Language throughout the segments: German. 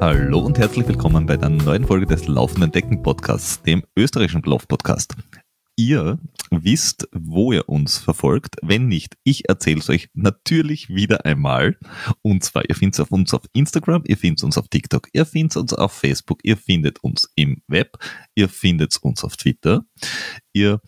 Hallo und herzlich willkommen bei der neuen Folge des Laufenden Decken Podcasts, dem österreichischen Lauf-Podcast. Ihr wisst, wo ihr uns verfolgt. Wenn nicht, ich erzähle es euch natürlich wieder einmal. Und zwar, ihr findet uns auf Instagram, ihr findet uns auf TikTok, ihr findet uns auf Facebook, ihr findet uns im Web, ihr findet uns auf Twitter, ihr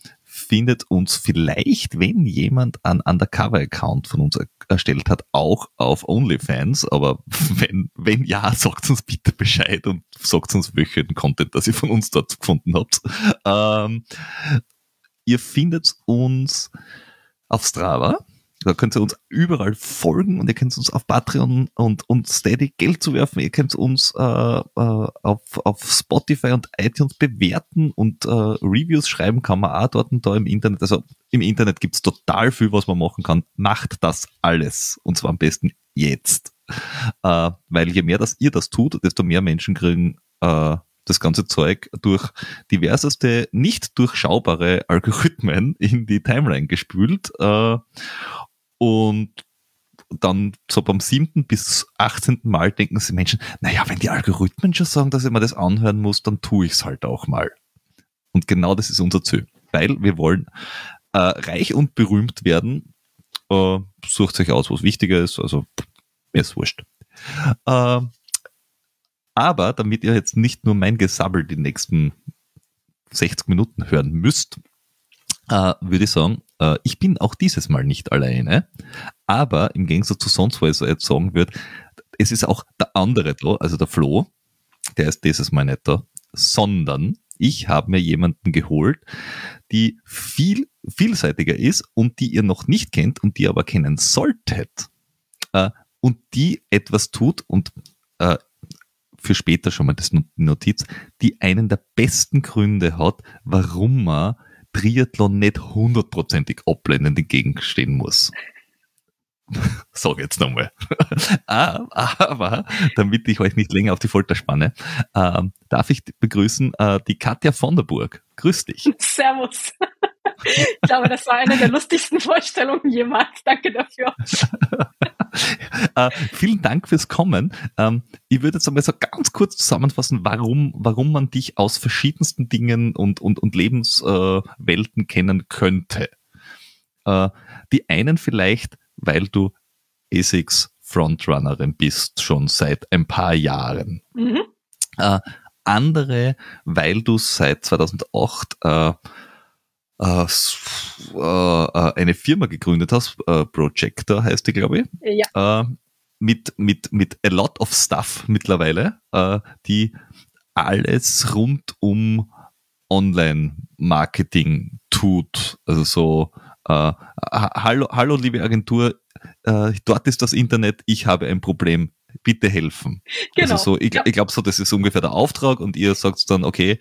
findet uns vielleicht, wenn jemand einen Undercover-Account von uns erstellt hat, auch auf OnlyFans. Aber wenn, wenn ja, sagt uns bitte Bescheid und sagt uns, welchen Content, das ihr von uns dort gefunden habt. Ähm, ihr findet uns auf Strava da könnt ihr uns überall folgen und ihr könnt uns auf Patreon und, und Steady Geld zuwerfen. Ihr könnt uns äh, äh, auf, auf Spotify und iTunes bewerten und äh, Reviews schreiben kann man auch dort und da im Internet. Also im Internet gibt's total viel, was man machen kann. Macht das alles und zwar am besten jetzt. Äh, weil je mehr dass ihr das tut, desto mehr Menschen kriegen äh, das ganze Zeug durch diverseste, nicht durchschaubare Algorithmen in die Timeline gespült. Äh, und dann so beim siebten bis achtzehnten Mal denken sie Menschen, naja, wenn die Algorithmen schon sagen, dass ich mir das anhören muss, dann tue ich es halt auch mal. Und genau das ist unser Ziel. Weil wir wollen äh, reich und berühmt werden. Äh, sucht euch aus, was wichtiger ist. Also, mir ist wurscht. Äh, aber damit ihr jetzt nicht nur mein Gesabbel die nächsten 60 Minuten hören müsst, äh, würde ich sagen, äh, ich bin auch dieses Mal nicht alleine, aber im Gegensatz zu sonst, wo ich so jetzt sagen würde, es ist auch der andere da, also der Flo, der ist dieses Mal nicht da, sondern ich habe mir jemanden geholt, die viel vielseitiger ist und die ihr noch nicht kennt und die aber kennen solltet äh, und die etwas tut und äh, für später schon mal das Notiz, die einen der besten Gründe hat, warum man Triathlon nicht hundertprozentig abblendend entgegenstehen muss. Sag jetzt nochmal. Ah, aber, damit ich euch nicht länger auf die Folter spanne, äh, darf ich begrüßen äh, die Katja von der Burg. Grüß dich. Servus. Ich glaube, das war eine der lustigsten Vorstellungen jemals. Danke dafür. äh, vielen Dank fürs Kommen. Ähm, ich würde jetzt einmal so ganz kurz zusammenfassen, warum, warum man dich aus verschiedensten Dingen und, und, und Lebenswelten äh, kennen könnte. Äh, die einen vielleicht, weil du ASICS Frontrunnerin bist, schon seit ein paar Jahren. Mhm. Äh, andere, weil du seit 2008 äh, äh, äh, eine Firma gegründet hast, äh, Projector heißt die, glaube ich. Ja. Äh, mit, mit, mit a lot of stuff mittlerweile, äh, die alles rund um Online-Marketing tut. Also so, äh, hallo, hallo liebe Agentur, äh, dort ist das Internet, ich habe ein Problem, bitte helfen. Genau. Also so, ich, ja. ich glaube so, das ist ungefähr der Auftrag und ihr sagt dann, okay,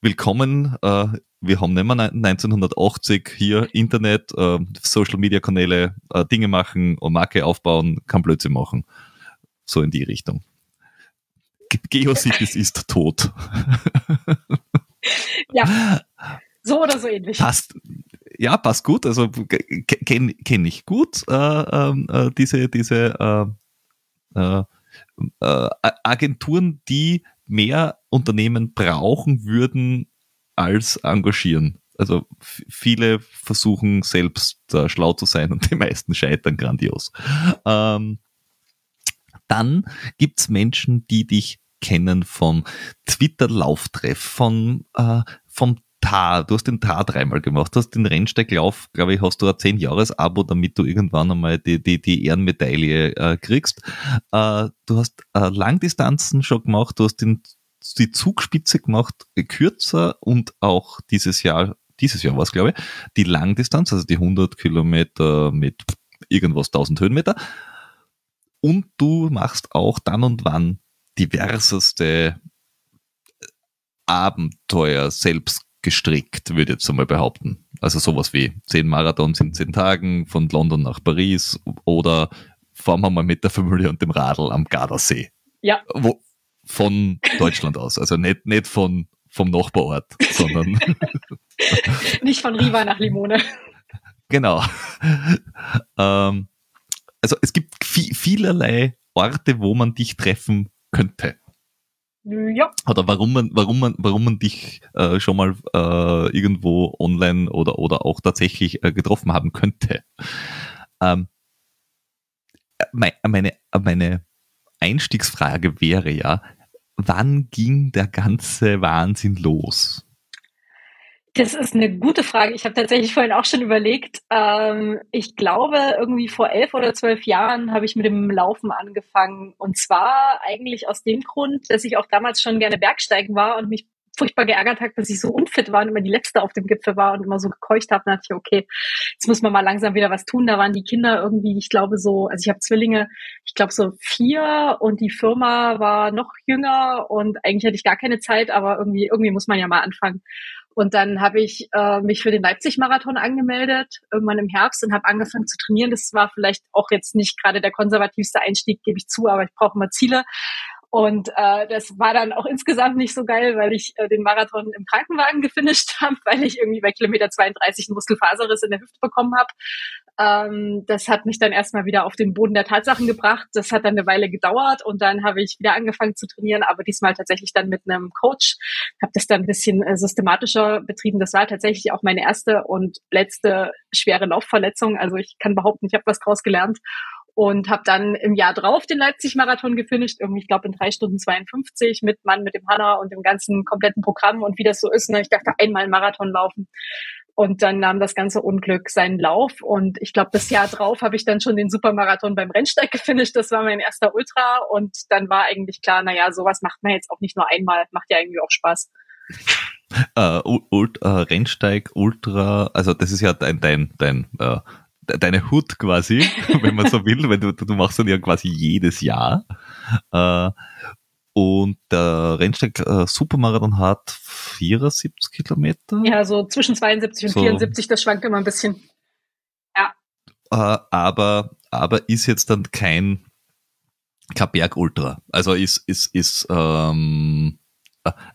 willkommen, äh, wir haben nicht mehr 1980 hier Internet, äh, Social Media Kanäle, äh, Dinge machen und Marke aufbauen, kann Blödsinn machen. So in die Richtung. Geocities ist tot. ja, so oder so ähnlich. Passt. Ja, passt gut. Also kenne kenn ich gut äh, ähm, äh, diese, diese äh, äh, Agenturen, die mehr Unternehmen brauchen würden, als engagieren. Also viele versuchen selbst äh, schlau zu sein und die meisten scheitern grandios. Ähm, dann gibt's Menschen, die dich kennen vom Twitter-Lauftreff, von, äh, vom Tar. Du hast den Tar dreimal gemacht, du hast den Rennsteiglauf, glaube ich, hast du ein 10-Jahres-Abo, damit du irgendwann einmal die, die, die Ehrenmedaille äh, kriegst. Äh, du hast äh, Langdistanzen schon gemacht, du hast den die Zugspitze gemacht, kürzer und auch dieses Jahr, dieses Jahr war es glaube ich, die Langdistanz, also die 100 Kilometer mit irgendwas 1000 Höhenmeter. Und du machst auch dann und wann diverseste Abenteuer selbst gestrickt, würde ich jetzt einmal behaupten. Also sowas wie 10 Marathons in 10 Tagen von London nach Paris oder fahren wir mal mit der Familie und dem Radl am Gardasee. Ja. Wo, von Deutschland aus. Also nicht, nicht von, vom Nachbarort, sondern nicht von Riva nach Limone. Genau. Ähm, also es gibt vielerlei Orte, wo man dich treffen könnte. Ja. Oder warum man, warum man, warum man dich äh, schon mal äh, irgendwo online oder, oder auch tatsächlich äh, getroffen haben könnte. Ähm, meine, meine Einstiegsfrage wäre ja, wann ging der ganze Wahnsinn los? Das ist eine gute Frage. Ich habe tatsächlich vorhin auch schon überlegt. Ähm, ich glaube, irgendwie vor elf oder zwölf Jahren habe ich mit dem Laufen angefangen. Und zwar eigentlich aus dem Grund, dass ich auch damals schon gerne Bergsteigen war und mich furchtbar geärgert hat, dass ich so unfit war und immer die Letzte auf dem Gipfel war und immer so gekeucht habe. Dachte ich, okay, jetzt muss man mal langsam wieder was tun. Da waren die Kinder irgendwie, ich glaube so, also ich habe Zwillinge, ich glaube so vier und die Firma war noch jünger und eigentlich hätte ich gar keine Zeit, aber irgendwie, irgendwie muss man ja mal anfangen. Und dann habe ich äh, mich für den Leipzig-Marathon angemeldet, irgendwann im Herbst und habe angefangen zu trainieren. Das war vielleicht auch jetzt nicht gerade der konservativste Einstieg, gebe ich zu, aber ich brauche immer Ziele. Und äh, das war dann auch insgesamt nicht so geil, weil ich äh, den Marathon im Krankenwagen gefinisht habe, weil ich irgendwie bei Kilometer 32 einen Muskelfaserriss in der Hüfte bekommen habe. Ähm, das hat mich dann erstmal wieder auf den Boden der Tatsachen gebracht. Das hat dann eine Weile gedauert und dann habe ich wieder angefangen zu trainieren, aber diesmal tatsächlich dann mit einem Coach. Habe das dann ein bisschen äh, systematischer betrieben. Das war tatsächlich auch meine erste und letzte schwere Laufverletzung. Also ich kann behaupten, ich habe was draus gelernt und habe dann im Jahr drauf den Leipzig-Marathon gefinisht, irgendwie, ich glaube, in drei Stunden 52 mit Mann, mit dem Hanna und dem ganzen kompletten Programm und wie das so ist. Ne? Ich dachte, einmal einen Marathon laufen. Und dann nahm das ganze Unglück seinen Lauf. Und ich glaube, das Jahr drauf habe ich dann schon den Supermarathon beim Rennsteig gefinisht. Das war mein erster Ultra. Und dann war eigentlich klar, naja, sowas macht man jetzt auch nicht nur einmal. Macht ja irgendwie auch Spaß. Uh, Ult, uh, Rennsteig, Ultra, also das ist ja dein, dein, dein uh, deine Hut quasi, wenn man so will, weil du, du machst dann ja quasi jedes Jahr. Äh, und der Rennsteig äh, Supermarathon hat 74 Kilometer. Ja, so zwischen 72 und so. 74, das schwankt immer ein bisschen. Ja. Äh, aber, aber ist jetzt dann kein, kein Bergultra. Also ist, ist, ist ähm,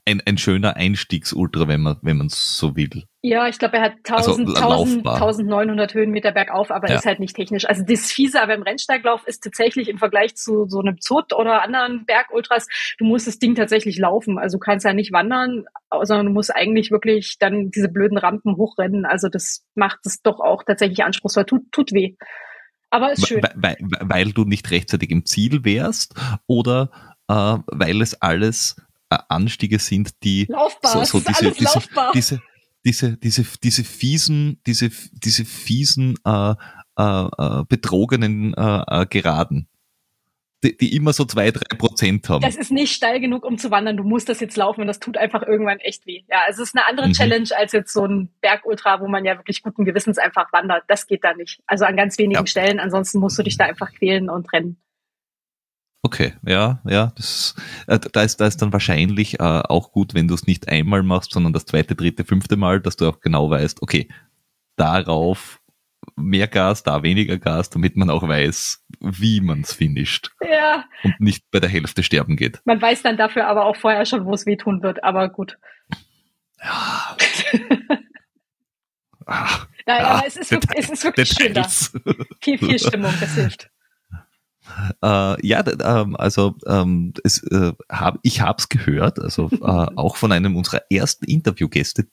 ein, ein schöner Einstiegsultra, wenn man wenn man so will. Ja, ich glaube, er hat 1000, also, 1000, 1900 Höhenmeter bergauf, aber ja. ist halt nicht technisch. Also das Fiese beim Rennsteiglauf ist tatsächlich im Vergleich zu so einem Zut oder anderen Bergultras, du musst das Ding tatsächlich laufen. Also du kannst ja nicht wandern, sondern du musst eigentlich wirklich dann diese blöden Rampen hochrennen. Also das macht es doch auch tatsächlich anspruchsvoll. Tut, tut weh. Aber ist schön. Weil, weil, weil du nicht rechtzeitig im Ziel wärst oder äh, weil es alles Anstiege sind, die Laufbar, so, so diese, diese, diese, diese, diese, diese fiesen, diese, diese fiesen, äh, äh, äh, betrogenen äh, äh, Geraden. Die, die immer so zwei, drei Prozent haben. Das ist nicht steil genug, um zu wandern. Du musst das jetzt laufen und das tut einfach irgendwann echt weh. Ja, es ist eine andere mhm. Challenge als jetzt so ein Bergultra, wo man ja wirklich guten Gewissens einfach wandert. Das geht da nicht. Also an ganz wenigen ja. Stellen. Ansonsten musst du dich da einfach quälen und rennen. Okay, ja, ja, das, äh, da ist, da ist dann wahrscheinlich äh, auch gut, wenn du es nicht einmal machst, sondern das zweite, dritte, fünfte Mal, dass du auch genau weißt, okay, darauf mehr Gas, da weniger Gas, damit man auch weiß, wie man es finisht. Ja. Und nicht bei der Hälfte sterben geht. Man weiß dann dafür aber auch vorher schon, wo es wehtun wird, aber gut. Ja. Ach, Nein, ah, aber es ist, wirklich, es ist wirklich schön da. Viel, viel Stimmung, das hilft. Äh, ja, ähm, also ähm, es, äh, hab, ich habe es gehört, also äh, auch von einem unserer ersten Interviewgäste,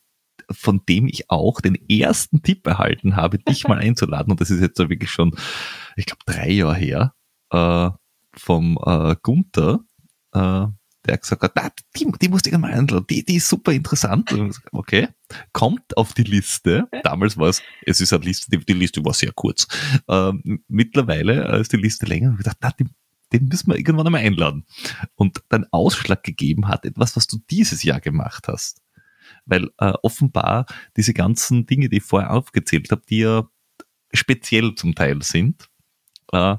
von dem ich auch den ersten Tipp erhalten habe, dich mal einzuladen. Und das ist jetzt wirklich schon, ich glaube, drei Jahre her, äh, vom äh, Gunther, äh, der gesagt hat, na, die, die musst du mal einladen, die, die ist super interessant. Okay, kommt auf die Liste. Damals war es, es ist eine Liste, die, die Liste war sehr kurz. Ähm, mittlerweile ist die Liste länger und ich gedacht, na, die, den müssen wir irgendwann einmal einladen. Und dann Ausschlag gegeben hat etwas, was du dieses Jahr gemacht hast. Weil äh, offenbar diese ganzen Dinge, die ich vorher aufgezählt habe, die ja speziell zum Teil sind, äh,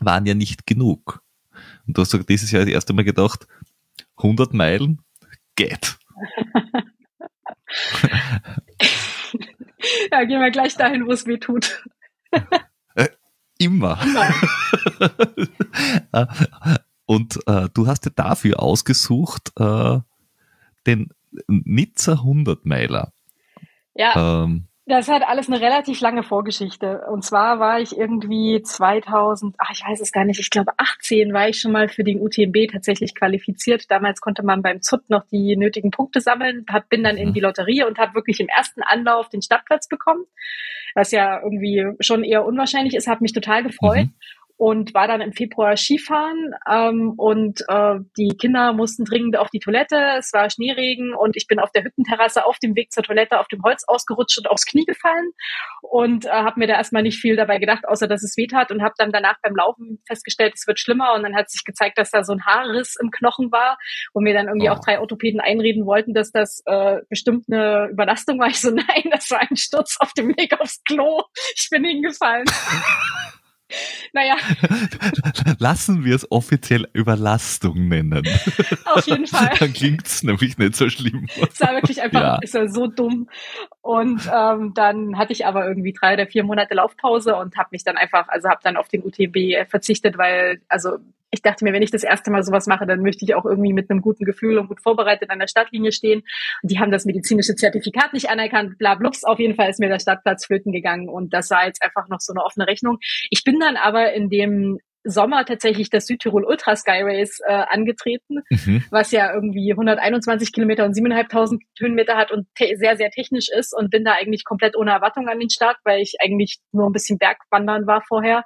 waren ja nicht genug. Und du hast dieses Jahr das erste Mal gedacht, 100 Meilen geht. ja, gehen wir gleich dahin, wo es weh tut. Äh, immer. immer. Und äh, du hast dir dafür ausgesucht, äh, den Nizza 100 Meiler. Ja. Ähm, das hat alles eine relativ lange Vorgeschichte. Und zwar war ich irgendwie 2000, ach, ich weiß es gar nicht, ich glaube 18 war ich schon mal für den UTMB tatsächlich qualifiziert. Damals konnte man beim ZUT noch die nötigen Punkte sammeln, hab, bin dann in mhm. die Lotterie und habe wirklich im ersten Anlauf den Stadtplatz bekommen, was ja irgendwie schon eher unwahrscheinlich ist, hat mich total gefreut. Mhm und war dann im Februar Skifahren ähm, und äh, die Kinder mussten dringend auf die Toilette. Es war Schneeregen und ich bin auf der Hüttenterrasse auf dem Weg zur Toilette auf dem Holz ausgerutscht und aufs Knie gefallen und äh, habe mir da erstmal nicht viel dabei gedacht, außer dass es weh tat und habe dann danach beim Laufen festgestellt, es wird schlimmer und dann hat sich gezeigt, dass da so ein Haarriss im Knochen war, wo mir dann irgendwie oh. auch drei Orthopäden einreden wollten, dass das äh, bestimmt eine Überlastung war. Ich so, nein, das war ein Sturz auf dem Weg aufs Klo. Ich bin hingefallen. Naja. Lassen wir es offiziell Überlastung nennen. Auf jeden Fall. Dann klingt es nämlich nicht so schlimm. Es war wirklich einfach ja. es war so dumm. Und ähm, dann hatte ich aber irgendwie drei oder vier Monate Laufpause und habe mich dann einfach, also habe dann auf den UTB verzichtet, weil, also ich dachte mir, wenn ich das erste Mal sowas mache, dann möchte ich auch irgendwie mit einem guten Gefühl und gut vorbereitet an der Startlinie stehen. Und die haben das medizinische Zertifikat nicht anerkannt, bla blups. Auf jeden Fall ist mir der Startplatz flöten gegangen und das war jetzt einfach noch so eine offene Rechnung. Ich bin dann aber in dem Sommer tatsächlich das Südtirol Ultra Sky Race äh, angetreten, mhm. was ja irgendwie 121 Kilometer und 7.500 Höhenmeter hat und sehr, sehr technisch ist und bin da eigentlich komplett ohne Erwartung an den Start, weil ich eigentlich nur ein bisschen Bergwandern war vorher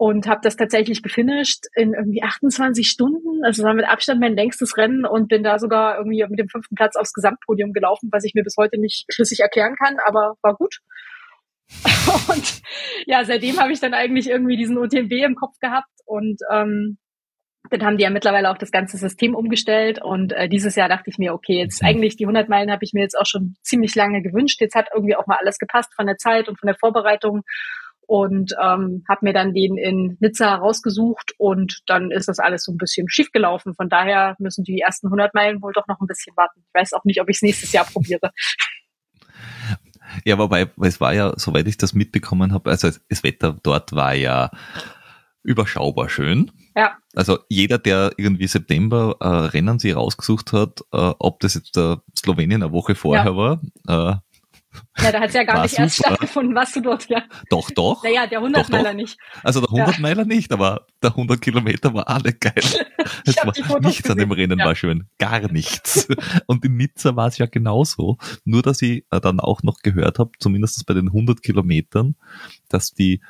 und habe das tatsächlich gefinisht in irgendwie 28 Stunden. Also war mit Abstand mein längstes Rennen und bin da sogar irgendwie mit dem fünften Platz aufs Gesamtpodium gelaufen, was ich mir bis heute nicht schlüssig erklären kann, aber war gut. und ja, seitdem habe ich dann eigentlich irgendwie diesen OTMB im Kopf gehabt und ähm, dann haben die ja mittlerweile auch das ganze System umgestellt und äh, dieses Jahr dachte ich mir, okay, jetzt eigentlich die 100 Meilen habe ich mir jetzt auch schon ziemlich lange gewünscht. Jetzt hat irgendwie auch mal alles gepasst von der Zeit und von der Vorbereitung und ähm, habe mir dann den in Nizza rausgesucht und dann ist das alles so ein bisschen schief gelaufen. Von daher müssen die ersten 100 Meilen wohl doch noch ein bisschen warten. Ich weiß auch nicht, ob ich es nächstes Jahr probiere. Ja, wobei, es war ja, soweit ich das mitbekommen habe, also das Wetter dort war ja überschaubar schön. Ja. Also jeder, der irgendwie September äh, Rennen sich rausgesucht hat, äh, ob das jetzt äh, Slowenien eine Woche vorher ja. war, äh, ja, da hat es ja gar war nicht super. erst stattgefunden, was du dort, ja. Doch, doch. Naja, der 100-Meiler nicht. Also der 100-Meiler ja. nicht, aber der 100 Kilometer war alle geil. Es war nichts gesehen. an dem Rennen ja. war schön. Gar nichts. Und in Nizza war es ja genauso. Nur, dass ich äh, dann auch noch gehört habe, zumindest bei den 100 Kilometern, dass die,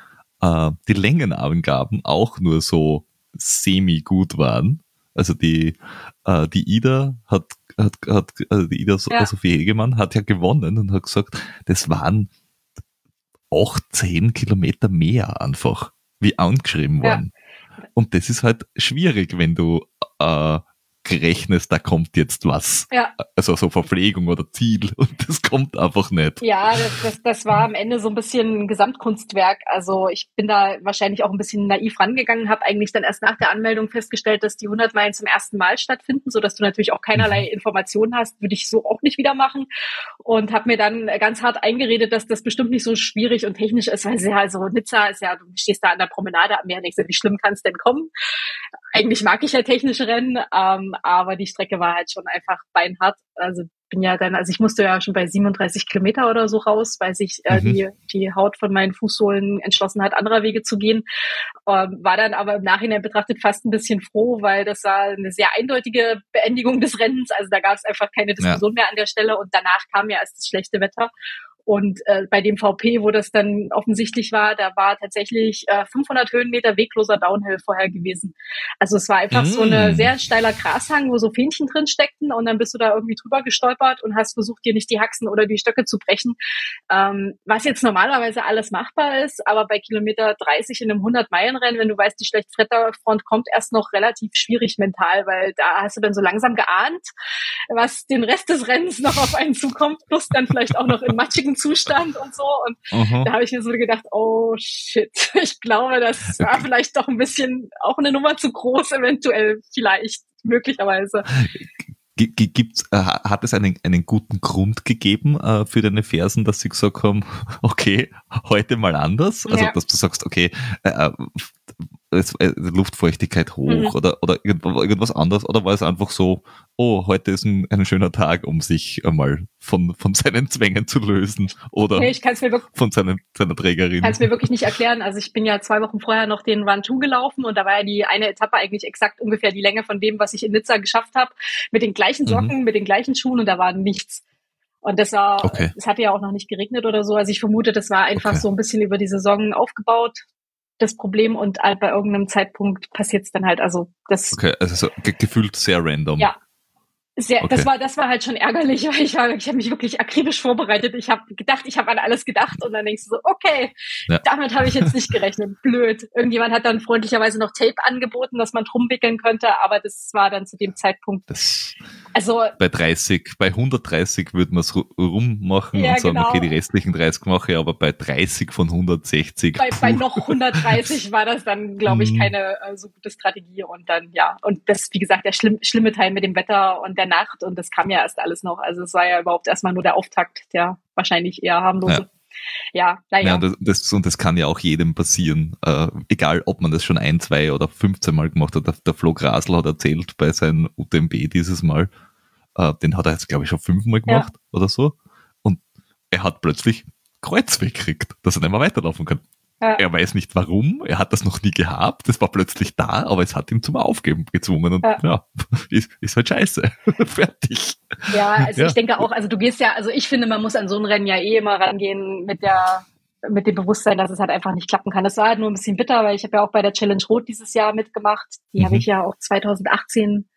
äh, die Längenangaben auch nur so semi-gut waren. Also die, äh, die Ida hat hat, hat also die Ida ja. Sophie Hegemann hat ja gewonnen und hat gesagt, das waren auch zehn Kilometer mehr einfach, wie angeschrieben worden. Ja. Und das ist halt schwierig, wenn du äh, gerechnest, da kommt jetzt was. Ja. Also so Verpflegung oder Ziel und das kommt einfach nicht. Ja, das, das, das war am Ende so ein bisschen ein Gesamtkunstwerk. Also ich bin da wahrscheinlich auch ein bisschen naiv rangegangen, habe eigentlich dann erst nach der Anmeldung festgestellt, dass die 100 Meilen zum ersten Mal stattfinden, so dass du natürlich auch keinerlei mhm. Informationen hast, würde ich so auch nicht wieder machen und habe mir dann ganz hart eingeredet, dass das bestimmt nicht so schwierig und technisch ist, weil ja also Nizza ist ja, du stehst da an der Promenade am Meer denkst, wie schlimm kann es denn kommen? Eigentlich mag ich ja technische Rennen, ähm, aber die Strecke war halt schon einfach beinhart. Also bin ja dann, also ich musste ja schon bei 37 Kilometer oder so raus, weil sich äh, mhm. die, die Haut von meinen Fußsohlen entschlossen hat, anderer Wege zu gehen. Ähm, war dann aber im Nachhinein betrachtet fast ein bisschen froh, weil das war eine sehr eindeutige Beendigung des Rennens. Also da gab es einfach keine Diskussion ja. mehr an der Stelle und danach kam ja erst das schlechte Wetter. Und äh, bei dem VP, wo das dann offensichtlich war, da war tatsächlich äh, 500 Höhenmeter wegloser Downhill vorher gewesen. Also es war einfach mm. so eine mm. sehr steiler Grashang, wo so Fähnchen drin steckten und dann bist du da irgendwie drüber gestolpert und hast versucht, dir nicht die Haxen oder die Stöcke zu brechen. Ähm, was jetzt normalerweise alles machbar ist, aber bei Kilometer 30 in einem 100-Meilen-Rennen, wenn du weißt, die Schlechtfretterfront kommt erst noch relativ schwierig mental, weil da hast du dann so langsam geahnt, was den Rest des Rennens noch auf einen zukommt, plus dann vielleicht auch noch in matschigen schlechten Zustand und so. Und mhm. da habe ich mir so gedacht, oh shit, ich glaube, das war vielleicht doch ein bisschen auch eine Nummer zu groß, eventuell, vielleicht, möglicherweise. Gibt's, äh, hat es einen, einen guten Grund gegeben äh, für deine Fersen, dass sie gesagt haben, okay, heute mal anders? Also, ja. dass du sagst, okay, äh, äh, Luftfeuchtigkeit hoch mhm. oder, oder irgendwas anderes? Oder war es einfach so, oh, heute ist ein, ein schöner Tag, um sich einmal von, von seinen Zwängen zu lösen oder nee, ich kann's mir wirklich, von seinen, seiner Trägerin? Ich kann es mir wirklich nicht erklären. Also ich bin ja zwei Wochen vorher noch den Run 2 gelaufen und da war ja die eine Etappe eigentlich exakt ungefähr die Länge von dem, was ich in Nizza geschafft habe, mit den gleichen mhm. Socken, mhm. mit den gleichen Schuhen und da war nichts. Und das war, okay. es hatte ja auch noch nicht geregnet oder so. Also ich vermute, das war einfach okay. so ein bisschen über die Saison aufgebaut, das Problem. Und bei irgendeinem Zeitpunkt passiert es dann halt. Also das. Okay, also so ge gefühlt sehr random. Ja, sehr, okay. das war das war halt schon ärgerlich, weil ich war ich habe mich wirklich akribisch vorbereitet. Ich habe gedacht, ich habe an alles gedacht und dann denkst du so, okay, ja. damit habe ich jetzt nicht gerechnet. Blöd. Irgendjemand hat dann freundlicherweise noch Tape angeboten, dass man drum wickeln könnte, aber das war dann zu dem Zeitpunkt. Das, also bei 30, bei 130 würde man es rummachen ja, und sagen, genau. okay, die restlichen 30 mache ich, aber bei 30 von 160. Bei, bei noch 130 war das dann, glaube ich, mhm. keine äh, so gute Strategie und dann ja und das wie gesagt der schlimm, schlimme Teil mit dem Wetter und der Nacht und das kam ja erst alles noch. Also es war ja überhaupt erstmal nur der Auftakt, der wahrscheinlich eher harmlose. Ja, naja. Ja, und das, und das kann ja auch jedem passieren. Äh, egal, ob man das schon ein, zwei oder 15 Mal gemacht hat. Der, der Flo Grasl hat erzählt bei seinem UTMB dieses Mal, äh, den hat er jetzt, glaube ich, schon fünfmal gemacht ja. oder so. Und er hat plötzlich Kreuzweh gekriegt, dass er nicht mehr weiterlaufen kann. Ja. Er weiß nicht warum, er hat das noch nie gehabt, das war plötzlich da, aber es hat ihn zum Aufgeben gezwungen und ja, ja ist, ist halt scheiße. Fertig. Ja, also ja. ich denke auch, also du gehst ja, also ich finde, man muss an so ein Rennen ja eh immer rangehen mit der mit dem Bewusstsein, dass es halt einfach nicht klappen kann. Das war halt nur ein bisschen bitter, weil ich habe ja auch bei der Challenge Rot dieses Jahr mitgemacht. Die mhm. habe ich ja auch 2018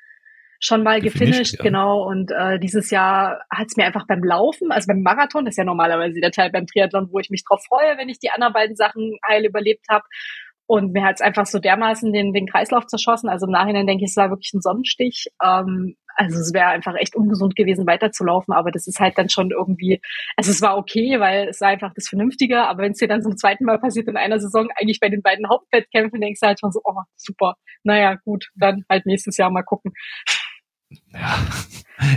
schon mal gefinisht, ja. genau. Und äh, dieses Jahr hat es mir einfach beim Laufen, also beim Marathon, das ist ja normalerweise der Teil beim Triathlon, wo ich mich drauf freue, wenn ich die anderen beiden Sachen heil überlebt habe. Und mir hat es einfach so dermaßen den, den Kreislauf zerschossen. Also im Nachhinein denke ich, es war wirklich ein Sonnenstich. Ähm, also es wäre einfach echt ungesund gewesen, weiterzulaufen. Aber das ist halt dann schon irgendwie, also es war okay, weil es war einfach das Vernünftige. Aber wenn es dir dann zum zweiten Mal passiert in einer Saison, eigentlich bei den beiden Hauptwettkämpfen, denkst du halt schon so, oh, super. Naja, gut, dann halt nächstes Jahr mal gucken. Ja.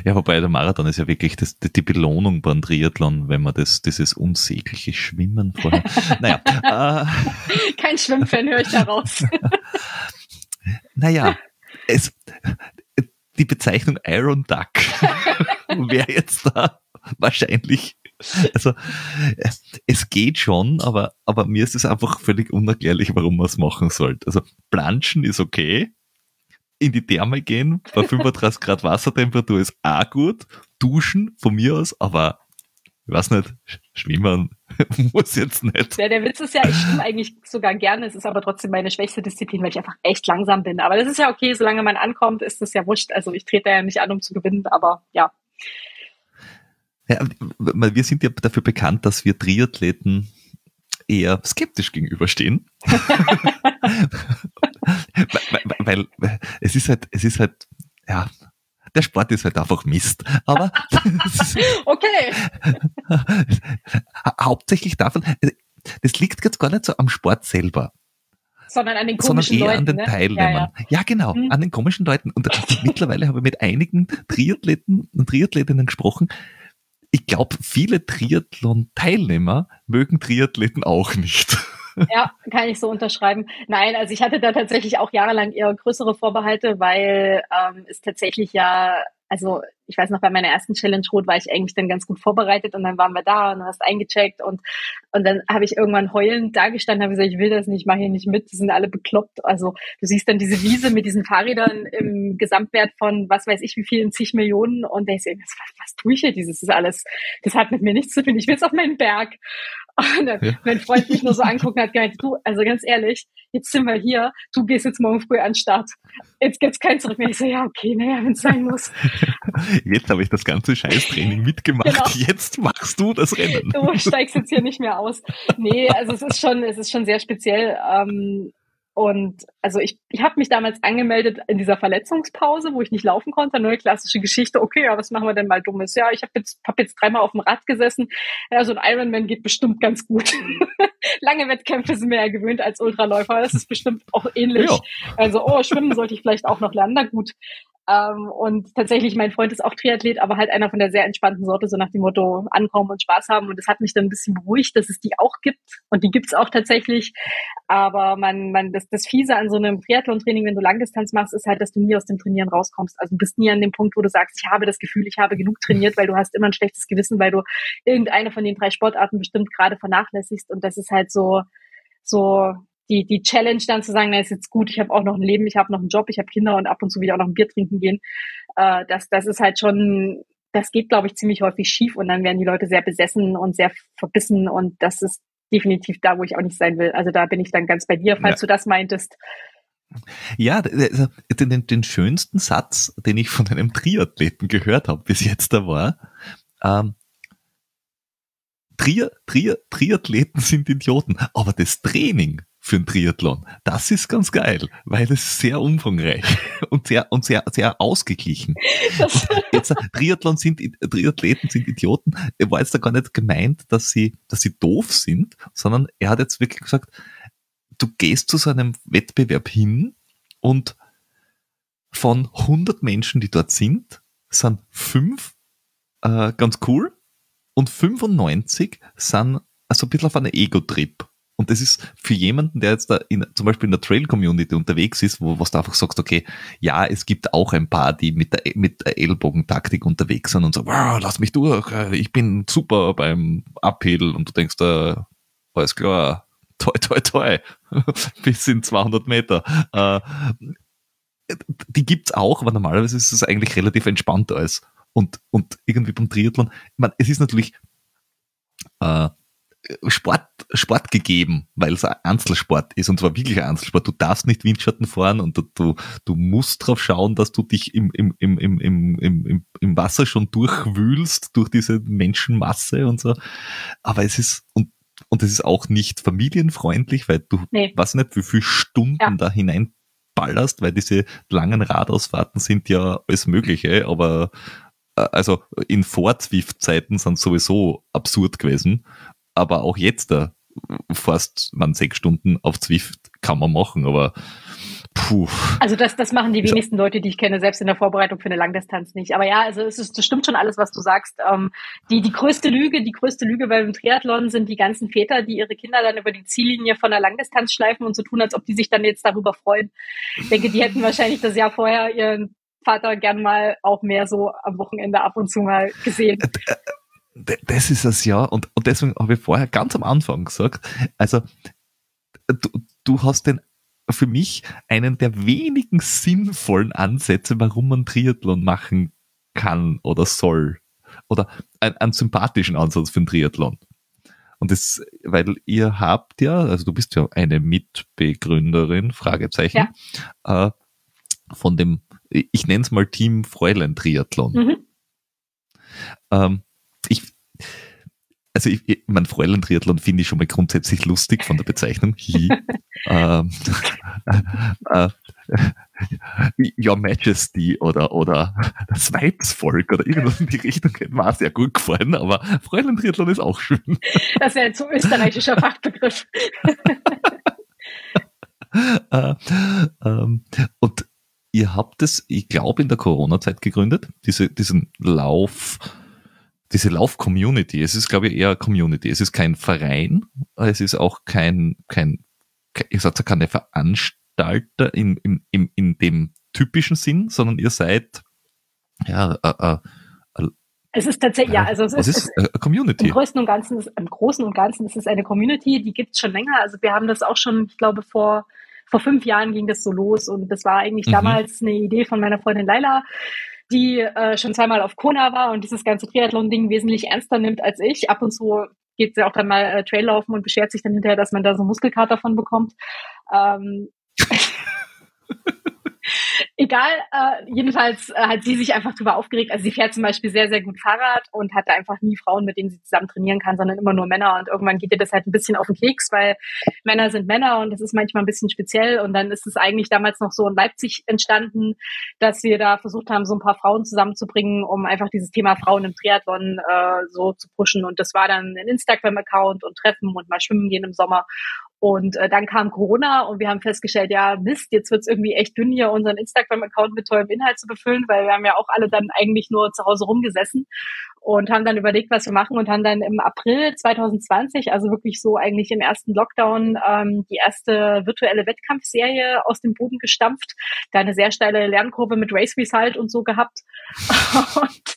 ja, wobei der Marathon ist ja wirklich das, die Belohnung beim Triathlon, wenn man das, dieses unsägliche Schwimmen vorher. naja. Äh, Kein Schwimmfan höre ich daraus. naja, es, die Bezeichnung Iron Duck wäre jetzt da wahrscheinlich also es geht schon, aber, aber mir ist es einfach völlig unerklärlich, warum man es machen sollte. Also Planschen ist okay, in die Therme gehen, bei 35 Grad Wassertemperatur ist auch gut. Duschen von mir aus, aber ich weiß nicht, schwimmen muss jetzt nicht. Ja, der Witz ist ja, ich schwimme eigentlich sogar gerne. Es ist aber trotzdem meine schwächste Disziplin, weil ich einfach echt langsam bin. Aber das ist ja okay, solange man ankommt, ist das ja wurscht. Also ich trete ja nicht an, um zu gewinnen, aber ja. Ja, wir sind ja dafür bekannt, dass wir Triathleten eher skeptisch gegenüberstehen. weil, weil, es ist halt, es ist halt, ja, der Sport ist halt einfach Mist. Aber okay. hauptsächlich davon, das liegt jetzt gar nicht so am Sport selber. Sondern an den komischen sondern eher Leuten, an den ne? Teilnehmern. Ja, ja. ja genau, hm. an den komischen Leuten. Und mittlerweile habe ich mit einigen Triathleten und Triathletinnen gesprochen, ich glaube, viele Triathlon-Teilnehmer mögen Triathleten auch nicht. Ja, kann ich so unterschreiben. Nein, also ich hatte da tatsächlich auch jahrelang eher größere Vorbehalte, weil ähm, es tatsächlich ja also ich weiß noch, bei meiner ersten Challenge Rot war ich eigentlich dann ganz gut vorbereitet und dann waren wir da und du hast eingecheckt und, und dann habe ich irgendwann heulend da gestanden, habe gesagt, ich will das nicht, ich mache hier nicht mit, die sind alle bekloppt. Also du siehst dann diese Wiese mit diesen Fahrrädern im Gesamtwert von was weiß ich wie vielen zig Millionen und denkst dir, was, was tue ich hier, dieses ist alles, das hat mit mir nichts zu tun, ich will es auf meinen Berg. Und dann, ja. mein Freund mich nur so anguckt und hat gemeint, du, also ganz ehrlich, jetzt sind wir hier, du gehst jetzt morgen früh an den Start. Jetzt gibt's kein Zurück mehr. Ich so, ja, okay, naja, wenn es sein muss. Jetzt habe ich das ganze Scheißtraining mitgemacht. Genau. Jetzt machst du das Rennen. Du steigst jetzt hier nicht mehr aus. Nee, also es ist schon, es ist schon sehr speziell. Ähm, und also ich, ich habe mich damals angemeldet in dieser Verletzungspause, wo ich nicht laufen konnte. Nur eine klassische Geschichte. Okay, ja, was machen wir denn mal Dummes? Ja, ich habe jetzt, hab jetzt dreimal auf dem Rad gesessen. Ja, so ein Ironman geht bestimmt ganz gut. Lange Wettkämpfe sind mir ja gewöhnt als Ultraläufer. Das ist bestimmt auch ähnlich. Ja. Also, oh, schwimmen sollte ich vielleicht auch noch lernen. Na gut. Ähm, und tatsächlich, mein Freund ist auch Triathlet, aber halt einer von der sehr entspannten Sorte, so nach dem Motto ankommen und Spaß haben. Und das hat mich dann ein bisschen beruhigt, dass es die auch gibt. Und die gibt's auch tatsächlich. Aber man, man, das, das Fiese an so einem Triathlon-Training, wenn du Langdistanz machst, ist halt, dass du nie aus dem Trainieren rauskommst. Also du bist nie an dem Punkt, wo du sagst, ich habe das Gefühl, ich habe genug trainiert, weil du hast immer ein schlechtes Gewissen, weil du irgendeine von den drei Sportarten bestimmt gerade vernachlässigst. Und das ist halt so, so die, die Challenge dann zu sagen, na ist jetzt gut, ich habe auch noch ein Leben, ich habe noch einen Job, ich habe Kinder und ab und zu will ich auch noch ein Bier trinken gehen. Äh, das, das ist halt schon, das geht, glaube ich, ziemlich häufig schief und dann werden die Leute sehr besessen und sehr verbissen und das ist definitiv da, wo ich auch nicht sein will. Also da bin ich dann ganz bei dir, falls ja. du das meintest. Ja, den, den, schönsten Satz, den ich von einem Triathleten gehört habe bis jetzt da war, ähm, Tri Tri Triathleten sind Idioten, aber das Training für ein Triathlon. Das ist ganz geil, weil es sehr umfangreich und sehr und sehr sehr ausgeglichen. Jetzt, Triathlon sind Triathleten sind Idioten. Er war jetzt da gar nicht gemeint, dass sie dass sie doof sind, sondern er hat jetzt wirklich gesagt, du gehst zu so einem Wettbewerb hin und von 100 Menschen, die dort sind, sind fünf äh, ganz cool und 95 sind also ein bisschen auf einer Ego-Trip. Und das ist für jemanden, der jetzt da in, zum Beispiel in der Trail-Community unterwegs ist, wo was du einfach sagst, okay, ja, es gibt auch ein paar, die mit der, mit der Ellbogentaktik unterwegs sind und so, wow, lass mich durch, äh, ich bin super beim Uphill und du denkst, äh, alles klar, toi, toi, toi, bis in 200 Meter. Äh, die gibt's auch, aber normalerweise ist es eigentlich relativ entspannt alles. Und, und irgendwie beim Triathlon, ich meine, es ist natürlich, äh, Sport, Sport gegeben, weil es ein Einzelsport ist und zwar wirklich ein Einzelsport. Du darfst nicht Windschatten fahren und du, du, du musst darauf schauen, dass du dich im, im, im, im, im, im, im Wasser schon durchwühlst durch diese Menschenmasse und so. Aber es ist, und, und es ist auch nicht familienfreundlich, weil du nee. weiß nicht, wie viele Stunden ja. da hineinballerst, weil diese langen Radausfahrten sind ja alles Mögliche, aber äh, also in Vor-Zwift-Zeiten sind sowieso absurd gewesen aber auch jetzt da fast man sechs Stunden auf Zwift kann man machen, aber puh. Also das, das machen die wenigsten Leute, die ich kenne, selbst in der Vorbereitung für eine Langdistanz nicht. Aber ja, also es ist, das stimmt schon alles, was du sagst. Ähm, die, die größte Lüge, die größte Lüge beim Triathlon sind die ganzen Väter, die ihre Kinder dann über die Ziellinie von der Langdistanz schleifen und so tun, als ob die sich dann jetzt darüber freuen. Ich denke, die hätten wahrscheinlich das Jahr vorher ihren Vater gern mal auch mehr so am Wochenende ab und zu mal gesehen. Das ist es ja. Und, und deswegen habe ich vorher ganz am Anfang gesagt, also du, du hast den für mich einen der wenigen sinnvollen Ansätze, warum man Triathlon machen kann oder soll. Oder einen, einen sympathischen Ansatz für einen Triathlon. Und das, weil ihr habt ja, also du bist ja eine Mitbegründerin, Fragezeichen, ja. äh, von dem, ich nenne es mal Team Fräulein Triathlon. Mhm. Ähm, also ich, mein Fräulein-Triathlon finde ich schon mal grundsätzlich lustig von der Bezeichnung. ähm, äh, Your Majesty oder, oder das Weibsvolk oder irgendwas in die Richtung auch sehr gut gefallen, aber Fräulein-Triathlon ist auch schön. Das wäre jetzt so österreichischer Fachbegriff. äh, ähm, und ihr habt es, ich glaube, in der Corona-Zeit gegründet, diese, diesen Lauf, diese Lauf-Community, es ist, glaube ich, eher Community. Es ist kein Verein, es ist auch kein, kein, ihr seid keine Veranstalter in, in, in, in dem typischen Sinn, sondern ihr seid, ja, äh, äh, es ist tatsächlich, ja, also es ist, ist eine Community. Im Großen und Ganzen, ist, im Großen und Ganzen ist es eine Community, die gibt es schon länger. Also wir haben das auch schon, ich glaube, vor vor fünf Jahren ging das so los und das war eigentlich mhm. damals eine Idee von meiner Freundin Laila, die äh, schon zweimal auf Kona war und dieses ganze Triathlon-Ding wesentlich ernster nimmt als ich. Ab und zu geht sie auch dann mal äh, Trail laufen und beschert sich dann hinterher, dass man da so Muskelkater von bekommt. Ähm, Egal, äh, jedenfalls äh, hat sie sich einfach drüber aufgeregt. Also sie fährt zum Beispiel sehr, sehr gut Fahrrad und hat da einfach nie Frauen, mit denen sie zusammen trainieren kann, sondern immer nur Männer. Und irgendwann geht ihr das halt ein bisschen auf den Keks, weil Männer sind Männer und das ist manchmal ein bisschen speziell. Und dann ist es eigentlich damals noch so in Leipzig entstanden, dass wir da versucht haben, so ein paar Frauen zusammenzubringen, um einfach dieses Thema Frauen im Triathlon äh, so zu pushen. Und das war dann ein Instagram-Account und Treffen und mal schwimmen gehen im Sommer. Und äh, dann kam Corona und wir haben festgestellt, ja, Mist, jetzt wird's irgendwie echt dünn, hier unseren Instagram-Account mit tollem Inhalt zu befüllen, weil wir haben ja auch alle dann eigentlich nur zu Hause rumgesessen und haben dann überlegt, was wir machen und haben dann im April 2020, also wirklich so eigentlich im ersten Lockdown, ähm, die erste virtuelle Wettkampfserie aus dem Boden gestampft. Da eine sehr steile Lernkurve mit Race Result und so gehabt. und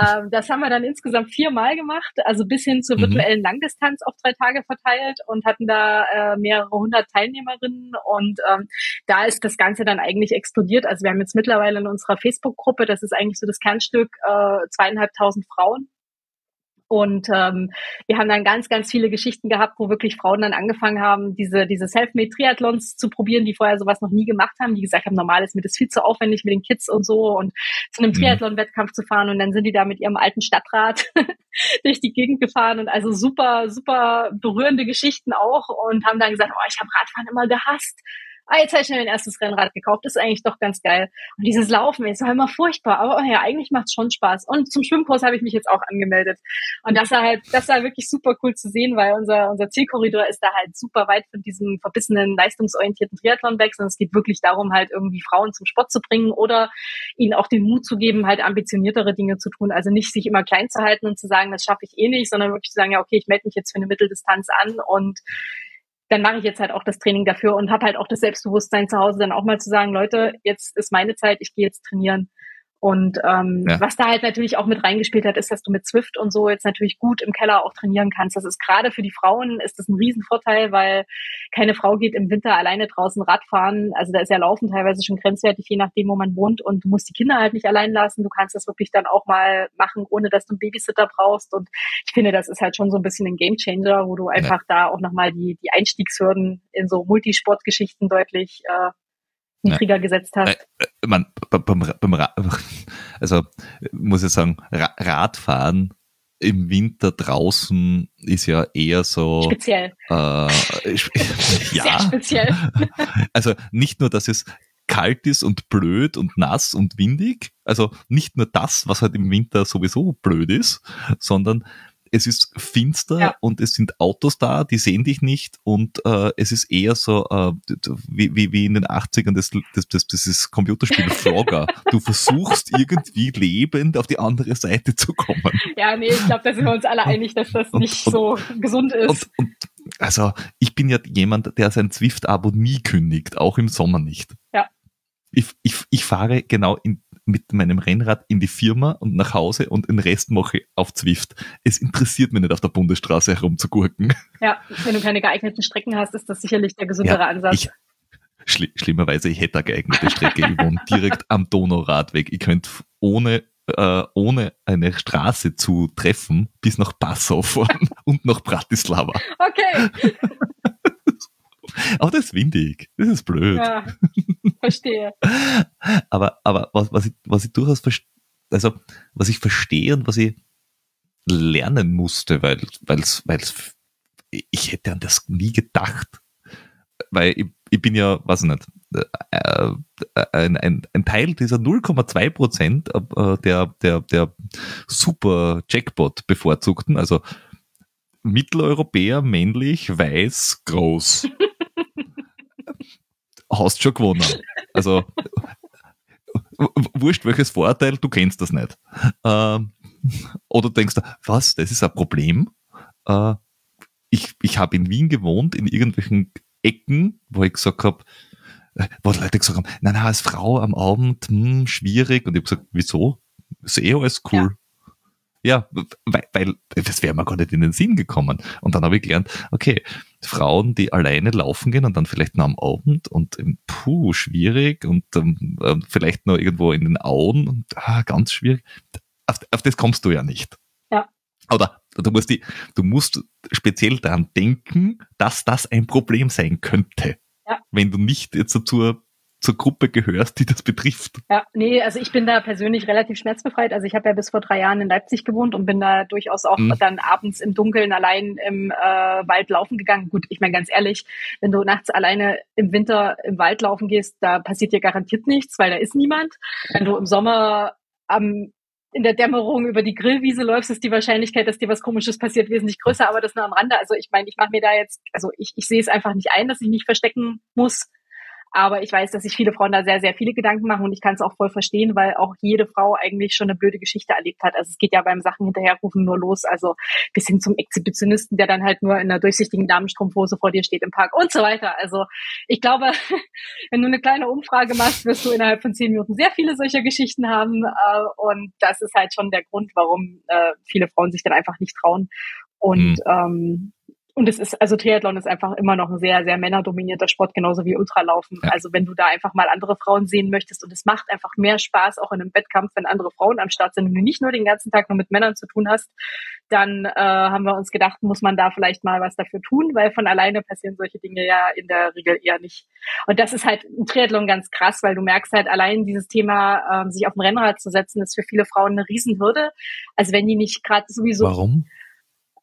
ähm, das haben wir dann insgesamt viermal gemacht, also bis hin zur mhm. virtuellen Langdistanz auf drei Tage verteilt und hatten da äh, mehrere hundert Teilnehmerinnen und ähm, da ist das Ganze dann eigentlich explodiert. Also wir haben jetzt mittlerweile in unserer Facebook-Gruppe, das ist eigentlich so das Kernstück, äh, zweieinhalbtausend Frauen. Und ähm, wir haben dann ganz, ganz viele Geschichten gehabt, wo wirklich Frauen dann angefangen haben, diese, diese Selfmade-Triathlons zu probieren, die vorher sowas noch nie gemacht haben, die gesagt haben, normal ist mir das viel zu aufwendig mit den Kids und so und zu einem mhm. Triathlon-Wettkampf zu fahren. Und dann sind die da mit ihrem alten Stadtrad durch die Gegend gefahren und also super, super berührende Geschichten auch und haben dann gesagt, oh, ich habe Radfahren immer gehasst ah, jetzt habe ich mir mein erstes Rennrad gekauft, das ist eigentlich doch ganz geil. Und dieses Laufen ist immer furchtbar, aber ja, eigentlich macht es schon Spaß. Und zum Schwimmkurs habe ich mich jetzt auch angemeldet. Und das war halt, das war wirklich super cool zu sehen, weil unser, unser Zielkorridor ist da halt super weit von diesem verbissenen, leistungsorientierten Triathlon weg, sondern es geht wirklich darum, halt irgendwie Frauen zum Sport zu bringen oder ihnen auch den Mut zu geben, halt ambitioniertere Dinge zu tun. Also nicht sich immer klein zu halten und zu sagen, das schaffe ich eh nicht, sondern wirklich zu sagen, ja, okay, ich melde mich jetzt für eine Mitteldistanz an und dann mache ich jetzt halt auch das Training dafür und habe halt auch das Selbstbewusstsein zu Hause, dann auch mal zu sagen, Leute, jetzt ist meine Zeit, ich gehe jetzt trainieren. Und ähm, ja. was da halt natürlich auch mit reingespielt hat, ist, dass du mit Zwift und so jetzt natürlich gut im Keller auch trainieren kannst. Das ist gerade für die Frauen ist das ein Riesenvorteil, weil keine Frau geht im Winter alleine draußen Radfahren. Also da ist ja Laufen teilweise schon grenzwertig, je nachdem, wo man wohnt. Und du musst die Kinder halt nicht allein lassen. Du kannst das wirklich dann auch mal machen, ohne dass du einen Babysitter brauchst. Und ich finde, das ist halt schon so ein bisschen ein Gamechanger, wo du einfach ja. da auch nochmal die, die Einstiegshürden in so Multisportgeschichten deutlich äh, niedriger gesetzt hast. Man, beim, beim, also muss ich sagen, Radfahren im Winter draußen ist ja eher so speziell. Äh, ja, Sehr speziell. also nicht nur, dass es kalt ist und blöd und nass und windig, also nicht nur das, was halt im Winter sowieso blöd ist, sondern es ist finster ja. und es sind Autos da, die sehen dich nicht und äh, es ist eher so äh, wie, wie, wie in den 80ern das, das, das, ist Computerspiel Frogger. du versuchst irgendwie lebend auf die andere Seite zu kommen. Ja, nee, ich glaube, da sind wir uns alle einig, dass das und, nicht und, so gesund ist. Und, also ich bin ja jemand, der sein Zwift-Abo nie kündigt, auch im Sommer nicht. Ja. Ich, ich, ich fahre genau in mit meinem Rennrad in die Firma und nach Hause und den Rest mache ich auf Zwift. Es interessiert mich nicht, auf der Bundesstraße herumzugurken. Ja, wenn du keine geeigneten Strecken hast, ist das sicherlich der gesündere ja, Ansatz. Ich, schli schlimmerweise, ich hätte eine geeignete Strecke. ich wohne direkt am Donauradweg. Ich könnte ohne äh, ohne eine Straße zu treffen bis nach Passau fahren und nach Bratislava. Okay. Aber das ist windig. Das ist blöd. Ja, verstehe. aber, aber was, was ich, was ich durchaus verstehe, also, was ich verstehe und was ich lernen musste, weil, weil's, weil's, ich hätte an das nie gedacht. Weil ich, ich bin ja, weiß ich nicht, äh, ein, ein, ein Teil dieser 0,2 Prozent äh, der, der, der super Jackpot bevorzugten, also Mitteleuropäer, männlich, weiß, groß. hast schon gewonnen. Also wurscht welches Vorteil, du kennst das nicht. Ähm, oder denkst du, was, das ist ein Problem? Äh, ich ich habe in Wien gewohnt, in irgendwelchen Ecken, wo ich gesagt habe, wo Leute gesagt haben, nein, nein, als Frau am Abend, hm, schwierig. Und ich habe gesagt, wieso? Ist eh alles cool. Ja. Ja, weil, weil das wäre mir gar nicht in den Sinn gekommen. Und dann habe ich gelernt, okay, Frauen, die alleine laufen gehen und dann vielleicht noch am Abend und puh, schwierig und ähm, äh, vielleicht noch irgendwo in den Auen und ah, ganz schwierig. Auf, auf das kommst du ja nicht. Ja. Oder du musst, die, du musst speziell daran denken, dass das ein Problem sein könnte. Ja. Wenn du nicht jetzt zur zur Gruppe gehörst, die das betrifft. Ja, nee, also ich bin da persönlich relativ schmerzbefreit. Also ich habe ja bis vor drei Jahren in Leipzig gewohnt und bin da durchaus auch mhm. dann abends im Dunkeln allein im äh, Wald laufen gegangen. Gut, ich meine ganz ehrlich, wenn du nachts alleine im Winter im Wald laufen gehst, da passiert dir garantiert nichts, weil da ist niemand. Wenn du im Sommer am in der Dämmerung über die Grillwiese läufst, ist die Wahrscheinlichkeit, dass dir was Komisches passiert, wesentlich größer, aber das nur am Rande. Also ich meine, ich mache mir da jetzt, also ich, ich sehe es einfach nicht ein, dass ich mich verstecken muss. Aber ich weiß, dass sich viele Frauen da sehr, sehr viele Gedanken machen und ich kann es auch voll verstehen, weil auch jede Frau eigentlich schon eine blöde Geschichte erlebt hat. Also es geht ja beim Sachen hinterherrufen nur los, also bis hin zum Exhibitionisten, der dann halt nur in einer durchsichtigen Damenstrumpfhose vor dir steht im Park und so weiter. Also ich glaube, wenn du eine kleine Umfrage machst, wirst du innerhalb von zehn Minuten sehr viele solcher Geschichten haben. Äh, und das ist halt schon der Grund, warum äh, viele Frauen sich dann einfach nicht trauen. Und mhm. ähm, und es ist, also Triathlon ist einfach immer noch ein sehr, sehr männerdominierter Sport, genauso wie Ultralaufen. Ja. Also wenn du da einfach mal andere Frauen sehen möchtest und es macht einfach mehr Spaß, auch in einem Wettkampf, wenn andere Frauen am Start sind und du nicht nur den ganzen Tag nur mit Männern zu tun hast, dann äh, haben wir uns gedacht, muss man da vielleicht mal was dafür tun, weil von alleine passieren solche Dinge ja in der Regel eher nicht. Und das ist halt im Triathlon ganz krass, weil du merkst halt allein dieses Thema, ähm, sich auf dem Rennrad zu setzen, ist für viele Frauen eine Riesenhürde. Also wenn die nicht gerade sowieso. Warum?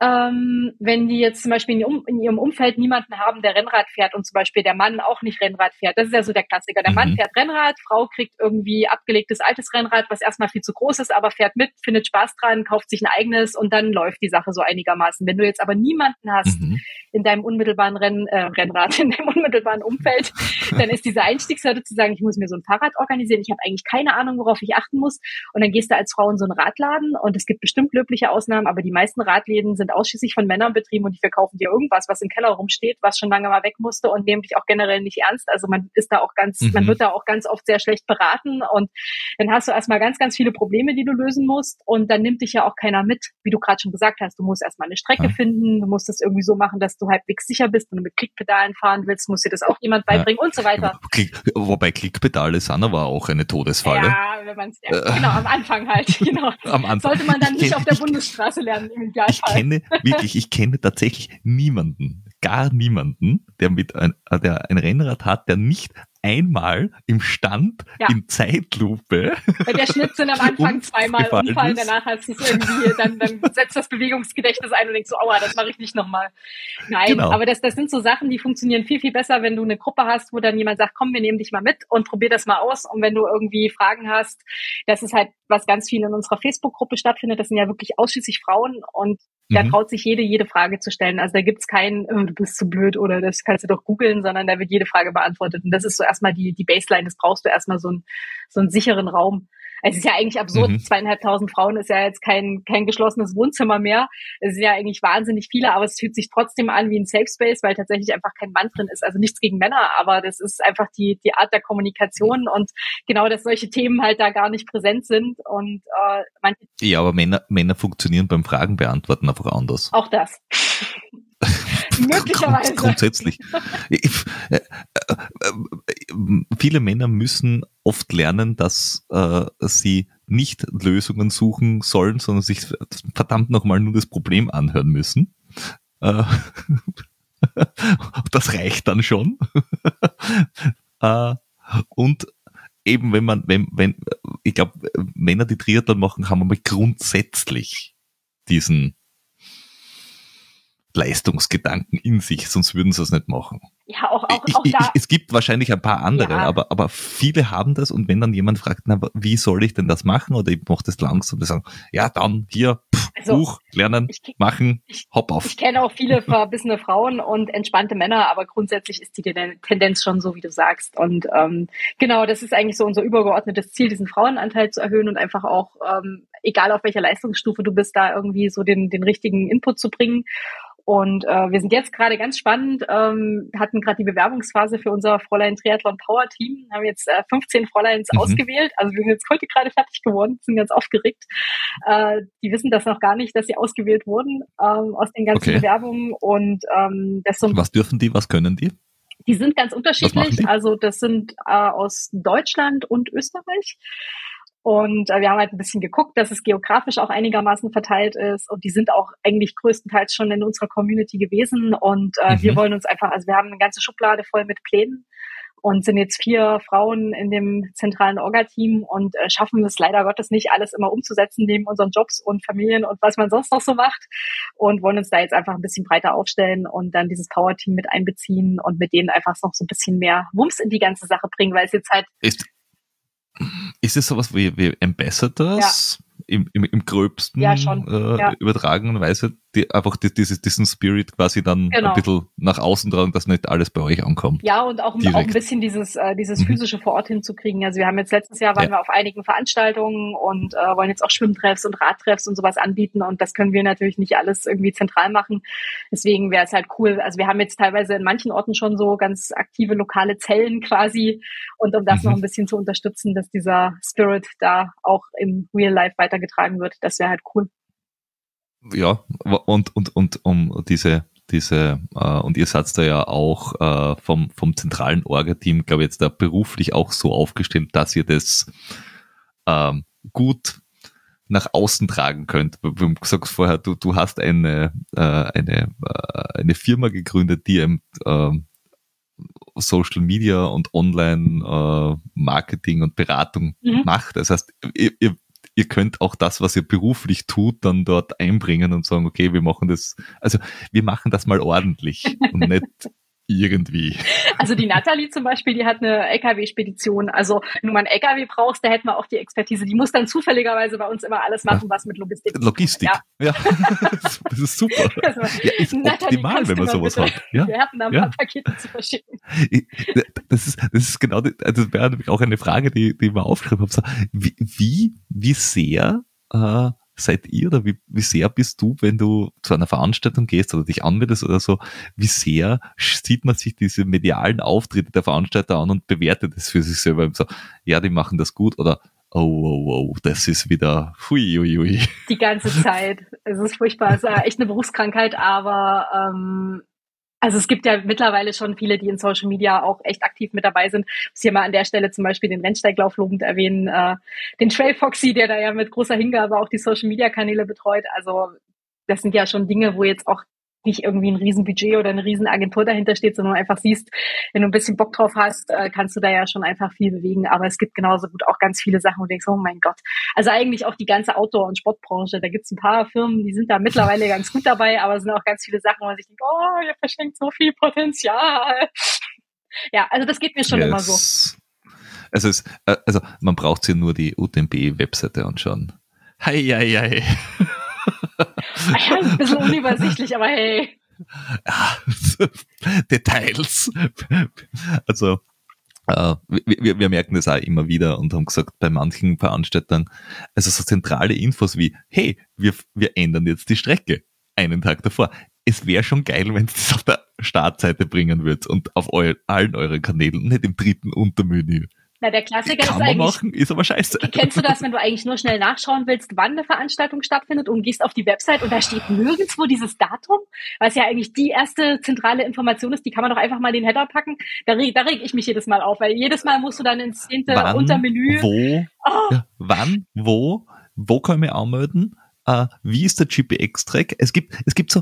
Ähm, wenn die jetzt zum Beispiel in, in, ihrem Umfeld niemanden haben, der Rennrad fährt und zum Beispiel der Mann auch nicht Rennrad fährt. Das ist ja so der Klassiker. Der mhm. Mann fährt Rennrad, Frau kriegt irgendwie abgelegtes altes Rennrad, was erstmal viel zu groß ist, aber fährt mit, findet Spaß dran, kauft sich ein eigenes und dann läuft die Sache so einigermaßen. Wenn du jetzt aber niemanden hast mhm. in deinem unmittelbaren Renn, äh, Rennrad, in deinem unmittelbaren Umfeld, dann ist diese Einstiegshürde zu sagen, ich muss mir so ein Fahrrad organisieren, ich habe eigentlich keine Ahnung, worauf ich achten muss. Und dann gehst du als Frau in so einen Radladen und es gibt bestimmt löbliche Ausnahmen, aber die meisten Radläden sind ausschließlich von Männern betrieben und die verkaufen dir irgendwas, was im Keller rumsteht, was schon lange mal weg musste und nehmen dich auch generell nicht ernst. Also man ist da auch ganz, mhm. man wird da auch ganz oft sehr schlecht beraten und dann hast du erstmal ganz, ganz viele Probleme, die du lösen musst und dann nimmt dich ja auch keiner mit, wie du gerade schon gesagt hast. Du musst erstmal eine Strecke ja. finden, du musst das irgendwie so machen, dass du halbwegs sicher bist. Du mit Klickpedalen fahren willst, muss dir das auch jemand beibringen ja. und so weiter. Klick, wobei Klickpedale sind aber auch eine Todesfalle. Ja, wenn man ja, äh. genau, am Anfang halt, genau. am Anfang. Sollte man dann nicht kenn, auf der Bundesstraße lernen im Idealfall. Ich kenne wirklich ich kenne tatsächlich niemanden, gar niemanden, der mit ein, der ein Rennrad hat, der nicht einmal im Stand ja. in Zeitlupe. Bei der Schnitt sind am Anfang zweimal umfallen, danach hast du es irgendwie, dann, dann setzt das Bewegungsgedächtnis ein und denkst so, aua, das mache ich nicht nochmal. Nein, genau. aber das, das sind so Sachen, die funktionieren viel, viel besser, wenn du eine Gruppe hast, wo dann jemand sagt, komm, wir nehmen dich mal mit und probier das mal aus. Und wenn du irgendwie Fragen hast, das ist halt, was ganz viel in unserer Facebook-Gruppe stattfindet, das sind ja wirklich ausschließlich Frauen und da mhm. traut sich jede, jede Frage zu stellen. Also da gibt's keinen, oh, du bist zu blöd oder das kannst du doch googeln, sondern da wird jede Frage beantwortet. Und das ist so erstmal die, die Baseline, das brauchst du erstmal so, ein, so einen sicheren Raum es ist ja eigentlich absurd, mhm. zweieinhalbtausend Frauen ist ja jetzt kein, kein geschlossenes Wohnzimmer mehr. Es sind ja eigentlich wahnsinnig viele, aber es fühlt sich trotzdem an wie ein Safe Space, weil tatsächlich einfach kein Mann drin ist. Also nichts gegen Männer, aber das ist einfach die, die Art der Kommunikation und genau, dass solche Themen halt da gar nicht präsent sind und äh, manche Ja, aber Männer, Männer funktionieren beim Fragen beantworten einfach anders. Auch das. Möglicherweise. Grundsätzlich. Äh, äh, viele Männer müssen oft lernen, dass äh, sie nicht Lösungen suchen sollen, sondern sich verdammt nochmal nur das Problem anhören müssen. Äh, das reicht dann schon. äh, und eben wenn man, wenn, wenn, ich glaube, Männer, die Triathlon machen, haben aber grundsätzlich diesen Leistungsgedanken in sich, sonst würden sie es nicht machen. Ja, auch, auch, ich, auch da. Ich, es gibt wahrscheinlich ein paar andere, ja. aber, aber viele haben das und wenn dann jemand fragt, na, wie soll ich denn das machen oder ich mache das langsam, die sagen, ja, dann hier, pff, also, Buch, lernen, ich, machen, hopp auf. Ich kenne auch viele verbissene Frauen und entspannte Männer, aber grundsätzlich ist die Tendenz schon so, wie du sagst. Und ähm, genau, das ist eigentlich so unser übergeordnetes Ziel, diesen Frauenanteil zu erhöhen und einfach auch, ähm, egal auf welcher Leistungsstufe du bist, da irgendwie so den, den richtigen Input zu bringen. Und äh, wir sind jetzt gerade ganz spannend, ähm, hatten gerade die Bewerbungsphase für unser Fräulein Triathlon Power Team, haben jetzt äh, 15 Fräuleins mhm. ausgewählt. Also wir sind jetzt heute gerade fertig geworden, sind ganz aufgeregt. Äh, die wissen das noch gar nicht, dass sie ausgewählt wurden ähm, aus den ganzen okay. Bewerbungen. Und ähm, das so Was dürfen die, was können die? Die sind ganz unterschiedlich. Also das sind äh, aus Deutschland und Österreich. Und äh, wir haben halt ein bisschen geguckt, dass es geografisch auch einigermaßen verteilt ist. Und die sind auch eigentlich größtenteils schon in unserer Community gewesen. Und äh, mhm. wir wollen uns einfach, also wir haben eine ganze Schublade voll mit Plänen und sind jetzt vier Frauen in dem zentralen Orga-Team und äh, schaffen es leider Gottes nicht, alles immer umzusetzen neben unseren Jobs und Familien und was man sonst noch so macht und wollen uns da jetzt einfach ein bisschen breiter aufstellen und dann dieses Power-Team mit einbeziehen und mit denen einfach noch so ein bisschen mehr Wumms in die ganze Sache bringen, weil es jetzt halt ist ist es sowas wie, wie Ambassadors? im, im, im gröbsten ja. Äh, ja. übertragenen Weise die, einfach die, dieses, diesen Spirit quasi dann genau. ein bisschen nach außen tragen, dass nicht alles bei euch ankommt. Ja, und auch, auch ein bisschen dieses, äh, dieses mhm. physische vor Ort hinzukriegen. Also wir haben jetzt letztes Jahr waren ja. wir auf einigen Veranstaltungen und äh, wollen jetzt auch Schwimmtreffs und Radtreffs und sowas anbieten und das können wir natürlich nicht alles irgendwie zentral machen. Deswegen wäre es halt cool. Also wir haben jetzt teilweise in manchen Orten schon so ganz aktive lokale Zellen quasi und um das mhm. noch ein bisschen zu unterstützen, dass dieser Spirit da auch im Real Life weitergetragen wird, das wäre halt cool ja, und, und, und um diese, diese, äh, und ihr seid da ja auch äh, vom, vom zentralen Orga-Team, glaube ich, jetzt da beruflich auch so aufgestellt, dass ihr das ähm, gut nach außen tragen könnt. Du sagst vorher, du, du hast eine, äh, eine, äh, eine Firma gegründet, die im äh, Social Media und Online äh, Marketing und Beratung mhm. macht. Das heißt, ihr, ihr ihr könnt auch das, was ihr beruflich tut, dann dort einbringen und sagen, okay, wir machen das, also wir machen das mal ordentlich und nicht irgendwie. Also die Nathalie zum Beispiel, die hat eine LKW-Spedition. Also wenn du mal einen LKW brauchst, da hätten wir auch die Expertise. Die muss dann zufälligerweise bei uns immer alles machen, was mit Logistik Logistik. Ja. ja. das ist super. Also, ja, ist Nathalie, optimal, wenn man sowas bitte. hat. Ja. Wir hatten da ein paar Pakete zu verschicken. Das ist, das ist genau, also das wäre nämlich auch eine Frage, die, die ich mir aufgeschrieben habe. Wie, wie, wie sehr äh, seid ihr oder wie, wie sehr bist du, wenn du zu einer Veranstaltung gehst oder dich anmeldest oder so, wie sehr sieht man sich diese medialen Auftritte der Veranstalter an und bewertet es für sich selber? So, ja, die machen das gut oder oh, oh, oh, das ist wieder hui, hui, hui. Die ganze Zeit. Es ist furchtbar. Es ist echt eine Berufskrankheit, aber ähm, also es gibt ja mittlerweile schon viele, die in Social Media auch echt aktiv mit dabei sind. Ich muss hier mal an der Stelle zum Beispiel den Rennsteiglauf lobend erwähnen, äh, den Trail Foxy, der da ja mit großer Hingabe auch die Social Media Kanäle betreut. Also das sind ja schon Dinge, wo jetzt auch nicht irgendwie ein Riesenbudget oder eine Riesenagentur dahinter steht, sondern einfach siehst, wenn du ein bisschen Bock drauf hast, äh, kannst du da ja schon einfach viel bewegen. Aber es gibt genauso gut auch ganz viele Sachen, wo du denkst, oh mein Gott. Also eigentlich auch die ganze Outdoor- und Sportbranche. Da gibt es ein paar Firmen, die sind da mittlerweile ganz gut dabei, aber es sind auch ganz viele Sachen, wo man sich denkt, oh, ihr verschenkt so viel Potenzial. Ja, also das geht mir schon yes. immer so. Also, es, äh, also man braucht sich nur die UTMB-Webseite anschauen. Hei, hei, hei. Ja, ein bisschen unübersichtlich, aber hey. Ja, Details. Also, äh, wir, wir, merken das auch immer wieder und haben gesagt, bei manchen Veranstaltern, also so zentrale Infos wie, hey, wir, wir ändern jetzt die Strecke einen Tag davor. Es wäre schon geil, wenn es das auf der Startseite bringen wird und auf eu allen euren Kanälen, nicht im dritten Untermenü. Na, der Klassiker Kann ist eigentlich. Machen, ist aber scheiße. Kennst du das, wenn du eigentlich nur schnell nachschauen willst, wann eine Veranstaltung stattfindet und gehst auf die Website und da steht nirgendwo dieses Datum, was ja eigentlich die erste zentrale Information ist, die kann man doch einfach mal in den Header packen. Da reg, da reg ich mich jedes Mal auf, weil jedes Mal musst du dann ins zehnte wann, Untermenü. Wo? Oh. Ja, wann? Wo? Wo kann ich anmelden? Uh, wie ist der GPX-Track? Es gibt, es gibt so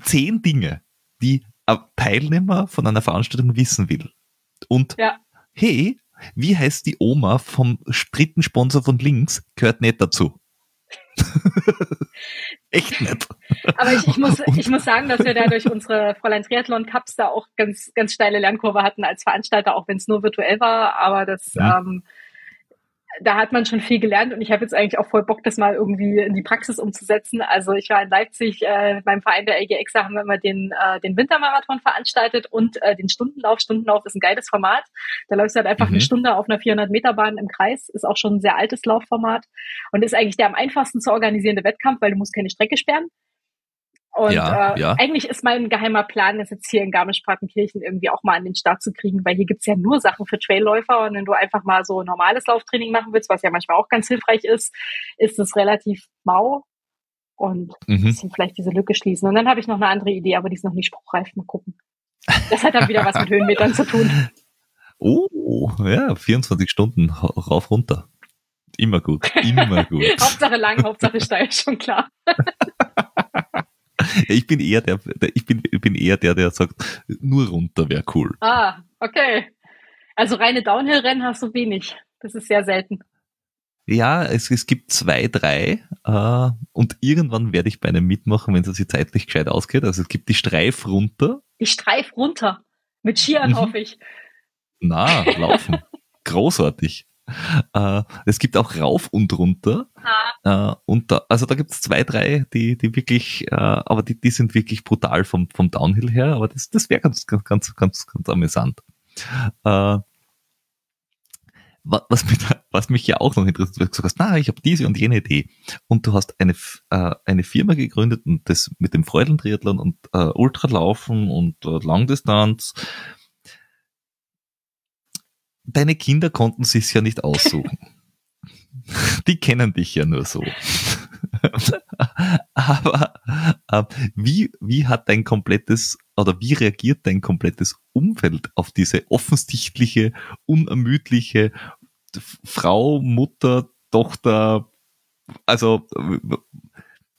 zehn Dinge, die ein Teilnehmer von einer Veranstaltung wissen will. Und ja. hey, wie heißt die Oma vom dritten Sponsor von links? Gehört nicht dazu. Echt nicht. Aber ich, ich, muss, ich muss sagen, dass wir da durch unsere Fräulein Triathlon Cups da auch ganz, ganz steile Lernkurve hatten als Veranstalter, auch wenn es nur virtuell war. Aber das, ja. ähm, da hat man schon viel gelernt und ich habe jetzt eigentlich auch voll Bock, das mal irgendwie in die Praxis umzusetzen. Also ich war in Leipzig äh, beim Verein der LGX, da haben wir immer den, äh, den Wintermarathon veranstaltet und äh, den Stundenlauf. Stundenlauf ist ein geiles Format. Da läufst du halt einfach mhm. eine Stunde auf einer 400 Meter Bahn im Kreis. Ist auch schon ein sehr altes Laufformat und ist eigentlich der am einfachsten zu organisierende Wettkampf, weil du musst keine Strecke sperren. Und ja, äh, ja. eigentlich ist mein geheimer Plan, das jetzt hier in Garmisch-Partenkirchen irgendwie auch mal an den Start zu kriegen, weil hier gibt's ja nur Sachen für Trailläufer und wenn du einfach mal so normales Lauftraining machen willst, was ja manchmal auch ganz hilfreich ist, ist es relativ mau und mhm. vielleicht diese Lücke schließen. Und dann habe ich noch eine andere Idee, aber die ist noch nicht spruchreif. Mal gucken. Das hat dann wieder was mit Höhenmetern zu tun. Oh, ja, 24 Stunden rauf runter. Immer gut, immer gut. Hauptsache lang, Hauptsache steil, schon klar. Ich bin eher der, ich bin, bin eher der, der sagt, nur runter wäre cool. Ah, okay. Also reine Downhill-Rennen hast du wenig. Das ist sehr selten. Ja, es, es gibt zwei, drei äh, und irgendwann werde ich bei einem mitmachen, wenn es sich zeitlich gescheit ausgeht. Also es gibt die Streif runter. Die Streif runter. Mit Skiern mhm. hoffe ich. Na, laufen. Großartig. Äh, es gibt auch rauf und runter. Ah. Äh, und da, also da gibt es zwei, drei, die, die wirklich, äh, aber die, die sind wirklich brutal vom, vom Downhill her, aber das, das wäre ganz, ganz, ganz, ganz, ganz amüsant. Äh, was mich, was mich ja auch noch interessiert, du gesagt hast, na, ich habe diese und jene Idee. Und du hast eine, äh, eine Firma gegründet und das mit dem Freudentriathlon und äh, Ultralaufen und Langdistanz. Deine Kinder konnten sich's ja nicht aussuchen. Die kennen dich ja nur so. Aber äh, wie, wie hat dein komplettes oder wie reagiert dein komplettes Umfeld auf diese offensichtliche, unermüdliche Frau, Mutter, Tochter? Also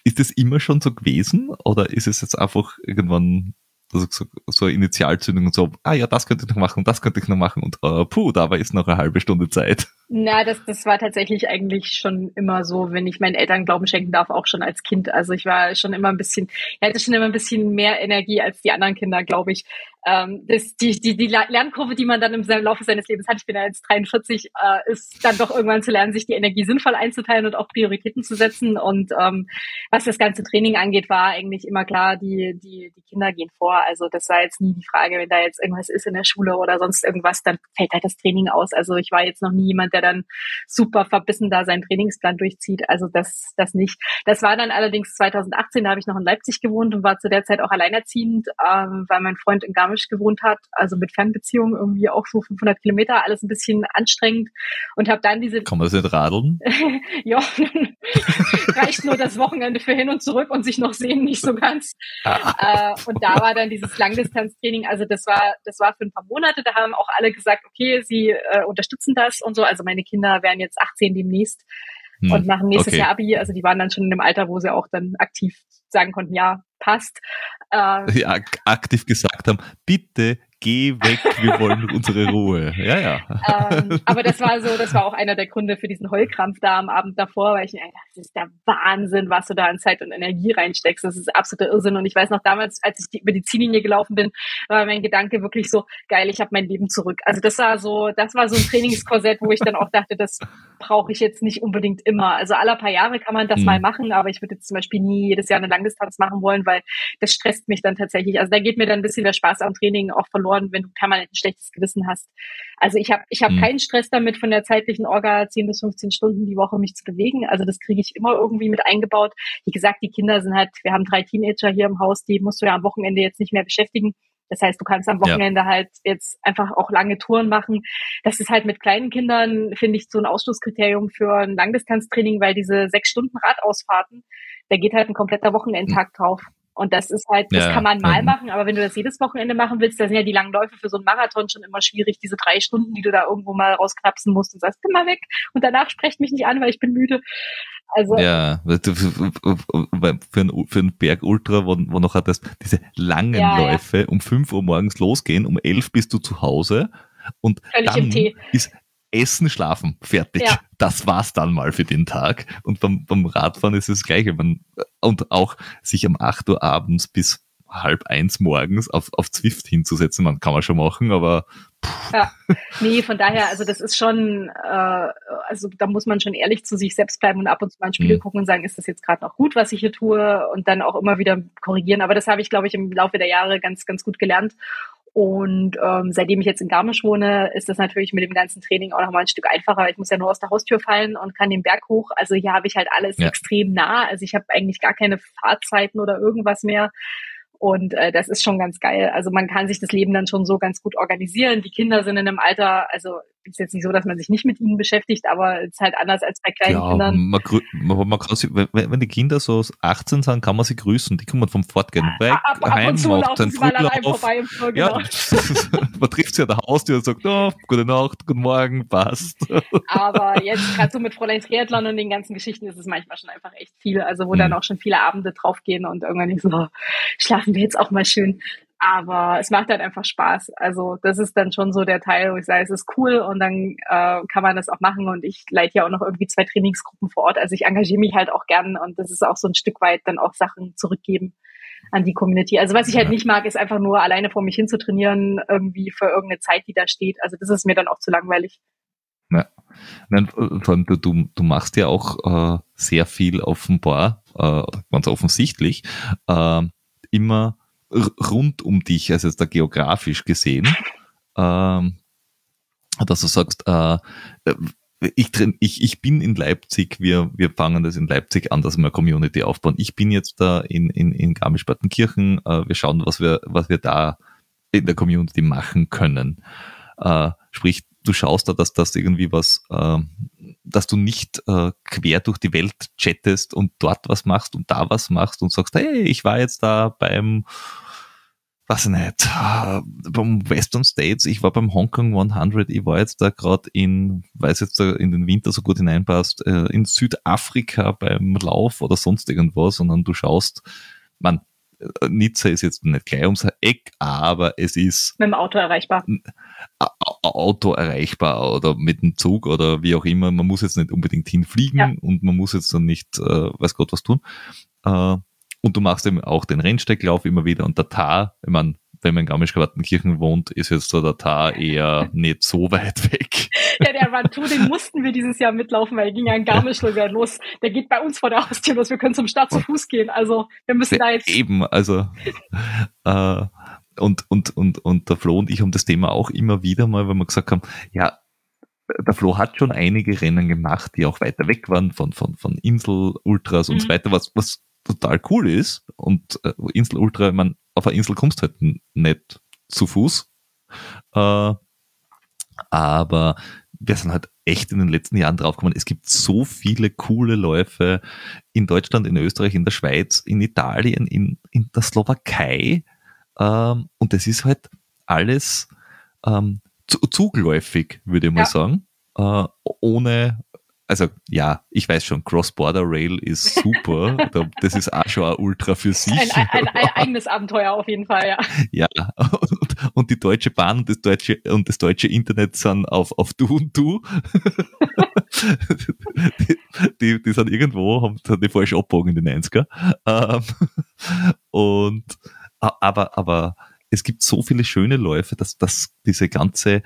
ist es immer schon so gewesen oder ist es jetzt einfach irgendwann also so, so Initialzündung und so, ah ja, das könnte ich noch machen, das könnte ich noch machen und uh, puh, dabei ist noch eine halbe Stunde Zeit. Na, das, das war tatsächlich eigentlich schon immer so, wenn ich meinen Eltern Glauben schenken darf, auch schon als Kind. Also ich war schon immer ein bisschen, ich hatte schon immer ein bisschen mehr Energie als die anderen Kinder, glaube ich ähm, das, die, die, die Lernkurve, die man dann im Laufe seines Lebens hat, ich bin ja jetzt 43, äh, ist dann doch irgendwann zu lernen, sich die Energie sinnvoll einzuteilen und auch Prioritäten zu setzen. Und ähm, was das ganze Training angeht, war eigentlich immer klar, die, die, die Kinder gehen vor. Also das war jetzt nie die Frage, wenn da jetzt irgendwas ist in der Schule oder sonst irgendwas, dann fällt halt das Training aus. Also ich war jetzt noch nie jemand, der dann super verbissen da seinen Trainingsplan durchzieht. Also das, das nicht. Das war dann allerdings 2018, da habe ich noch in Leipzig gewohnt und war zu der Zeit auch alleinerziehend, ähm, weil mein Freund in Garmisch gewohnt hat, also mit Fernbeziehungen irgendwie auch so 500 Kilometer, alles ein bisschen anstrengend und habe dann diese... Kann man das nicht radeln? ja, reicht nur das Wochenende für hin und zurück und sich noch sehen nicht so ganz. Ah. äh, und da war dann dieses Langdistanztraining, also das war, das war für ein paar Monate, da haben auch alle gesagt, okay, sie äh, unterstützen das und so, also meine Kinder werden jetzt 18 demnächst hm, und machen nächstes okay. Jahr Abi. Also die waren dann schon in dem Alter, wo sie auch dann aktiv sagen konnten, ja, passt. Äh, ja, aktiv gesagt haben, bitte geh weg, wir wollen unsere Ruhe. Ja, ja. Ähm, aber das war so, das war auch einer der Gründe für diesen Heulkrampf da am Abend davor, weil ich mir dachte, das ist der Wahnsinn, was du da an Zeit und Energie reinsteckst. Das ist absoluter Irrsinn. Und ich weiß noch damals, als ich die, über die Ziellinie gelaufen bin, war mein Gedanke wirklich so, geil, ich habe mein Leben zurück. Also das war so, das war so ein Trainingskorsett, wo ich dann auch dachte, das brauche ich jetzt nicht unbedingt immer. Also alle paar Jahre kann man das mhm. mal machen, aber ich würde jetzt zum Beispiel nie jedes Jahr eine Langdistanz machen wollen, weil das stresst mich dann tatsächlich. Also da geht mir dann ein bisschen der Spaß am Training auch verloren, wenn du permanent ein schlechtes Gewissen hast. Also ich habe ich hab mhm. keinen Stress damit, von der zeitlichen Orga 10 bis 15 Stunden die Woche mich zu bewegen. Also das kriege ich immer irgendwie mit eingebaut. Wie gesagt, die Kinder sind halt, wir haben drei Teenager hier im Haus, die musst du ja am Wochenende jetzt nicht mehr beschäftigen. Das heißt, du kannst am Wochenende ja. halt jetzt einfach auch lange Touren machen. Das ist halt mit kleinen Kindern, finde ich, so ein Ausschlusskriterium für ein Langdistanztraining, weil diese sechs Stunden Radausfahrten, da geht halt ein kompletter Wochenendtag drauf. Und das ist halt, das ja, kann man mal ja. machen, aber wenn du das jedes Wochenende machen willst, da sind ja die langen Läufe für so einen Marathon schon immer schwierig, diese drei Stunden, die du da irgendwo mal rausknapsen musst und sagst, bin mal weg und danach sprecht mich nicht an, weil ich bin müde. Also ja, für einen, für einen Berg Ultra, wo, wo noch das, diese langen ja, Läufe um 5 Uhr morgens losgehen, um 11 bist du zu Hause und Völlig dann ist Essen, Schlafen, fertig. Ja. Das war's dann mal für den Tag. Und beim, beim Radfahren ist es das Gleiche. Man, und auch sich um 8 Uhr abends bis halb eins morgens auf, auf Zwift hinzusetzen, man kann man schon machen, aber ja, nee, von daher, also das ist schon, äh, also da muss man schon ehrlich zu sich selbst bleiben und ab und zu mal ein Spiel mhm. gucken und sagen, ist das jetzt gerade noch gut, was ich hier tue und dann auch immer wieder korrigieren. Aber das habe ich, glaube ich, im Laufe der Jahre ganz, ganz gut gelernt. Und ähm, seitdem ich jetzt in Garmisch wohne, ist das natürlich mit dem ganzen Training auch nochmal ein Stück einfacher. Ich muss ja nur aus der Haustür fallen und kann den Berg hoch. Also hier habe ich halt alles ja. extrem nah. Also ich habe eigentlich gar keine Fahrzeiten oder irgendwas mehr. Und äh, das ist schon ganz geil. Also man kann sich das Leben dann schon so ganz gut organisieren. Die Kinder sind in einem Alter, also ist jetzt nicht so, dass man sich nicht mit ihnen beschäftigt, aber es ist halt anders als bei kleinen ja, Kindern. Man, man, man kann sie, wenn, wenn die Kinder so 18 sind, kann man sie grüßen. Die kommen vom Fortgehen weg, ab, ab heim, macht einen Frühlauf. Flur genau. Ja, man trifft sie an der Haustür und sagt, oh, gute Nacht, guten Morgen, passt. Aber jetzt gerade so mit Fräulein Triathlon und den ganzen Geschichten ist es manchmal schon einfach echt viel. Also wo hm. dann auch schon viele Abende draufgehen und irgendwann nicht so, oh, schlafen wir jetzt auch mal schön. Aber es macht halt einfach Spaß. Also das ist dann schon so der Teil, wo ich sage, es ist cool und dann äh, kann man das auch machen. Und ich leite ja auch noch irgendwie zwei Trainingsgruppen vor Ort. Also ich engagiere mich halt auch gern und das ist auch so ein Stück weit dann auch Sachen zurückgeben an die Community. Also was ich halt nicht mag, ist einfach nur alleine vor mich hin zu trainieren, irgendwie für irgendeine Zeit, die da steht. Also das ist mir dann auch zu langweilig. Ja. Nein, vor allem du, du, machst ja auch äh, sehr viel offenbar, äh, ganz offensichtlich, äh, immer rund um dich, also jetzt da geografisch gesehen, äh, dass du sagst, äh, ich, ich, ich bin in Leipzig, wir, wir fangen das in Leipzig an, dass wir eine Community aufbauen. Ich bin jetzt da in, in, in Garmisch-Partenkirchen, äh, wir schauen, was wir, was wir da in der Community machen können. Äh, sprich, du schaust da, dass das irgendwie was, äh, dass du nicht äh, quer durch die Welt chattest und dort was machst und da was machst und sagst, hey, ich war jetzt da beim ich nicht, äh, beim Western States, ich war beim Hong Kong 100, ich war jetzt da gerade in, weiß jetzt da in den Winter so gut hineinpasst, äh, in Südafrika beim Lauf oder sonst irgendwas, sondern du schaust, man, äh, Nizza ist jetzt nicht gleich ums Eck, aber es ist mit dem Auto erreichbar. Auto erreichbar oder mit dem Zug oder wie auch immer. Man muss jetzt nicht unbedingt hinfliegen ja. und man muss jetzt dann nicht, äh, weiß Gott was tun. Äh, und du machst eben auch den Rennstecklauf immer wieder und der Tar, ich meine, wenn man in Garmisch-Partenkirchen wohnt, ist jetzt so der Tar eher nicht so weit weg. Ja, der Rantou, den mussten wir dieses Jahr mitlaufen, weil er ging ja in Garmisch sogar los. Der geht bei uns vor der Haustür los. Wir können zum Start zu Fuß gehen. Also wir müssen da jetzt. Eben, also äh, und, und, und, und der Flo und ich haben das Thema auch immer wieder mal, weil wir gesagt haben, ja, der Flo hat schon einige Rennen gemacht, die auch weiter weg waren von, von, von Insel, Ultras und mhm. so weiter, was, was total cool ist. Und äh, Insel Ultra, man, auf der Insel kommst halt nicht zu Fuß. Äh, aber wir sind halt echt in den letzten Jahren draufgekommen, es gibt so viele coole Läufe in Deutschland, in Österreich, in der Schweiz, in Italien, in, in der Slowakei. Ähm, und das ist halt alles ähm, zugläufig, würde ich mal ja. sagen. Äh, ohne, also ja, ich weiß schon, Cross-Border Rail ist super. das ist auch schon ein Ultra für sich. Ein, ein, ein, eigenes Abenteuer auf jeden Fall, ja. Ja, und, und, die Deutsche Bahn und das deutsche, und das deutsche Internet sind auf, auf Du und Du. die, die, die, sind irgendwo, haben, haben die falsch abgebogen in den 90er. Ähm, und, aber, aber es gibt so viele schöne Läufe, dass, dass diese ganze,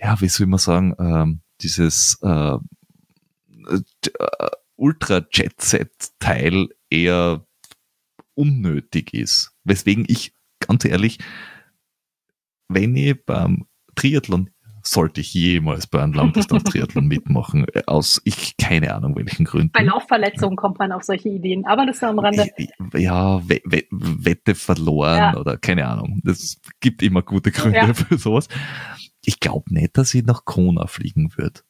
ja, wie soll man sagen, ähm, dieses äh, Ultra-Jet-Set-Teil eher unnötig ist. Weswegen ich, ganz ehrlich, wenn ich beim Triathlon sollte ich jemals bei einem Langdistanz-Triathlon mitmachen, aus ich keine Ahnung welchen Gründen. Bei Laufverletzungen kommt man auf solche Ideen, aber das ist am Rande. Ja, Wette verloren ja. oder keine Ahnung. Das gibt immer gute Gründe ja. für sowas. Ich glaube nicht, dass ich nach Kona fliegen würde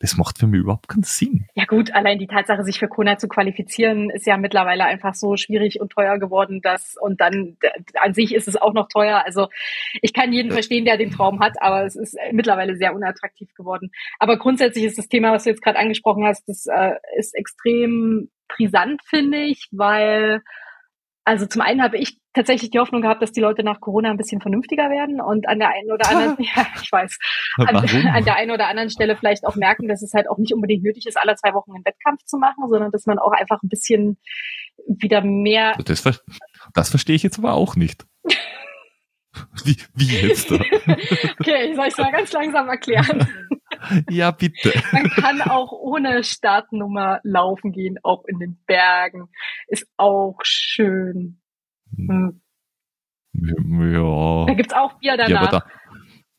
das macht für mich überhaupt keinen Sinn. Ja gut, allein die Tatsache, sich für Kona zu qualifizieren, ist ja mittlerweile einfach so schwierig und teuer geworden, dass und dann an sich ist es auch noch teuer. Also ich kann jeden verstehen, der den Traum hat, aber es ist mittlerweile sehr unattraktiv geworden. Aber grundsätzlich ist das Thema, was du jetzt gerade angesprochen hast, das äh, ist extrem brisant, finde ich, weil also zum einen habe ich tatsächlich die Hoffnung gehabt, dass die Leute nach Corona ein bisschen vernünftiger werden und an der einen oder anderen, ja, ich weiß, an, an, der einen oder anderen Stelle vielleicht auch merken, dass es halt auch nicht unbedingt nötig ist, alle zwei Wochen einen Wettkampf zu machen, sondern dass man auch einfach ein bisschen wieder mehr. Das, das verstehe ich jetzt aber auch nicht. Wie, wie jetzt okay, ich soll es mal ganz langsam erklären. Ja, bitte. Man kann auch ohne Startnummer laufen gehen, auch in den Bergen. Ist auch schön. Hm. Ja. Da gibt's auch Bier danach. Ja, da,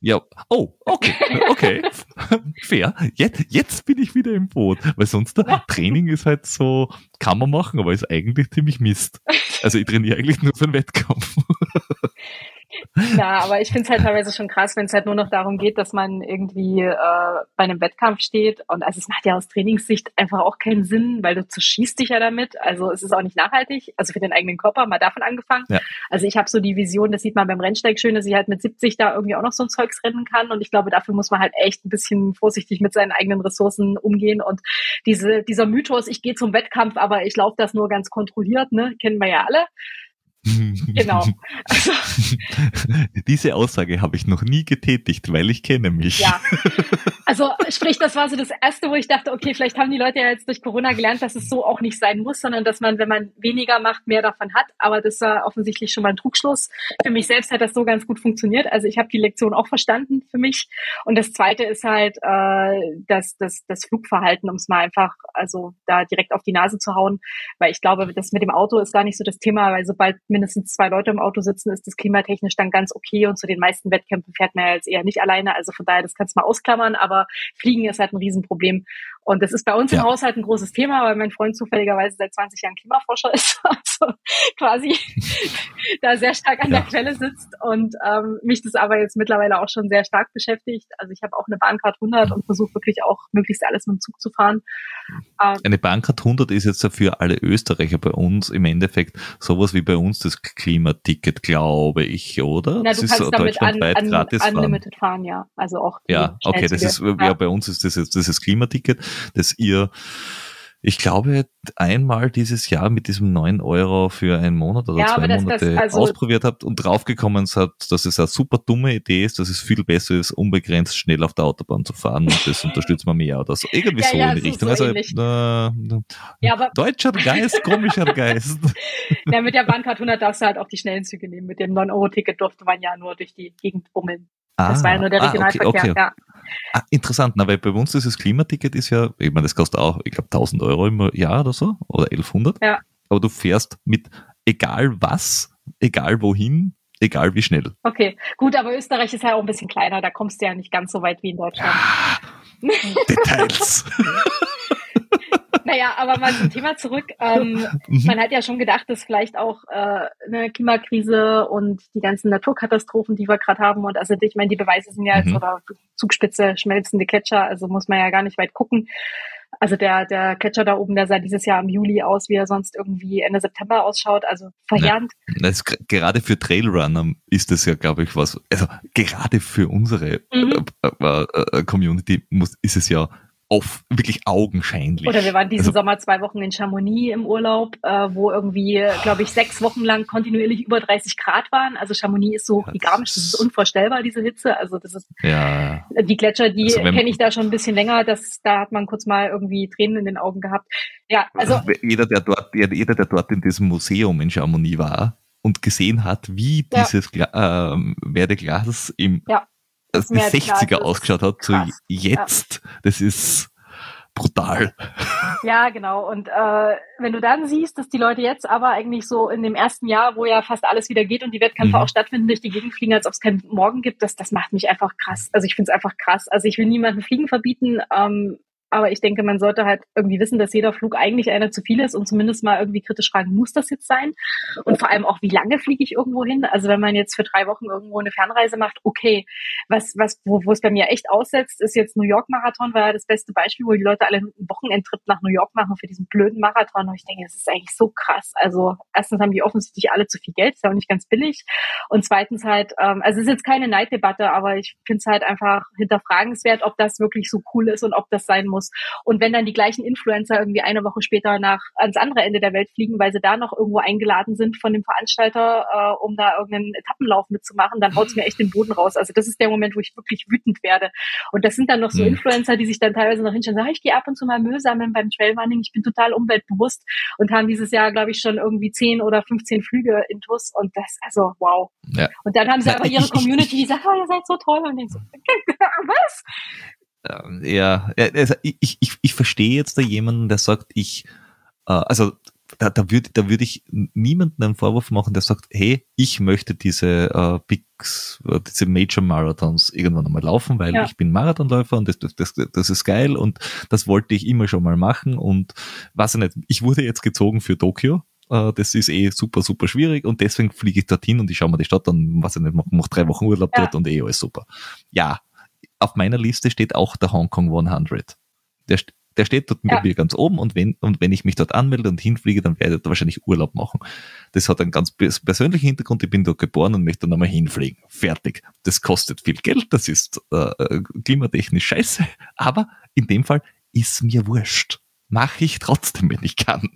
ja, oh, okay, okay, fair. Jetzt, jetzt bin ich wieder im Boot, weil sonst der Training ist halt so, kann man machen, aber ist eigentlich ziemlich Mist. Also ich trainiere eigentlich nur für einen Wettkampf. Ja, aber ich finde es halt teilweise schon krass, wenn es halt nur noch darum geht, dass man irgendwie äh, bei einem Wettkampf steht. Und also es macht ja aus Trainingssicht einfach auch keinen Sinn, weil du zerschießt dich ja damit. Also es ist auch nicht nachhaltig, also für den eigenen Körper, mal davon angefangen. Ja. Also ich habe so die Vision, das sieht man beim Rennsteig schön, dass ich halt mit 70 da irgendwie auch noch so ein Zeugs rennen kann. Und ich glaube, dafür muss man halt echt ein bisschen vorsichtig mit seinen eigenen Ressourcen umgehen. Und diese, dieser Mythos, ich gehe zum Wettkampf, aber ich laufe das nur ganz kontrolliert, ne, kennen wir ja alle Genau. Also, Diese Aussage habe ich noch nie getätigt, weil ich kenne mich. ja. Also sprich, das war so das Erste, wo ich dachte, okay, vielleicht haben die Leute ja jetzt durch Corona gelernt, dass es so auch nicht sein muss, sondern dass man, wenn man weniger macht, mehr davon hat. Aber das war offensichtlich schon mal ein Trugschluss. Für mich selbst hat das so ganz gut funktioniert. Also ich habe die Lektion auch verstanden für mich. Und das Zweite ist halt äh, das, das, das Flugverhalten, um es mal einfach also da direkt auf die Nase zu hauen. Weil ich glaube, das mit dem Auto ist gar nicht so das Thema, weil sobald mindestens zwei Leute im Auto sitzen, ist das klimatechnisch dann ganz okay. Und zu den meisten Wettkämpfen fährt man ja jetzt eher nicht alleine. Also von daher, das kannst du mal ausklammern. Aber Fliegen ist halt ein Riesenproblem. Und das ist bei uns Ja. im Haushalt ein großes Thema, weil mein Freund zufälligerweise seit 20 Jahren Klimaforscher ist. Also quasi da sehr stark an Ja. der Quelle sitzt und ähm, mich das aber jetzt mittlerweile auch schon sehr stark beschäftigt. Also ich habe auch eine Bahncard 100 und versuche wirklich auch möglichst alles mit dem Zug zu fahren. Ähm, Eine Bahncard 100 ist jetzt für alle Österreicher bei uns im Endeffekt sowas wie bei uns das Klimaticket, glaube ich, oder? na, das du ist kannst so damit un, deutschlandweit un, gratis fahren. unlimited fahren, ja. Also auch Ja, okay, das ist, ja, bei uns ist das jetzt dieses Klimaticket, das ihr, ich glaube, einmal dieses Jahr mit diesem 9 Euro für einen Monat oder Ja, zwei das- das- Monate also- ausprobiert habt und draufgekommen seid, dass es eine super dumme Idee ist, dass es viel besser ist, unbegrenzt schnell auf der Autobahn zu fahren und das unterstützt man mehr oder so. Irgendwie Ja, so ja, in die Richtung. so also, äh, deutscher Geist, komischer Geist. ja, mit der Bahncard 100 darfst du halt auch die schnellen Züge nehmen. Mit dem 9-Euro-Ticket durfte man ja nur durch die Gegend bummeln. Das war ja nur der ah, Regionalverkehr. okay, okay. Ja. Ah, interessant, na, weil bei uns dieses Klimaticket ist ja, ich meine, das kostet auch, ich glaube, 1000 Euro im Jahr oder so, oder 1100. Ja. Aber du fährst mit egal was, egal wohin, egal wie schnell. Okay, gut, aber Österreich ist ja auch ein bisschen kleiner, da kommst du ja nicht ganz so weit wie in Deutschland. Details. Naja, aber mal zum Thema zurück. Ähm, Mhm. man hat ja schon gedacht, dass vielleicht auch äh, eine Klimakrise und die ganzen Naturkatastrophen, die wir gerade haben, und also ich meine, die Beweise sind ja jetzt, Mhm. oder Zugspitze, schmelzende Gletscher, also muss man ja gar nicht weit gucken. Also der, der Gletscher da oben, der sah dieses Jahr im Juli aus, wie er sonst irgendwie Ende September ausschaut, also verheerend. Das ist, gr- gerade für Trailrunner ist das ja, glaube ich, was, also gerade für unsere Mhm. äh, äh, äh, Community muss, ist es ja oft wirklich augenscheinlich. Oder wir waren diesen Also- Sommer zwei Wochen in Chamonix im Urlaub, äh, wo irgendwie, glaube ich, sechs Wochen lang kontinuierlich über 30 Grad waren. Also Chamonix ist so Ja, wie das Garmisch, das ist unvorstellbar, diese Hitze. Also das ist ja, die Gletscher, die Also kenne ich da schon ein bisschen länger. Das, da hat man kurz mal irgendwie Tränen in den Augen gehabt. Ja, also jeder, der dort, jeder, der dort in diesem Museum in Chamonix war und gesehen hat, wie Ja. dieses Gla ähm, Werdeglas im Ja, die Werdeglas 60er ist ausgeschaut hat, zu krass. jetzt, das ist brutal. Ja, genau. Und äh, wenn du dann siehst, dass die Leute jetzt aber eigentlich so in dem ersten Jahr, wo ja fast alles wieder geht und die Wettkämpfe Mhm. auch stattfinden, durch die Gegend fliegen, als ob es keinen Morgen gibt, das, das macht mich einfach krass. Also ich finde es einfach krass. Also ich will niemandem Fliegen verbieten, ähm, aber ich denke, man sollte halt irgendwie wissen, dass jeder Flug eigentlich einer zu viel ist und zumindest mal irgendwie kritisch fragen, muss das jetzt sein? Und vor allem auch, wie lange fliege ich irgendwo hin? Also wenn man jetzt für drei Wochen irgendwo eine Fernreise macht, okay. Was, was, wo, wo es bei mir echt aussetzt, ist jetzt New York Marathon, war ja das beste Beispiel, wo die Leute alle einen Wochenendtrip nach New York machen für diesen blöden Marathon. Und ich denke, das ist eigentlich so krass. Also erstens haben die offensichtlich alle zu viel Geld, ist ja auch nicht ganz billig. Und zweitens halt, ähm, also es ist jetzt keine Neiddebatte, aber ich finde es halt einfach hinterfragenswert, ob das wirklich so cool ist und ob das sein muss. Und wenn dann die gleichen Influencer irgendwie eine Woche später nach ans andere Ende der Welt fliegen, weil sie da noch irgendwo eingeladen sind von dem Veranstalter, äh, um da irgendeinen Etappenlauf mitzumachen, dann haut's mir echt den Boden raus. Also das ist der Moment, wo ich wirklich wütend werde. Und das sind dann noch so Mhm. Influencer, die sich dann teilweise noch hinstellen und sagen, ich gehe ab und zu mal Müll sammeln beim Trailrunning, ich bin total umweltbewusst und haben dieses Jahr, glaube ich, schon irgendwie 10 oder 15 Flüge in TUS und das, also wow. Ja. Und dann haben sie aber ihre Community, die sagt, oh, ihr seid so toll und ich so, was? Ähm, Ja, ja, also ich, ich, ich verstehe jetzt da jemanden, der sagt, ich, äh, also da, da würde da würd ich niemanden einen Vorwurf machen, der sagt, hey, ich möchte diese äh, Bigs, äh, diese Major Marathons irgendwann einmal laufen, weil Ja. ich bin Marathonläufer und das, das, das, ist geil und das wollte ich immer schon mal machen und weiß ich nicht, ich wurde jetzt gezogen für Tokio. Äh, Das ist eh super, super schwierig und deswegen fliege ich dorthin und ich schaue mir die Stadt an, was ich nicht, mache mach drei Wochen Urlaub Ja. dort und eh alles super. Ja, auf meiner Liste steht auch der Hong Kong 100. Der, der steht dort Ja. bei mir ganz oben und wenn, und wenn ich mich dort anmelde und hinfliege, dann werde ich da wahrscheinlich Urlaub machen. Das hat einen ganz pers- persönlichen Hintergrund. Ich bin dort geboren und möchte dann einmal hinfliegen. Fertig. Das kostet viel Geld. Das ist äh, äh, klimatechnisch scheiße. Aber in dem Fall ist mir wurscht. mache ich trotzdem, wenn ich kann.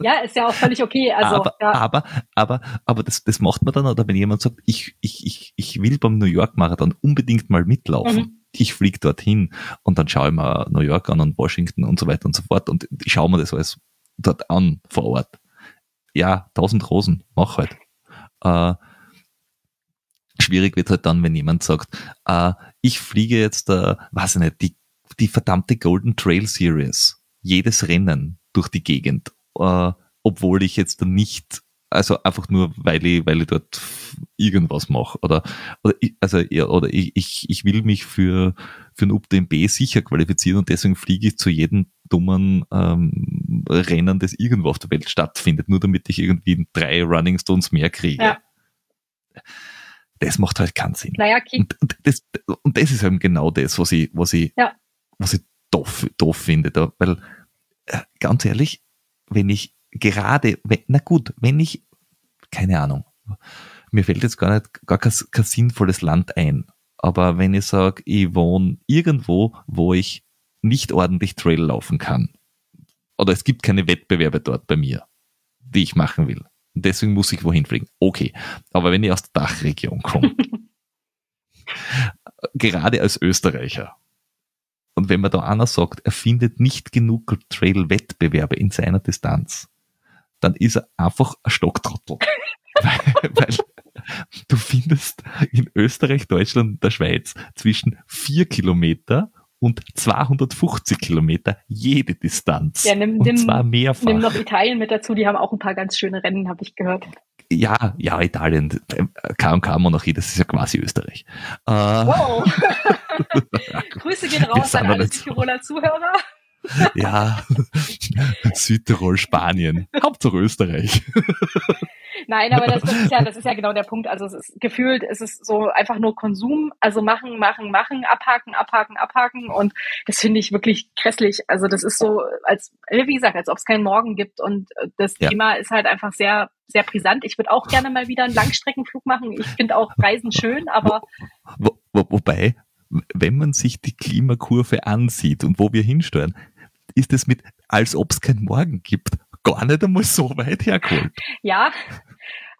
Ja, ist ja auch völlig okay. Also, aber, ja. aber, aber, aber das, das macht man dann, oder wenn jemand sagt, ich, ich, ich, ich will beim New York Marathon unbedingt mal mitlaufen. Mhm. Ich fliege dorthin und dann schaue ich mir New York an und Washington und so weiter und so fort und ich schaue mir das alles dort an vor Ort. Ja, tausend Rosen, mach halt. Äh, schwierig wird halt dann, wenn jemand sagt, äh, ich fliege jetzt, äh, weiß ich nicht, die, die verdammte Golden Trail Series, jedes Rennen durch die Gegend, äh, obwohl ich jetzt nicht, also einfach nur, weil ich, weil ich dort irgendwas mache oder, oder ich, also ja, oder ich, ich, ich will mich für für ein UTMB sicher qualifizieren und deswegen fliege ich zu jedem dummen ähm, Rennen, das irgendwo auf der Welt stattfindet, nur damit ich irgendwie drei Running Stones mehr kriege. Ja. Das macht halt keinen Sinn. Naja, okay. Und, und, das, und das ist eben genau das, was ich, was ich, Ja. was ich doof, doof finde. Da, weil, äh, ganz ehrlich, wenn ich gerade, wenn, na gut, wenn ich, keine Ahnung, mir fällt jetzt gar nicht, gar kein, kein sinnvolles Land ein. Aber wenn ich sage, ich wohne irgendwo, wo ich nicht ordentlich Trail laufen kann, oder es gibt keine Wettbewerbe dort bei mir, die ich machen will. Deswegen muss ich wohin fliegen. Okay. Aber wenn ich aus der Dachregion komme, gerade als Österreicher, und wenn man da einer sagt, er findet nicht genug Trail-Wettbewerbe in seiner Distanz, dann ist er einfach ein Stocktrottel. weil, weil du findest in Österreich, Deutschland und der Schweiz zwischen vier Kilometer und 250 Kilometer jede Distanz. Ja, nimm, und nimm, zwar mehrfach. nimm noch Italien mit dazu, die haben auch ein paar ganz schöne Rennen, habe ich gehört. Ja, ja, Italien, KMK-Monarchie, das ist ja quasi Österreich. Äh, Wow. Grüße gehen raus an alle Südtiroler Zuhörer. ja, Südtirol, Spanien, Hauptsache Österreich. Nein, aber das, das, ist ja, das ist ja genau der Punkt. Also es ist gefühlt, es ist so einfach nur Konsum. Also machen, machen, machen, abhaken, abhaken, abhaken. Und das finde ich wirklich grässlich. Also das ist so, als, wie gesagt, als ob es keinen Morgen gibt. Und äh, das Ja. Thema ist halt einfach sehr, sehr brisant. Ich würde auch gerne mal wieder einen Langstreckenflug machen. Ich finde auch Reisen schön, aber Wo, wo, wobei, wenn man sich die Klimakurve ansieht und wo wir hinsteuern, ist es mit, als ob es keinen Morgen gibt, gar nicht einmal so weit hergeholt. ja.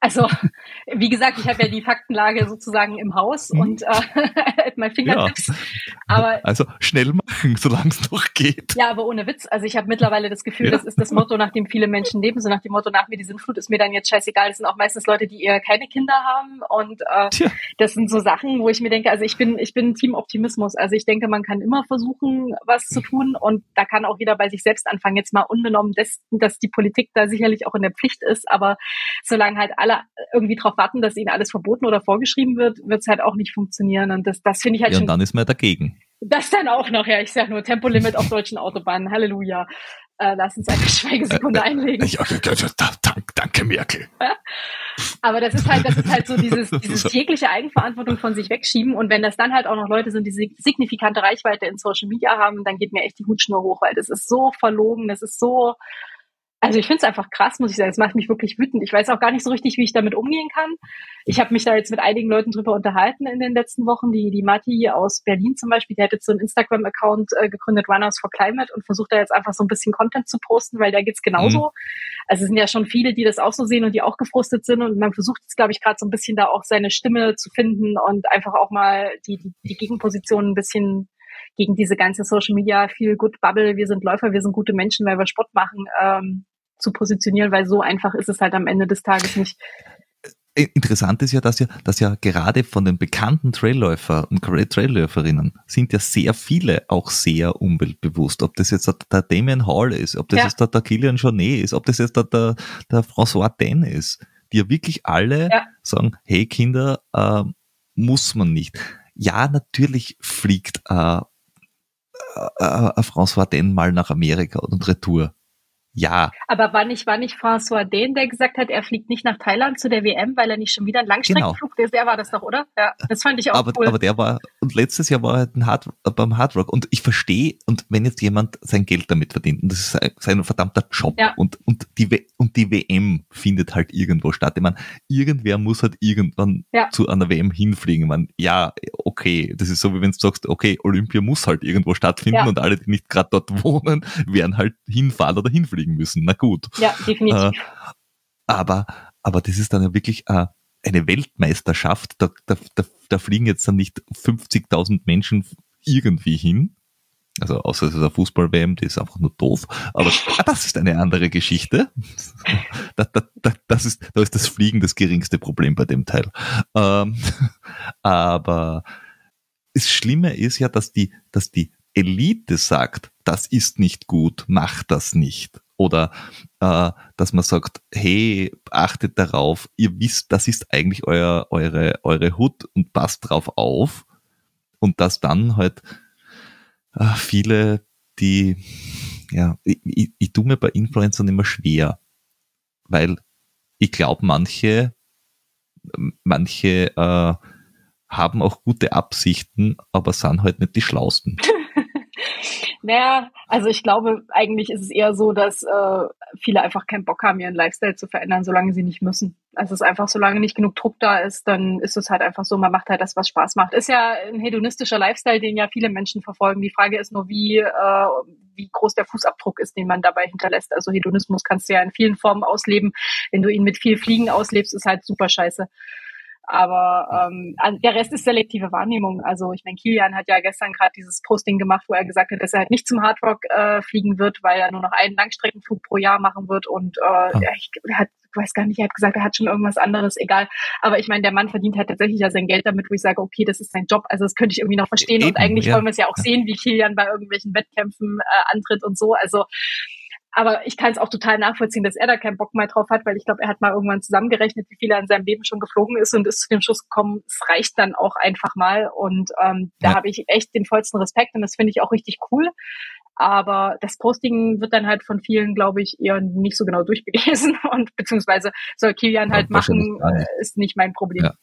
Also, wie gesagt, ich habe ja die Faktenlage sozusagen im Haus Mhm. und äh, at my fingertips. Aber Also schnell machen, solange es noch geht. Ja, aber ohne Witz. Also ich habe mittlerweile das Gefühl, Ja. das ist das Motto, nach dem viele Menschen leben. So nach dem Motto, nach mir die Sintflut ist mir dann jetzt scheißegal. Das sind auch meistens Leute, die eher keine Kinder haben. Und äh, Tja, das sind so Sachen, wo ich mir denke, also ich bin, ich bin Team Optimismus. Also ich denke, man kann immer versuchen, was zu tun. Und da kann auch jeder bei sich selbst anfangen. Jetzt mal unbenommen dessen, dass die Politik da sicherlich auch in der Pflicht ist. Aber solange halt alle irgendwie darauf warten, dass ihnen alles verboten oder vorgeschrieben wird, wird es halt auch nicht funktionieren. Und das, das finde ich halt ja, und schon dann ist man dagegen. das dann auch noch, ja. Ich sag nur Tempolimit auf deutschen Autobahnen. Halleluja. Äh, lass uns eine Schweigesekunde einlegen. Ja, ja, ja, ja, dank, danke, Merkel. Aber das ist halt, das ist halt so dieses, dieses tägliche Eigenverantwortung von sich wegschieben. Und wenn das dann halt auch noch Leute sind, die sig- signifikante Reichweite in Social Media haben, dann geht mir echt die Hutschnur hoch, weil das ist so verlogen, das ist so, also ich finde es einfach krass, muss ich sagen. Es macht mich wirklich wütend. Ich weiß auch gar nicht so richtig, wie ich damit umgehen kann. Ich habe mich da jetzt mit einigen Leuten drüber unterhalten in den letzten Wochen. Die, die Matti aus Berlin zum Beispiel, die hat jetzt so einen Instagram-Account äh, gegründet, Runners for Climate, und versucht da jetzt einfach so ein bisschen Content zu posten, weil da geht's genauso. Also es sind ja schon viele, die das auch so sehen und die auch gefrustet sind. Und man versucht jetzt, glaube ich, gerade so ein bisschen da auch seine Stimme zu finden und einfach auch mal die, die, die Gegenposition ein bisschen gegen diese ganze Social Media Feel Good Bubble, wir sind Läufer, wir sind gute Menschen, weil wir Sport machen, ähm, zu positionieren, weil so einfach ist es halt am Ende des Tages nicht. Interessant ist ja, dass ja, dass ja gerade von den bekannten Trailläufer und Trailläuferinnen sind ja sehr viele auch sehr umweltbewusst. Ob das jetzt der, der Damien Hall ist, ob das Ja. jetzt der, der Kilian Jornet ist, ob das jetzt der, der, der François Den ist, die ja wirklich alle Ja. sagen, hey Kinder, äh, muss man nicht. Ja, natürlich fliegt äh, äh, äh, François Den mal nach Amerika und retour. Ja, Aber war nicht, war nicht François Dehn, der gesagt hat, er fliegt nicht nach Thailand zu der WM, weil er nicht schon wieder einen Langstreckenflug, der, der war das doch, oder? Ja, das fand ich auch aber, cool. aber der war, und letztes Jahr war er halt Hard, beim Hard Rock. Und ich verstehe, und wenn jetzt jemand sein Geld damit verdient, und das ist sein, sein verdammter Job, Ja. und, und, die, und die WM findet halt irgendwo statt. Ich meine, irgendwer muss halt irgendwann Ja. zu einer WM hinfliegen. Ich meine, ja, okay. Das ist so, wie wenn du sagst, okay, Olympia muss halt irgendwo stattfinden ja. und alle, die nicht gerade dort wohnen, werden halt hinfahren oder hinfliegen müssen. Na gut. Ja, definitiv. Äh, aber, aber das ist dann ja wirklich äh, eine Weltmeisterschaft. Da, da, da, da fliegen jetzt dann nicht 50.000 Menschen irgendwie hin, also außer es ist eine Fußball-WM, die ist einfach nur doof. Aber ah, das ist eine andere Geschichte. Da, da, da, das ist, da ist das Fliegen das geringste Problem bei dem Teil. Ähm, aber das Schlimme ist ja, dass die, dass die Elite sagt, das ist nicht gut, macht das nicht. Oder äh, dass man sagt, hey, achtet darauf, ihr wisst, das ist eigentlich euer, eure, eure Hut und passt drauf auf. Und dass dann halt äh, viele, die, ja, ich, ich, ich tue mir bei Influencern immer schwer, weil ich glaube, manche, manche äh, haben auch gute Absichten, aber sind halt nicht die Schlausten. Naja, also ich glaube, eigentlich ist es eher so, dass äh, viele einfach keinen Bock haben, ihren Lifestyle zu verändern, solange sie nicht müssen. Also es ist einfach, solange nicht genug Druck da ist, dann ist es halt einfach so, man macht halt das, was Spaß macht. Ist ja ein hedonistischer Lifestyle, den ja viele Menschen verfolgen. Die Frage ist nur, wie, äh, wie groß der Fußabdruck ist, den man dabei hinterlässt. Also Hedonismus kannst du ja in vielen Formen ausleben. Wenn du ihn mit viel Fliegen auslebst, ist halt super scheiße. Aber ähm, der Rest ist selektive Wahrnehmung. Also ich meine, Kilian hat ja gestern gerade dieses Posting gemacht, wo er gesagt hat, dass er halt nicht zum Hardrock äh, fliegen wird, weil er nur noch einen Langstreckenflug pro Jahr machen wird. Und äh, ja. ich, er hat, ich weiß gar nicht, er hat gesagt, er hat schon irgendwas anderes, egal. Aber ich meine, der Mann verdient halt tatsächlich ja sein Geld damit, wo ich sage, okay, das ist sein Job. Also das könnte ich irgendwie noch verstehen. Eben, und eigentlich ja. wollen wir es ja auch sehen, wie Kilian bei irgendwelchen Wettkämpfen äh, antritt und so. Also aber ich kann es auch total nachvollziehen, dass er da keinen Bock mehr drauf hat, weil ich glaube, er hat mal irgendwann zusammengerechnet, wie viel er in seinem Leben schon geflogen ist und ist zu dem Schluss gekommen, es reicht dann auch einfach mal. Und ähm, da ja. habe ich echt den vollsten Respekt und das finde ich auch richtig cool. Aber das Posting wird dann halt von vielen, glaube ich, eher nicht so genau durchgelesen und beziehungsweise soll Kilian halt machen, äh, ist nicht mein Problem. Ja,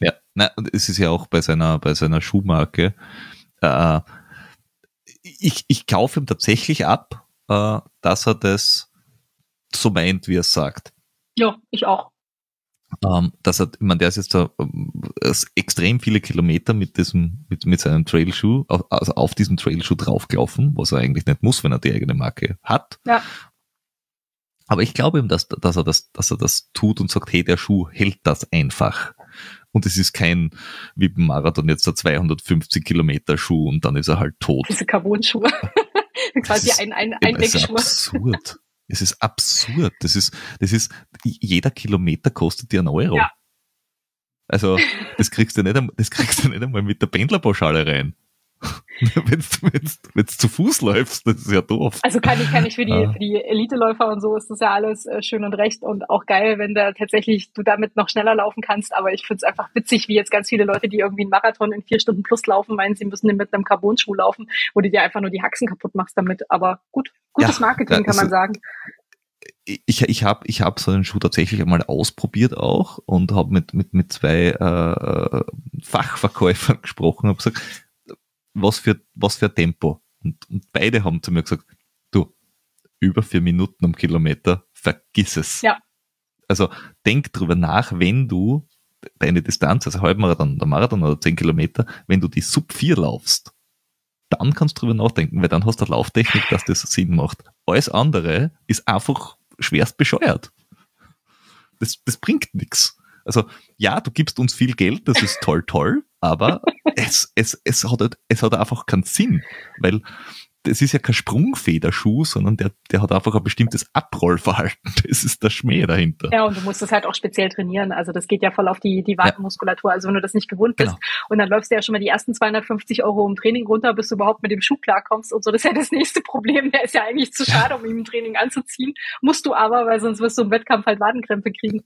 ja. Na, es ist ja auch bei seiner, bei seiner Schuhmarke. Äh, ich, ich kaufe ihm tatsächlich ab, äh, dass er das so meint, wie er es sagt. Ja, ich auch. Ähm, dass er, ich meine, der ist jetzt da, äh, extrem viele Kilometer mit diesem, mit, mit seinem Trailschuh, also auf diesem Trailschuh draufgelaufen, was er eigentlich nicht muss, wenn er die eigene Marke hat. Ja. Aber ich glaube ihm, dass, dass er das, dass er das tut und sagt, hey, der Schuh hält das einfach. Und es ist kein, wie beim Marathon jetzt der 250 Kilometer Schuh und dann ist er halt tot. Diese Carbon-Schuhe. Quasi ist, ein, ein, ein Es ist absurd. Es ist absurd. Das ist, das ist, jeder Kilometer kostet dir einen Euro. Ja. Also, das kriegst du nicht, das kriegst du nicht einmal mit der Pendlerpauschale rein. wenn du zu Fuß läufst, das ist ja doof. Also kann ich, kann ich für die, ah. für die Eliteläufer und so ist das ja alles äh, schön und recht und auch geil, wenn da tatsächlich du damit noch schneller laufen kannst. Aber ich finde es einfach witzig, wie jetzt ganz viele Leute, die irgendwie einen Marathon in vier Stunden plus laufen, meinen, sie müssen mit einem Carbon-Schuh laufen, wo du dir einfach nur die Haxen kaputt machst damit. Aber gut, gutes ja, Marketing kann man sagen ich, ich habe ich hab so einen Schuh tatsächlich einmal ausprobiert auch und habe mit, mit, mit zwei äh, Fachverkäufern gesprochen und gesagt, was für, was für Tempo. Und, und beide haben zu mir gesagt, du, über vier Minuten am Kilometer, vergiss es. Ja. Also denk drüber nach, wenn du deine Distanz, also Halbmarathon oder Marathon oder zehn Kilometer, wenn du die Sub 4 laufst, dann kannst du drüber nachdenken, weil dann hast du eine Lauftechnik, dass das Sinn macht. Alles andere ist einfach schwerst bescheuert. Das, das bringt nichts. Also ja, du gibst uns viel Geld, das ist toll, toll, aber es, es, es, hat, es hat einfach keinen Sinn, weil das ist ja kein Sprungfederschuh, sondern der, der hat einfach ein bestimmtes Abrollverhalten. Das ist der Schmäh dahinter. Ja, und du musst das halt auch speziell trainieren. Also das geht ja voll auf die, die Wadenmuskulatur. Also wenn du das nicht gewohnt bist genau. und dann läufst du ja schon mal die ersten 250 Euro im Training runter, bis du überhaupt mit dem Schuh klarkommst und so. Das ist ja das nächste Problem. Der ist ja eigentlich zu schade, um ihn im Training anzuziehen. Musst du aber, weil sonst wirst du im Wettkampf halt Wadenkrämpfe kriegen.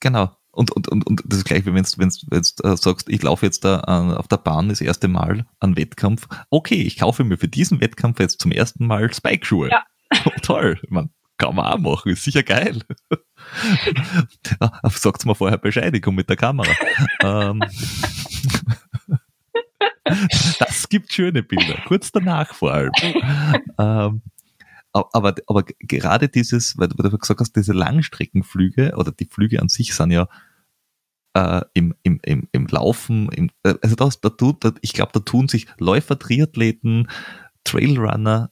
Genau. Und, und, und, und das ist gleich, wie wenn du wenn's, wenn's, äh, sagst, ich laufe jetzt da äh, auf der Bahn das erste Mal an Wettkampf. Okay, ich kaufe mir für diesen Wettkampf jetzt zum ersten Mal Spike-Schuhe. Ja. Oh, toll. Man, kann man auch machen, ist sicher geil. Ah, sagt's mir vorher Bescheid, ich komme mit der Kamera. ähm, das gibt schöne Bilder, kurz danach vor allem. Ähm, aber, aber gerade dieses, weil du gesagt hast, diese Langstreckenflüge oder die Flüge an sich sind ja äh, im, im, im, im Laufen, im, äh, also das, da tut, da, ich glaube, da tun sich Läufer, Triathleten, Trailrunner,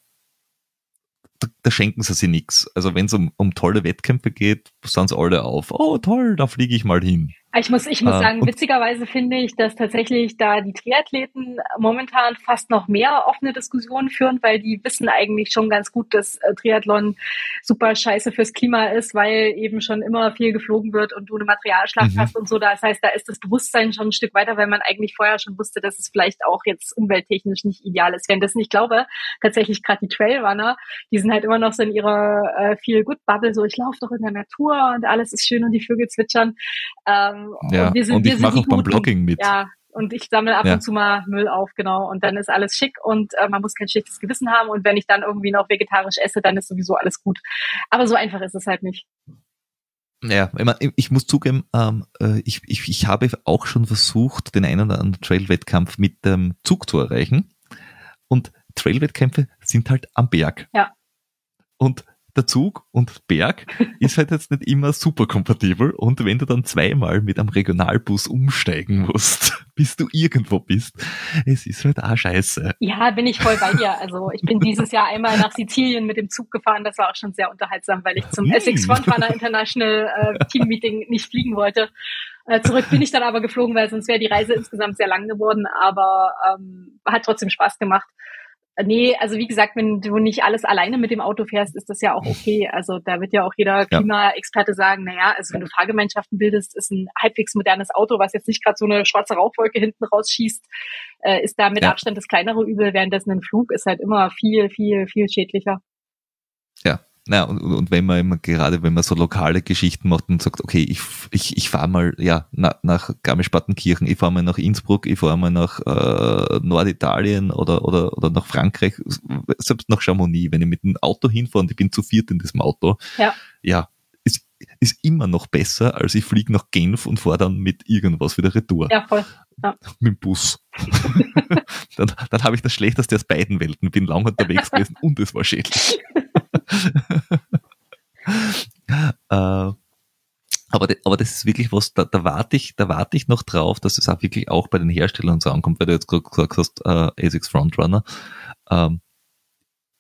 da, da schenken sie sich nichts. Also wenn es um, um tolle Wettkämpfe geht, sind sie alle auf, oh toll, da fliege ich mal hin. Ich muss, ich muss äh, sagen, witzigerweise finde ich, dass tatsächlich da die Triathleten momentan fast noch mehr offene Diskussionen führen, weil die wissen eigentlich schon ganz gut, dass äh, Triathlon super scheiße fürs Klima ist, weil eben schon immer viel geflogen wird und du eine Materialschlacht mhm. hast und so. Das heißt, da ist das Bewusstsein schon ein Stück weiter, weil man eigentlich vorher schon wusste, dass es vielleicht auch jetzt umwelttechnisch nicht ideal ist. Wenn das nicht glaube, tatsächlich gerade die Trailrunner, die sind halt immer noch so in ihrer äh, feel good Bubble, so ich laufe doch in der Natur und alles ist schön und die Vögel zwitschern. Ähm, ja, und, wir sind, und ich mache auch beim Blogging mit. Ja, und ich sammle ab ja. und zu mal Müll auf, genau. Und dann ist alles schick und äh, man muss kein schlechtes Gewissen haben. Und wenn ich dann irgendwie noch vegetarisch esse, dann ist sowieso alles gut. Aber so einfach ist es halt nicht. Ja, ich muss zugeben, ähm, äh, ich, ich, ich habe auch schon versucht, den einen oder anderen Trail-Wettkampf mit dem Zug zu erreichen. Und Trail-Wettkämpfe sind halt am Berg. Ja. Und der Zug und Berg ist halt jetzt nicht immer super kompatibel und wenn du dann zweimal mit einem Regionalbus umsteigen musst, bis du irgendwo bist, es ist halt auch scheiße. Ja, bin ich voll bei dir. Also ich bin dieses Jahr einmal nach Sizilien mit dem Zug gefahren, das war auch schon sehr unterhaltsam, weil ich zum hm. Essex Frontrunner International äh, Team Meeting nicht fliegen wollte. Äh, zurück bin ich dann aber geflogen, weil sonst wäre die Reise insgesamt sehr lang geworden, aber ähm, hat trotzdem Spaß gemacht. Nee, also wie gesagt, wenn du nicht alles alleine mit dem Auto fährst, ist das ja auch okay. Also da wird ja auch jeder Klimaexperte sagen, naja, also wenn du Fahrgemeinschaften bildest, ist ein halbwegs modernes Auto, was jetzt nicht gerade so eine schwarze Rauchwolke hinten rausschießt, äh, ist da mit ja. Abstand das kleinere Übel, währenddessen ein Flug ist halt immer viel, viel, viel schädlicher. Ja, naja, und, und wenn man immer, gerade wenn man so lokale Geschichten macht und sagt, okay, ich, ich, ich fahre mal ja, na, nach Garmisch-Partenkirchen, ich fahre mal nach Innsbruck, ich fahre mal nach äh, Norditalien oder, oder, oder nach Frankreich, selbst nach Chamonix, wenn ich mit dem Auto hinfahre und ich bin zu viert in diesem Auto, ja, ja ist, ist immer noch besser, als ich fliege nach Genf und fahre dann mit irgendwas wieder retour. Ja, voll. Ja. Mit dem Bus. dann dann habe ich das Schlechteste aus beiden Welten, bin lang unterwegs gewesen und es war schädlich. Äh, aber, aber das ist wirklich was, da, da warte ich, da ich noch drauf, dass es auch wirklich auch bei den Herstellern so ankommt, weil du jetzt gerade gesagt hast, äh, ASICS Frontrunner. Ähm,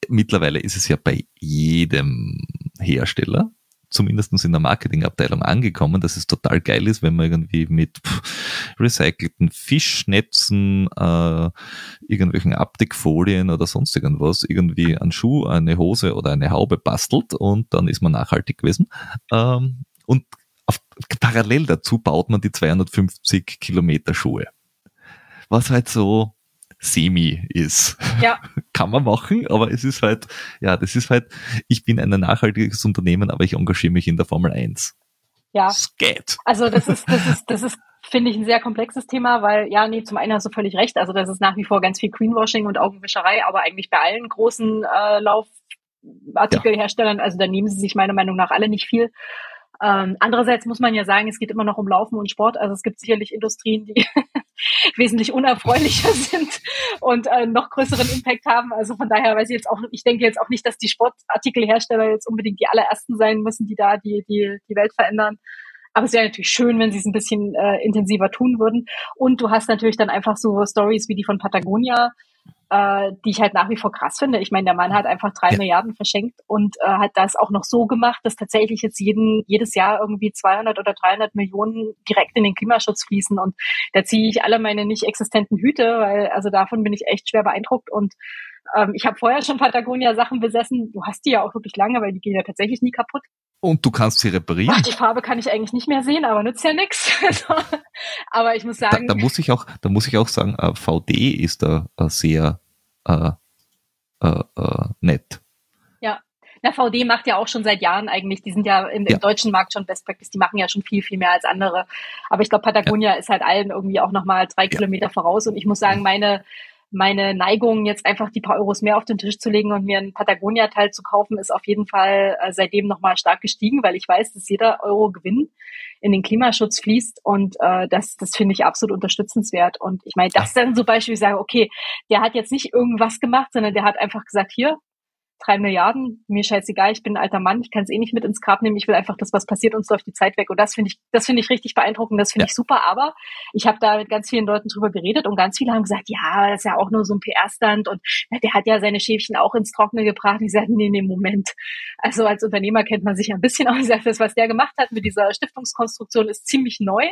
mittlerweile ist es ja bei jedem Hersteller zumindest in der Marketingabteilung angekommen, dass es total geil ist, wenn man irgendwie mit recycelten Fischnetzen, äh, irgendwelchen Abdeckfolien oder sonst irgendwas irgendwie einen Schuh, eine Hose oder eine Haube bastelt und dann ist man nachhaltig gewesen. Ähm, und auf, parallel dazu baut man die 250 Kilometer Schuhe. Was halt so semi ist. Ja. Kann man machen, aber es ist halt, ja, das ist halt, ich bin ein nachhaltiges Unternehmen, aber ich engagiere mich in der Formel 1. Ja. Das geht. Also das ist, das ist, das ist, finde ich, ein sehr komplexes Thema, weil, ja, nee, zum einen hast du völlig recht. Also das ist nach wie vor ganz viel Greenwashing und Augenwischerei, aber eigentlich bei allen großen äh, Laufartikelherstellern, ja. also da nehmen sie sich meiner Meinung nach alle nicht viel. Ähm, andererseits muss man ja sagen, es geht immer noch um Laufen und Sport. Also es gibt sicherlich Industrien, die wesentlich unerfreulicher sind und äh, noch größeren Impact haben. Also von daher weiß ich jetzt auch, ich denke jetzt auch nicht, dass die Sportartikelhersteller jetzt unbedingt die allerersten sein müssen, die da die, die, die Welt verändern. Aber es wäre natürlich schön, wenn sie es ein bisschen äh, intensiver tun würden. Und du hast natürlich dann einfach so Stories wie die von Patagonia, äh, die ich halt nach wie vor krass finde. Ich meine, der Mann hat einfach drei ja. Milliarden verschenkt und äh, hat das auch noch so gemacht, dass tatsächlich jetzt jeden, jedes Jahr irgendwie 200 oder 300 Millionen direkt in den Klimaschutz fließen. Und da ziehe ich alle meine nicht existenten Hüte, weil also davon bin ich echt schwer beeindruckt. Und ähm, ich habe vorher schon Patagonia-Sachen besessen. Du hast die ja auch wirklich lange, weil die gehen ja tatsächlich nie kaputt. Und du kannst sie reparieren. Ach, die Farbe kann ich eigentlich nicht mehr sehen, aber nützt ja nichts. aber ich muss sagen. Da, da, muss ich auch, da muss ich auch sagen, äh, VD ist da äh, sehr äh, nett. Ja. Na, VD macht ja auch schon seit Jahren eigentlich, die sind ja im, ja. im deutschen Markt schon Best Practice, die machen ja schon viel, viel mehr als andere. Aber ich glaube, Patagonia ja. ist halt allen irgendwie auch nochmal drei ja. Kilometer voraus. Und ich muss sagen, meine meine Neigung, jetzt einfach die paar Euros mehr auf den Tisch zu legen und mir einen Patagonia-Teil zu kaufen, ist auf jeden Fall äh, seitdem nochmal stark gestiegen, weil ich weiß, dass jeder Euro Gewinn in den Klimaschutz fließt und äh, das, das finde ich absolut unterstützenswert. Und ich meine, das dann zum Beispiel sagen, okay, der hat jetzt nicht irgendwas gemacht, sondern der hat einfach gesagt, hier, drei Milliarden, mir scheißegal, ich bin ein alter Mann, ich kann es eh nicht mit ins Grab nehmen, ich will einfach, dass was passiert, uns läuft die Zeit weg. Und das finde ich, das finde ich richtig beeindruckend, das finde ja. ich super. Aber ich habe da mit ganz vielen Leuten drüber geredet und ganz viele haben gesagt, ja, das ist ja auch nur so ein PR-Stand und ja, der hat ja seine Schäfchen auch ins Trockene gebracht. Ich sage, nee, nee, Moment. Also als Unternehmer kennt man sich ein bisschen aus. Das, was der gemacht hat mit dieser Stiftungskonstruktion, ist ziemlich neu.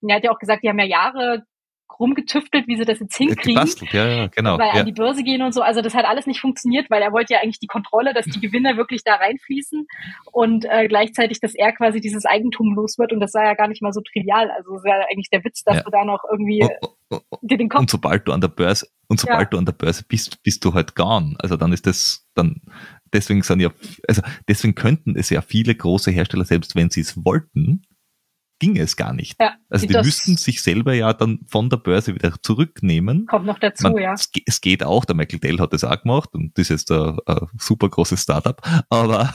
Und er hat ja auch gesagt, die haben ja Jahre rumgetüftelt, wie sie das jetzt hinkriegen. Gebastelt, ja, ja, genau. Weil ja. an die Börse gehen und so. Also das hat alles nicht funktioniert, weil er wollte ja eigentlich die Kontrolle, dass die Gewinne wirklich da reinfließen und äh, gleichzeitig, dass er quasi dieses Eigentum los wird. Und das war ja gar nicht mal so trivial. Also das ist ja eigentlich der Witz, dass ja. du da noch irgendwie und, und, dir den Kopf. Und sobald du an der Börse und sobald ja. du an der Börse bist, bist du halt gone. Also dann ist das dann deswegen sind ja, also deswegen könnten es ja viele große Hersteller, selbst wenn sie es wollten, ging es gar nicht. Ja, also die müssten sich selber ja dann von der Börse wieder zurücknehmen. Kommt noch dazu, Man, ja. Es, geht auch, der Michael Dell hat das auch gemacht und das ist ein, ein super großes Startup, aber,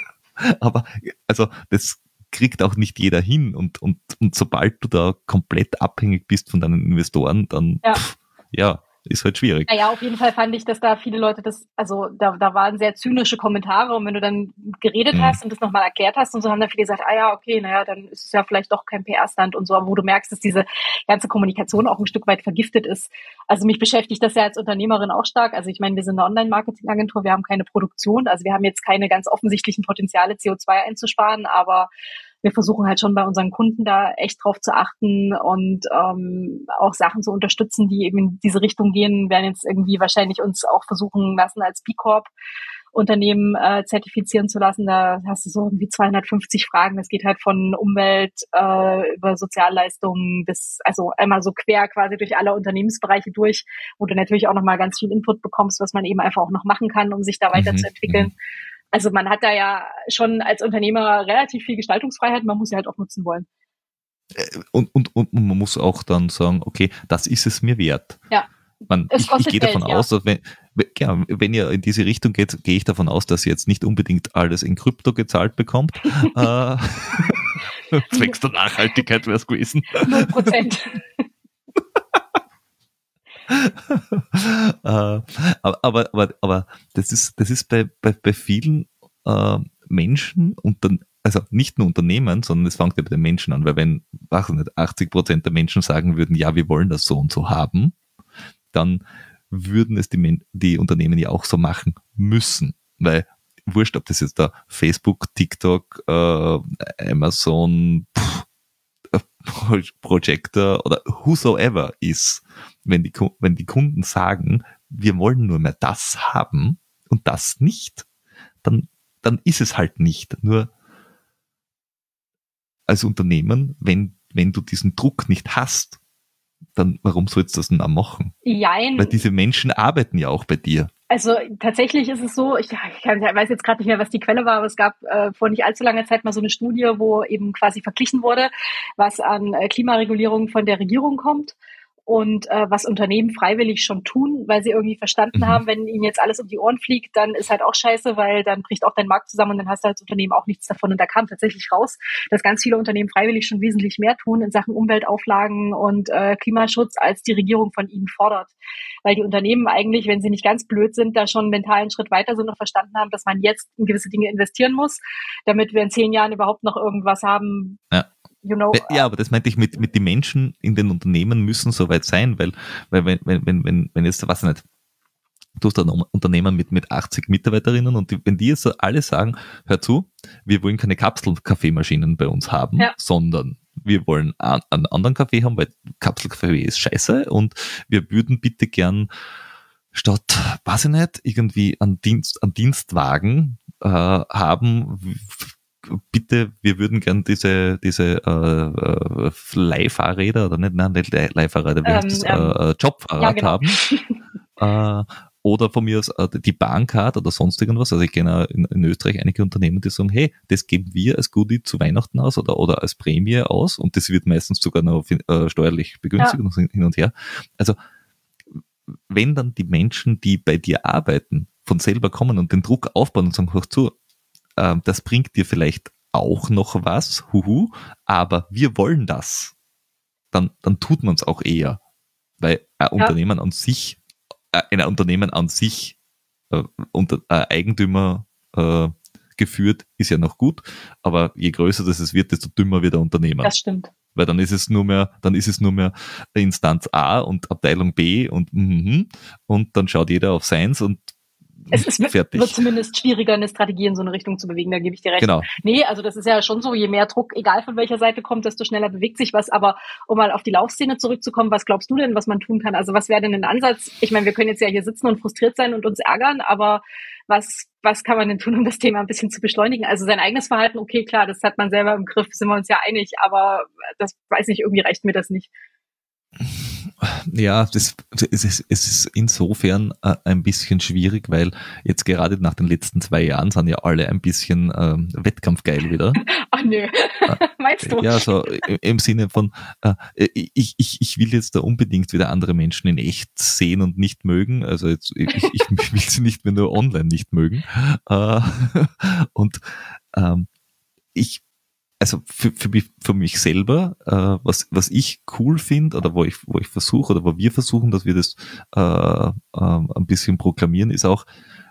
aber also das kriegt auch nicht jeder hin und, und, und sobald du da komplett abhängig bist von deinen Investoren, dann ja, pff, ja ist halt schwierig. Naja, auf jeden Fall fand ich, dass da viele Leute das, also da, da waren sehr zynische Kommentare und wenn du dann geredet mhm. hast und das nochmal erklärt hast und so haben dann viele gesagt, ah ja, okay, naja, dann ist es ja vielleicht doch kein PR-Stand und so, wo du merkst, dass diese ganze Kommunikation auch ein Stück weit vergiftet ist. Also mich beschäftigt das ja als Unternehmerin auch stark. Also ich meine, wir sind eine Online-Marketing-Agentur, wir haben keine Produktion, also wir haben jetzt keine ganz offensichtlichen Potenziale, CO2 einzusparen, aber wir versuchen halt schon bei unseren Kunden da echt drauf zu achten und ähm, auch Sachen zu unterstützen, die eben in diese Richtung gehen, werden jetzt irgendwie wahrscheinlich uns auch versuchen lassen als B Corp Unternehmen äh, zertifizieren zu lassen. Da hast du so irgendwie 250 Fragen. Das geht halt von Umwelt äh, über Sozialleistungen bis, also einmal so quer quasi durch alle Unternehmensbereiche durch, wo du natürlich auch nochmal ganz viel Input bekommst, was man eben einfach auch noch machen kann, um sich da weiterzuentwickeln. Mhm. Also man hat da ja schon als Unternehmer relativ viel Gestaltungsfreiheit, man muss sie halt auch nutzen wollen. Äh, und, und, und man muss auch dann sagen, okay, das ist es mir wert. Ja. Man, ich, ich gehe davon Geld, aus, dass wenn, ja, wenn ihr in diese Richtung geht, gehe ich davon aus, dass ihr jetzt nicht unbedingt alles in Krypto gezahlt bekommt. äh, zwecks der Nachhaltigkeit wäre es gewesen. 0 Prozent. äh, aber, aber, aber das ist, das ist bei, bei, bei vielen äh, Menschen dann, also nicht nur Unternehmen, sondern es fängt ja bei den Menschen an, weil wenn, nicht, 80 Prozent der Menschen sagen würden, ja, wir wollen das so und so haben, dann würden es die, die Unternehmen ja auch so machen müssen, weil wurscht, ob das jetzt da Facebook, TikTok, äh, Amazon, pff, Projector oder whosoever ist, wenn die, wenn die Kunden sagen, wir wollen nur mehr das haben und das nicht, dann, dann ist es halt nicht. Nur als Unternehmen, wenn, wenn du diesen Druck nicht hast, dann warum sollst du das denn auch machen? Jein. Weil diese Menschen arbeiten ja auch bei dir. Also tatsächlich ist es so, ich, ich weiß jetzt gerade nicht mehr, was die Quelle war, aber es gab äh, vor nicht allzu langer Zeit mal so eine Studie, wo eben quasi verglichen wurde, was an äh, Klimaregulierung von der Regierung kommt und äh, was Unternehmen freiwillig schon tun, weil sie irgendwie verstanden mhm. haben, wenn ihnen jetzt alles um die Ohren fliegt, dann ist halt auch scheiße, weil dann bricht auch dein Markt zusammen und dann hast du als Unternehmen auch nichts davon. Und da kam tatsächlich raus, dass ganz viele Unternehmen freiwillig schon wesentlich mehr tun in Sachen Umweltauflagen und äh, Klimaschutz, als die Regierung von ihnen fordert. Weil die Unternehmen eigentlich, wenn sie nicht ganz blöd sind, da schon mental einen Schritt weiter sind und verstanden haben, dass man jetzt in gewisse Dinge investieren muss, damit wir in zehn Jahren überhaupt noch irgendwas haben, ja you know. Ja, aber das meinte ich mit, mit den Menschen in den Unternehmen müssen soweit sein, weil, weil wenn, wenn, wenn, wenn jetzt, was nicht, du hast ein Unternehmen mit, mit 80 Mitarbeiterinnen und die, wenn die jetzt alle sagen, hör zu, wir wollen keine Kapselkaffeemaschinen bei uns haben, ja. sondern wir wollen einen anderen Kaffee haben, weil Kapselkaffee ist scheiße und wir würden bitte gern statt, weiß ich nicht, irgendwie einen Dienst, einen Dienstwagen äh, haben, bitte, wir würden gern diese, diese äh, äh, Leihfahrräder oder nicht, nein, nicht Leihfahrräder, wie ähm, das, ähm, äh, Jobfahrrad ja, genau. haben. äh, oder von mir aus äh, die Bahncard oder sonst irgendwas. Also ich kenne in, in, Österreich einige Unternehmen, die sagen, hey, das geben wir als Goodie zu Weihnachten aus oder, oder als Prämie aus und das wird meistens sogar noch äh, steuerlich begünstigt ja. hin und her. Also wenn dann die Menschen, die bei dir arbeiten, von selber kommen und den Druck aufbauen und sagen, hör zu, äh, das bringt dir vielleicht auch noch was, huhu, aber wir wollen das, dann, dann tut man es auch eher. Weil ein ja. Unternehmen an sich, äh, ein Unternehmen an sich äh, unter äh, Eigentümer äh, geführt, ist ja noch gut, aber je größer das es wird, desto dümmer wird der Unternehmer. Das stimmt. Weil dann ist es nur mehr, dann ist es nur mehr Instanz A und Abteilung B und mm, und dann schaut jeder auf seins und es, es wird, wird, zumindest schwieriger, eine Strategie in so eine Richtung zu bewegen, da gebe ich dir recht. Genau. Nee, also das ist ja schon so, je mehr Druck, egal von welcher Seite kommt, desto schneller bewegt sich was. Aber um mal auf die Laufszene zurückzukommen, was glaubst du denn, was man tun kann? Also was wäre denn ein Ansatz? Ich meine, wir können jetzt ja hier sitzen und frustriert sein und uns ärgern, aber was, was kann man denn tun, um das Thema ein bisschen zu beschleunigen? Also sein eigenes Verhalten, okay, klar, das hat man selber im Griff, sind wir uns ja einig, aber das weiß nicht, irgendwie reicht mir das nicht. Ja, das, es, ist, es ist insofern äh, ein bisschen schwierig, weil jetzt gerade nach den letzten zwei Jahren sind ja alle ein bisschen ähm, wettkampfgeil wieder. Ach nö, äh, meinst du? Ja, so im Sinne von, äh, ich, ich, ich will jetzt da unbedingt wieder andere Menschen in echt sehen und nicht mögen. Also jetzt, ich, ich will sie nicht mehr nur online nicht mögen. Äh, und ähm, ich also für, für, mich, für mich selber, äh, was, was ich cool finde oder wo ich, wo ich versuche oder wo wir versuchen, dass wir das äh, äh, ein bisschen proklamieren, ist auch,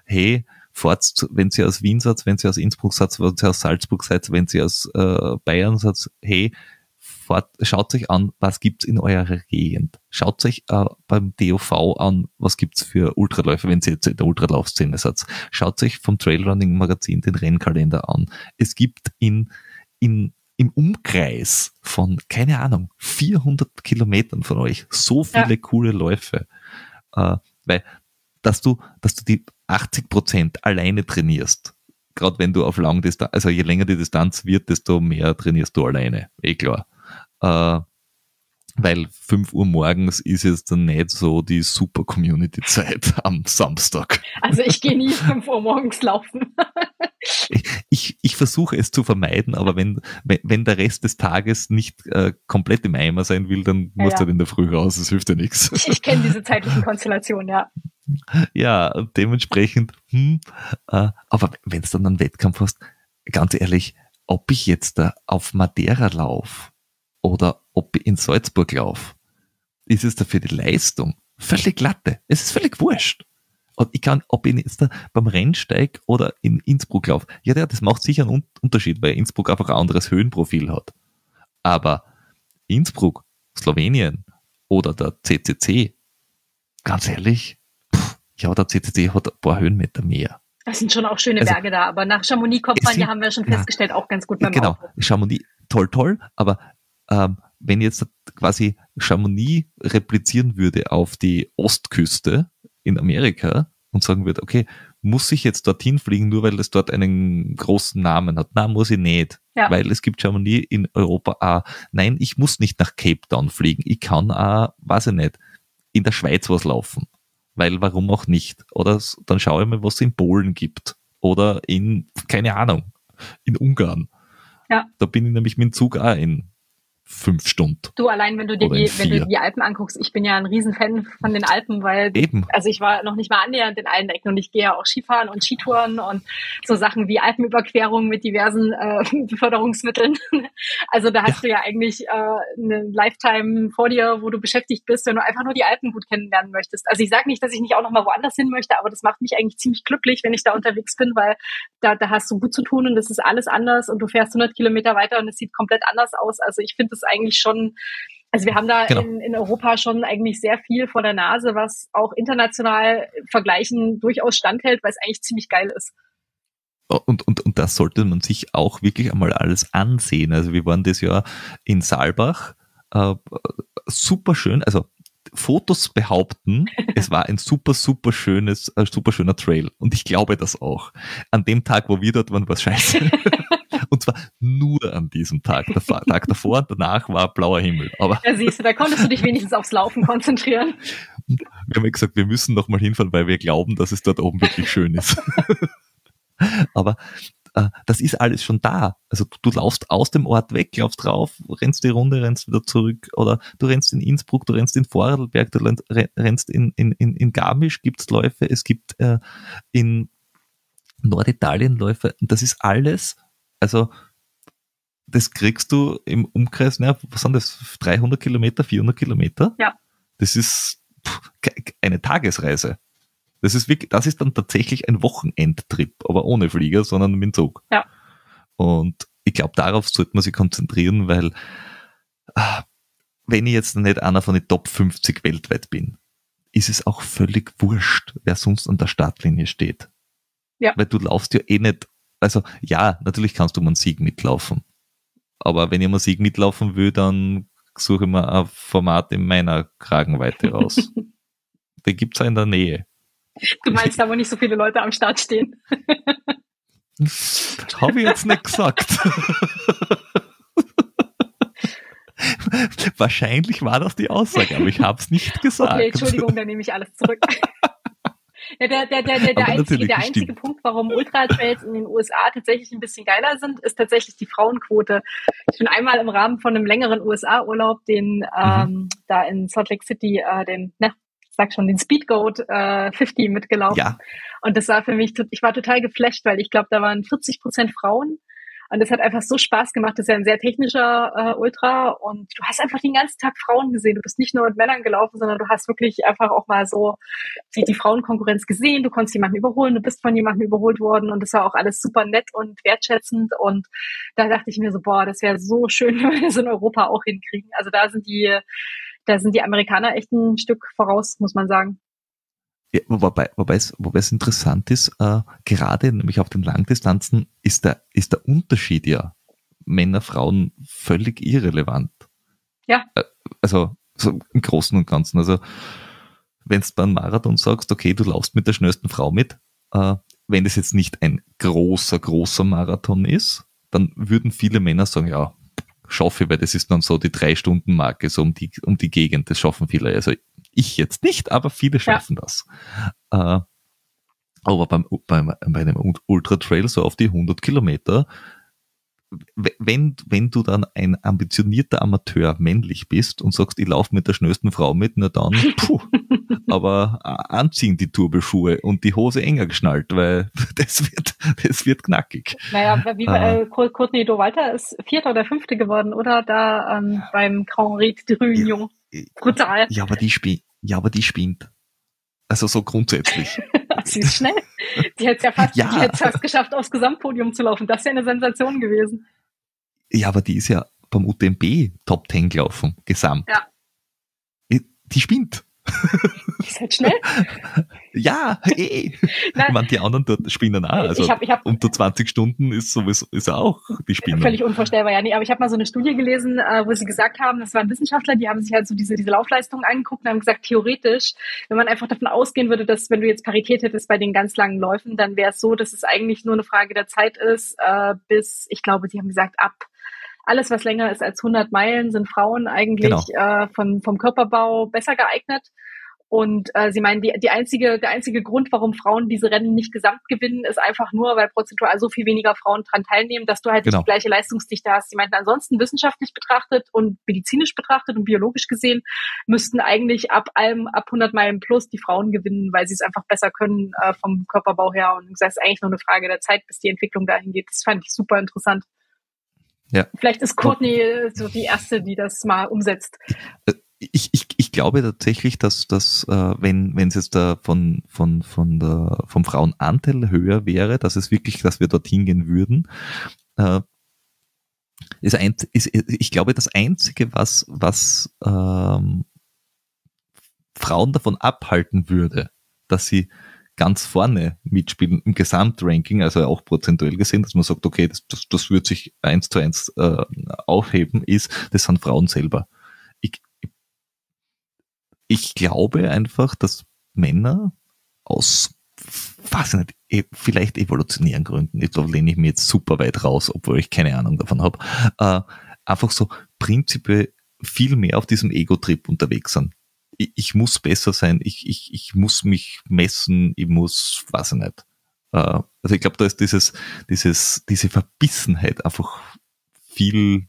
hey, fahrt, wenn Sie aus Wien seid, wenn Sie aus Innsbruck seid, wenn Sie aus Salzburg seid, wenn Sie aus äh, Bayern seid, hey, fahrt, schaut euch an, was gibt's in eurer Gegend. Schaut euch äh, beim DOV an, was gibt's für Ultraläufe, wenn Sie jetzt in der Ultralaufszene seid. Schaut euch vom Trailrunning Magazin den Rennkalender an. Es gibt in in, im Umkreis von, keine Ahnung, 400 Kilometern von euch so viele ja. coole Läufe, äh, weil, dass du, dass du die 80 Prozent alleine trainierst, gerade wenn du auf Langdistanz, also je länger die Distanz wird, desto mehr trainierst du alleine, eh klar. Äh, weil 5 Uhr morgens ist jetzt dann nicht so die super Community-Zeit am Samstag. Also ich gehe nie 5 Uhr morgens laufen. ich, ich, versuche es zu vermeiden, aber wenn, wenn, wenn der Rest des Tages nicht äh, komplett im Eimer sein will, dann ja, musst du ja. halt in der Früh raus, das hilft dir nichts. Ich, ich kenne diese zeitlichen Konstellationen, ja. Ja, dementsprechend, hm, äh, aber wenn es dann einen Wettkampf hast, ganz ehrlich, ob ich jetzt da auf Madeira laufe oder ob ich in Salzburg laufe, ist es dafür die Leistung völlig glatte. Es ist völlig wurscht. Und ich kann, ob ich jetzt beim Rennsteig oder in Innsbruck laufe, ja, ja, das macht sicher einen Unterschied, weil Innsbruck einfach ein anderes Höhenprofil hat. Aber Innsbruck, Slowenien oder der CCC, ganz ehrlich, pff, ja, der CCC hat ein paar Höhenmeter mehr. Das sind schon auch schöne also, Berge da, aber nach Chamonix kommt man, ja, haben wir schon festgestellt, auch ganz gut beim Genau, Auto. Chamonix, toll, toll, aber ähm, wenn jetzt quasi Chamonix replizieren würde auf die Ostküste in Amerika und sagen würde, okay, muss ich jetzt dorthin fliegen, nur weil es dort einen großen Namen hat? Na, muss ich nicht. Ja. Weil es gibt Chamonix in Europa auch. Nein, ich muss nicht nach Cape Town fliegen. Ich kann auch, weiß ich nicht, in der Schweiz was laufen. Weil warum auch nicht? Oder dann schaue ich mal, was es in Polen gibt. Oder in, keine Ahnung, in Ungarn. Ja. Da bin ich nämlich mit dem Zug auch in fünf Stunden. Du allein, wenn du dir die, wenn du die Alpen anguckst, ich bin ja ein Riesenfan von den Alpen, weil Eben. also ich war noch nicht mal annähernd in allen Ecken und ich gehe ja auch Skifahren und Skitouren und so Sachen wie Alpenüberquerungen mit diversen äh, Beförderungsmitteln. also da hast ja. du ja eigentlich äh, eine Lifetime vor dir, wo du beschäftigt bist, wenn du einfach nur die Alpen gut kennenlernen möchtest. Also ich sage nicht, dass ich nicht auch noch mal woanders hin möchte, aber das macht mich eigentlich ziemlich glücklich, wenn ich da unterwegs bin, weil da, da hast du gut zu tun und das ist alles anders und du fährst 100 Kilometer weiter und es sieht komplett anders aus. Also ich finde ist eigentlich schon, also wir haben da genau. in, in Europa schon eigentlich sehr viel vor der Nase, was auch international vergleichen durchaus standhält, weil es eigentlich ziemlich geil ist. Und, und, und das sollte man sich auch wirklich einmal alles ansehen. Also wir waren das Jahr in Saalbach, äh, super schön, also Fotos behaupten, es war ein super, super schönes, äh, super schöner Trail. Und ich glaube das auch. An dem Tag, wo wir dort waren, war es scheiße. Und zwar nur an diesem Tag. Der Tag davor und danach war blauer Himmel. Aber ja, siehst du, da konntest du dich wenigstens aufs Laufen konzentrieren. Wir haben ja gesagt, wir müssen noch mal hinfahren, weil wir glauben, dass es dort oben wirklich schön ist. Aber äh, das ist alles schon da. Also du, du, laufst aus dem Ort weg, laufst drauf, rennst die Runde, rennst wieder zurück oder du rennst in Innsbruck, du rennst in Vorarlberg, du rennst in, in, in, in Garmisch, gibt's Läufe, es gibt äh, in Norditalien Läufe und das ist alles also das kriegst du im Umkreis, na, was sind das, 300 Kilometer, 400 Kilometer? Ja. Das ist eine Tagesreise. Das ist wirklich, das ist dann tatsächlich ein Wochenendtrip, aber ohne Flieger, sondern mit dem Zug. Ja. Und ich glaube, darauf sollte man sich konzentrieren, weil ah, wenn ich jetzt nicht einer von den Top 50 weltweit bin, ist es auch völlig wurscht, wer sonst an der Startlinie steht. Ja. Weil du laufst ja eh nicht, also ja, natürlich kannst du um einen Sieg mitlaufen. Aber wenn ich um einen Sieg mitlaufen will, dann suche ich mir ein Format in meiner Kragenweite raus. Den gibt's ja in der Nähe. Du meinst da, wo nicht so viele Leute am Start stehen? Habe ich jetzt nicht gesagt. Wahrscheinlich war das die Aussage, aber ich habe es nicht gesagt. Okay, Entschuldigung, dann nehme ich alles zurück. Ja, der, der, der, der, einzige, der einzige stimmt. Punkt, warum Ultra-Trails in den USA tatsächlich ein bisschen geiler sind, ist tatsächlich die Frauenquote. Ich bin einmal im Rahmen von einem längeren USA-Urlaub, den ähm, da in Salt Lake City, äh, den, ne, ich sag schon, den Speedgoat äh, 50 mitgelaufen. Ja, Und das war für mich, ich war total geflasht, weil ich glaube, da waren 40 Prozent Frauen. Und das hat einfach so Spaß gemacht. Das ist ja ein sehr technischer äh, Ultra. Und du hast einfach den ganzen Tag Frauen gesehen. Du bist nicht nur mit Männern gelaufen, sondern du hast wirklich einfach auch mal so die, die Frauenkonkurrenz gesehen. Du konntest jemanden überholen. Du bist von jemandem überholt worden. Und das war auch alles super nett und wertschätzend. Und da dachte ich mir so, boah, das wäre so schön, wenn wir das in Europa auch hinkriegen. Also da sind die, da sind die Amerikaner echt ein Stück voraus, muss man sagen. Ja, wobei, wobei, es, wobei es interessant ist, äh, gerade nämlich auf den Langdistanzen ist der, ist der Unterschied ja Männer, Frauen völlig irrelevant. Ja. Äh, Also so im Großen und Ganzen. Also wenn du beim Marathon sagst, okay, du laufst mit der schnellsten Frau mit, äh, wenn das jetzt nicht ein großer, großer Marathon ist, dann würden viele Männer sagen, ja, schaffe ich, weil das ist dann so die Drei-Stunden-Marke, so um die, um die Gegend, das schaffen viele. Also ich jetzt nicht, aber viele schaffen das. Äh, aber beim, beim, bei einem Ultra Trail so auf die 100 Kilometer, wenn, wenn du dann ein ambitionierter Amateur männlich bist und sagst, ich laufe mit der schnellsten Frau mit, na dann, puh, aber äh, anziehen die Turboschuhe und die Hose enger geschnallt, weil das wird, das wird knackig. Naja, wie Ah. äh, Cour- Courtney Dowalter ist Vierter oder Fünfte geworden, oder? Da ähm, beim Grand Ried de Réunion. Brutal. Ja, aber die spinnt, ja, aber die spinnt. Also so grundsätzlich. Sie ist schnell. Die hätte es ja fast, Ja. die hätte fast geschafft, aufs Gesamtpodium zu laufen. Das wäre eine Sensation gewesen. Ja, aber die ist ja beim UTMB Top 10 gelaufen, gesamt. Ja. Die spinnt. Ist halt schnell. Ja, eh. Nein, meine, die anderen dort spinnen auch. Also ich habe ich hab unter 20 Stunden ist sowieso ist auch die Spinnen. völlig unvorstellbar, ja. Nee, aber ich habe mal so eine Studie gelesen, äh, wo sie gesagt haben, das waren Wissenschaftler, die haben sich halt so diese, diese Laufleistungen angeguckt und haben gesagt, theoretisch, wenn man einfach davon ausgehen würde, dass wenn du jetzt Parität hättest bei den ganz langen Läufen, dann wäre es so, dass es eigentlich nur eine Frage der Zeit ist, äh, bis, ich glaube, die haben gesagt, ab alles, was länger ist als 100 Meilen, sind Frauen eigentlich Genau. äh, von, vom Körperbau besser geeignet. Und äh, sie meinen, die, die einzige, der einzige Grund, warum Frauen diese Rennen nicht gesamt gewinnen, ist einfach nur, weil prozentual so viel weniger Frauen dran teilnehmen, dass du halt Genau. nicht die gleiche Leistungsdichte hast. Sie meinten, ansonsten wissenschaftlich betrachtet und medizinisch betrachtet und biologisch gesehen müssten eigentlich ab allem, ab 100 Meilen plus die Frauen gewinnen, weil sie es einfach besser können äh, vom Körperbau her. Und das ist eigentlich nur eine Frage der Zeit, bis die Entwicklung dahin geht. Das fand ich super interessant. Ja. Vielleicht ist Courtney so die erste, die das mal umsetzt. ich, ich, ich glaube tatsächlich, dass das, äh, wenn wenn es jetzt da von von von der vom Frauenanteil höher wäre, dass es wirklich, dass wir dorthin gehen würden. Äh, ist ein, ist, ich glaube, das einzige, was was ähm, Frauen davon abhalten würde, dass sie ganz vorne mitspielen im Gesamtranking, also auch prozentuell gesehen, dass man sagt, okay, das, das, das wird sich eins zu eins äh, aufheben, ist, das sind Frauen selber. Ich, ich glaube einfach, dass Männer aus, weiß ich nicht, eh, vielleicht evolutionären Gründen, glaube, lehne ich mir jetzt super weit raus, obwohl ich keine Ahnung davon habe, äh, einfach so prinzipiell viel mehr auf diesem Ego-Trip unterwegs sind. Ich, ich muss besser sein, ich, ich, ich muss mich messen, ich muss, weiß ich nicht. Äh, also ich glaube, da ist dieses, dieses, diese Verbissenheit einfach viel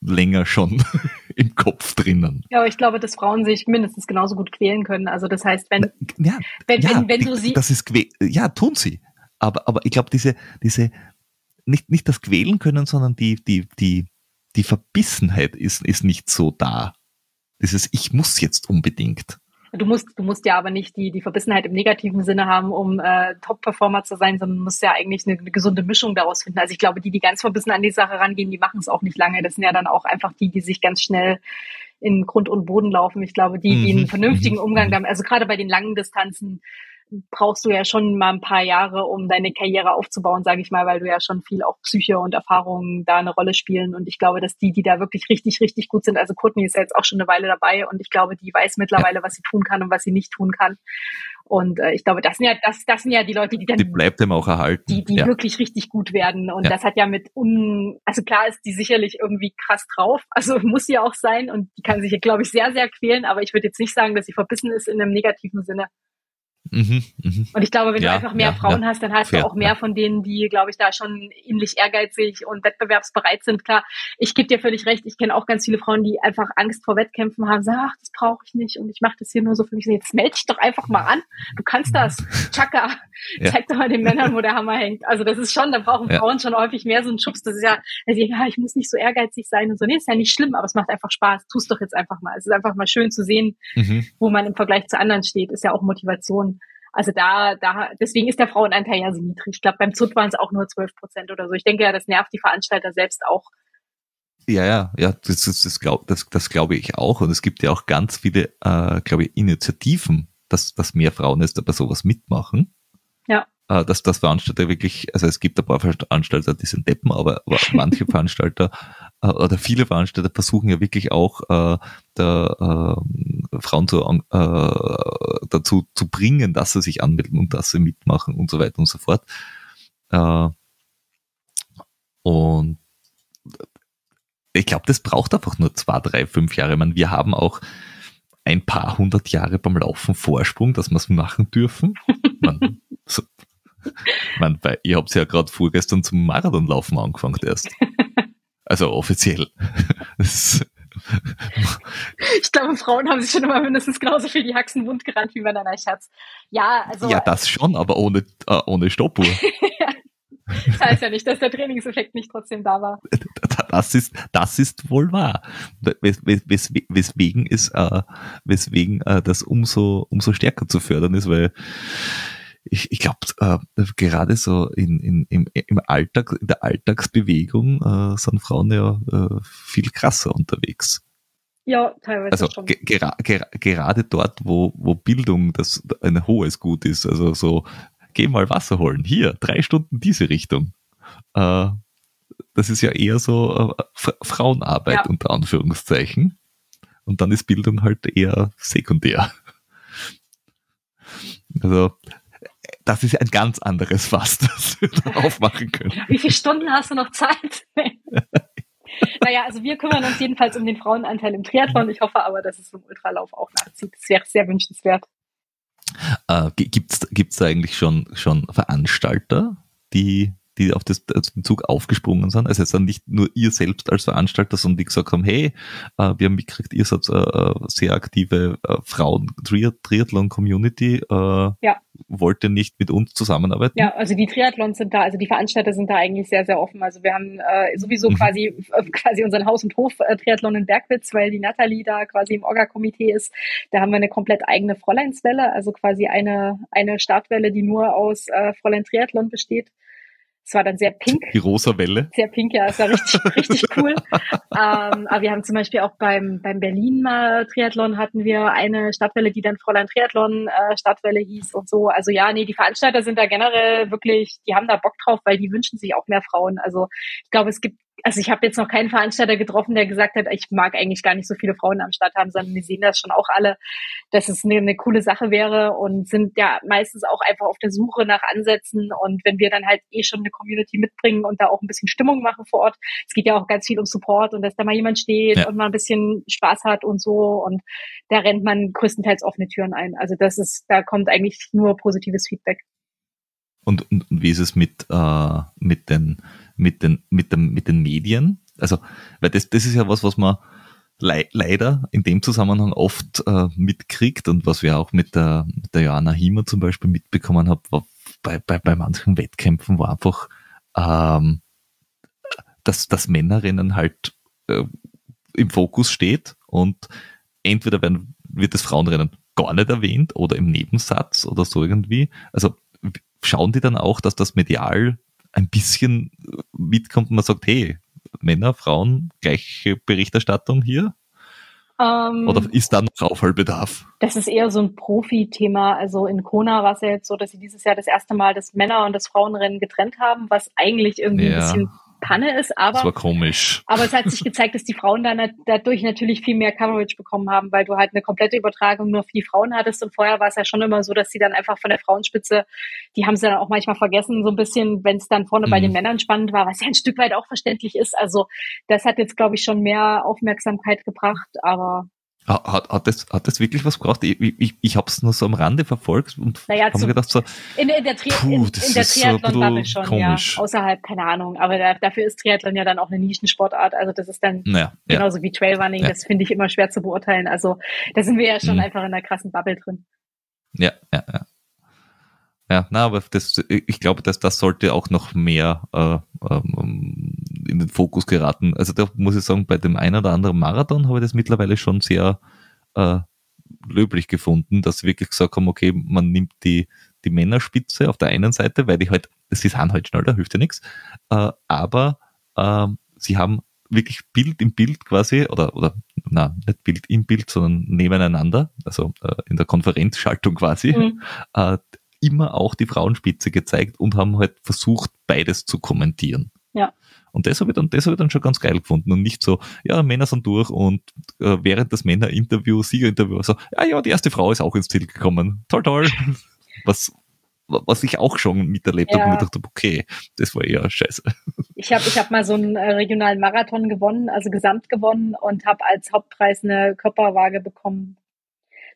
länger schon im Kopf drinnen. Ja, aber ich glaube, dass Frauen sich mindestens genauso gut quälen können. Also das heißt, wenn, Ja, wenn, ja, wenn, wenn du sie, Das ist ja, tun sie. Aber, aber ich glaube, diese, diese, nicht, nicht das Quälen können, sondern die, die, die, die Verbissenheit ist, ist nicht so da. Dieses, ich muss jetzt unbedingt. Du musst, du musst ja aber nicht die, die Verbissenheit im negativen Sinne haben, um äh, Top-Performer zu sein, sondern musst ja eigentlich eine, eine gesunde Mischung daraus finden. Also ich glaube, die, die ganz verbissen an die Sache rangehen, die machen es auch nicht lange. Das sind ja dann auch einfach die, die sich ganz schnell in Grund und Boden laufen. Ich glaube, die, die einen mhm. vernünftigen mhm. Umgang damit, also gerade bei den langen Distanzen, brauchst du ja schon mal ein paar Jahre, um deine Karriere aufzubauen, sage ich mal, weil du ja schon viel auch Psyche und Erfahrungen da eine Rolle spielen. Und ich glaube, dass die, die da wirklich richtig, richtig gut sind, also Courtney ist ja jetzt auch schon eine Weile dabei und ich glaube, die weiß mittlerweile, was sie tun kann und was sie nicht tun kann. Und äh, ich glaube, das sind ja, das, das sind ja die Leute, die dann. Die bleibt ihm auch erhalten. Die, die ja. wirklich richtig gut werden. Und ja. das hat ja mit un, also klar ist die sicherlich irgendwie krass drauf. Also muss sie auch sein. Und die kann sich, glaube ich, sehr, sehr quälen. Aber ich würde jetzt nicht sagen, dass sie verbissen ist in einem negativen Sinne. Mhm, mh. Und ich glaube, wenn ja, du einfach mehr ja, Frauen ja. hast, dann hast Fair, du auch mehr von denen, die, glaube ich, da schon ähnlich ehrgeizig und wettbewerbsbereit sind. Klar, ich gebe dir völlig recht. Ich kenne auch ganz viele Frauen, die einfach Angst vor Wettkämpfen haben, sagen, ach, das brauche ich nicht und ich mache das hier nur so für mich. Jetzt melde dich doch einfach mal an. Du kannst das. Chaka. Zeig doch mal den Männern, wo der Hammer hängt. Also das ist schon, da brauchen Frauen schon häufig mehr so einen Schubs. Das ist ja, also, ja, ich muss nicht so ehrgeizig sein und so. Nee, ist ja nicht schlimm, aber es macht einfach Spaß. Tu es doch jetzt einfach mal. Es ist einfach mal schön zu sehen, mhm. wo man im Vergleich zu anderen steht. Ist ja auch Motivation. Also da, da, deswegen ist der Frauenanteil ja so niedrig. Ich glaube, beim ZUT waren es auch nur 12 Prozent oder so. Ich denke ja, das nervt die Veranstalter selbst auch. Ja, ja, ja, das, das, das, glaub, das, das glaube ich auch. Und es gibt ja auch ganz viele, äh, glaube ich, Initiativen, dass, dass mehr Frauen jetzt bei sowas mitmachen. Ja. Äh, dass, dass Veranstalter wirklich, also es gibt ein paar Veranstalter, die sind Deppen, aber, aber manche Veranstalter äh, oder viele Veranstalter versuchen ja wirklich auch äh, der, äh, Frauen zu, äh, dazu zu bringen, dass sie sich anmelden und dass sie mitmachen und so weiter und so fort. Äh, und ich glaube, das braucht einfach nur zwei, drei, fünf Jahre. Ich meine, wir haben auch ein paar hundert Jahre beim Laufen Vorsprung, dass wir es machen dürfen. Man, so, man, weil ihr habt ja gerade vorgestern zum Marathonlaufen angefangen erst. Also offiziell. ich glaube, Frauen haben sich schon immer mindestens genauso viel die Haxen wund gerannt wie Männer, nein, Schatz. Ja, also. Ja, das schon, aber ohne, äh, ohne Stoppuhr. das heißt ja nicht, dass der Trainingseffekt nicht trotzdem da war. Das ist, das ist wohl wahr. Wes, wes, weswegen ist, äh, weswegen äh, das umso, umso stärker zu fördern ist, weil ich, ich glaube, äh, gerade so in, in, im, im Alltag, in der Alltagsbewegung äh, sind Frauen ja äh, viel krasser unterwegs. Ja, teilweise also schon. Gera gera gerade dort, wo, wo Bildung das ein hohes Gut ist. Also so, geh mal Wasser holen. Hier, drei Stunden diese Richtung. Äh, das ist ja eher so äh, Frauenarbeit ja. unter Anführungszeichen. Und dann ist Bildung halt eher sekundär. Also das ist ein ganz anderes Fass, das wir da aufmachen können. Wie viele Stunden hast du noch Zeit? naja, also wir kümmern uns jedenfalls um den Frauenanteil im Triathlon. Ich hoffe aber, dass es im Ultralauf auch nachzieht. Das wäre sehr wünschenswert. Äh, Gibt es da eigentlich schon, schon Veranstalter, die die auf das, also den Zug aufgesprungen sind. Also es sind nicht nur ihr selbst als Veranstalter, sondern die gesagt haben, hey, äh, wir haben mitgekriegt, ihr seid äh, sehr aktive äh, Frauen-Triathlon-Community. Äh, ja. Wollt ihr nicht mit uns zusammenarbeiten? Ja, also die Triathlons sind da, also die Veranstalter sind da eigentlich sehr, sehr offen. Also wir haben äh, sowieso mhm. quasi, äh, quasi unseren Haus- und Hof-Triathlon in Bergwitz, weil die Nathalie da quasi im Orga-Komitee ist. Da haben wir eine komplett eigene Fräuleinswelle, also quasi eine, eine Startwelle, die nur aus Fräulein Triathlon besteht. Es war dann sehr pink. Die rosa Welle. Sehr pink, ja, es war richtig, richtig cool. ähm, aber wir haben zum Beispiel auch beim, beim Berlin Triathlon hatten wir eine Stadtwelle, die dann Fräulein Triathlon äh, Stadtwelle hieß und so. Also ja, nee, die Veranstalter sind da generell wirklich, die haben da Bock drauf, weil die wünschen sich auch mehr Frauen. Also ich glaube, es gibt also ich habe jetzt noch keinen Veranstalter getroffen, der gesagt hat, ich mag eigentlich gar nicht so viele Frauen am Start haben, sondern wir sehen das schon auch alle, dass es eine, eine coole Sache wäre und sind ja meistens auch einfach auf der Suche nach Ansätzen. Und wenn wir dann halt eh schon eine Community mitbringen und da auch ein bisschen Stimmung machen vor Ort, es geht ja auch ganz viel um Support und dass da mal jemand steht ja. und mal ein bisschen Spaß hat und so. Und da rennt man größtenteils offene Türen ein. Also das ist, da kommt eigentlich nur positives Feedback. Und, und, und wie ist es mit, äh, mit den mit den, mit dem, mit den Medien. Also, weil das, das ist ja was, was man le leider in dem Zusammenhang oft äh, mitkriegt und was wir auch mit der, mit der Joanna Hiemer zum Beispiel mitbekommen haben, war bei, bei, bei manchen Wettkämpfen war einfach, ähm, dass, dass Männerrennen halt äh, im Fokus steht und entweder werden, wird das Frauenrennen gar nicht erwähnt oder im Nebensatz oder so irgendwie. Also schauen die dann auch, dass das medial ein bisschen mitkommt und man sagt, hey, Männer, Frauen, gleiche Berichterstattung hier? Ähm, Oder ist da noch Aufholbedarf? Das ist eher so ein Profi-Thema. Also in Kona war es ja jetzt so, dass sie dieses Jahr das erste Mal das Männer- und das Frauenrennen getrennt haben, was eigentlich irgendwie ja. ein bisschen Panne ist, aber. Das war komisch. Aber es hat sich gezeigt, dass die Frauen dann dadurch natürlich viel mehr Coverage bekommen haben, weil du halt eine komplette Übertragung nur für die Frauen hattest. Und vorher war es ja schon immer so, dass sie dann einfach von der Frauenspitze, die haben sie dann auch manchmal vergessen, so ein bisschen, wenn es dann vorne mhm. bei den Männern spannend war, was ja ein Stück weit auch verständlich ist. Also das hat jetzt, glaube ich, schon mehr Aufmerksamkeit gebracht, aber hat, hat, das, hat das wirklich was gebracht? Ich, ich, ich habe es nur so am Rande verfolgt und naja, habe mir gedacht so, in, in der, Tri puh, in, in der Triathlon-Bubble schon, komisch. ja. Außerhalb, keine Ahnung. Aber da, dafür ist Triathlon ja dann auch eine Nischensportart. Also das ist dann naja, genauso ja. wie Trailrunning. Ja. Das finde ich immer schwer zu beurteilen. Also da sind wir ja schon mhm. einfach in einer krassen Bubble drin. Ja, ja, ja. Ja, na, aber das, ich glaube, dass das sollte auch noch mehr äh, ähm, in den Fokus geraten. Also da muss ich sagen, bei dem einen oder anderen Marathon habe ich das mittlerweile schon sehr äh, löblich gefunden, dass sie wirklich gesagt haben, okay, man nimmt die, die Männerspitze auf der einen Seite, weil die halt, sie sind halt schnell, da hilft ja nichts, äh, aber äh, sie haben wirklich Bild im Bild quasi, oder, oder na, nicht Bild im Bild, sondern nebeneinander, also äh, in der Konferenzschaltung quasi, mhm. äh, immer auch die Frauenspitze gezeigt und haben halt versucht, beides zu kommentieren. Und das habe ich, dann, das hab ich dann schon ganz geil gefunden und nicht so, ja, Männer sind durch und äh, während des Männerinterviews, Siegerinterviews, so, ja, ja, die erste Frau ist auch ins Ziel gekommen. Toll, toll. Was, was ich auch schon miterlebt ja. habe und mir dachte, okay, das war eher scheiße. Ich habe ich hab mal so einen äh, regionalen Marathon gewonnen, also gesamt gewonnen und habe als Hauptpreis eine Körperwaage bekommen.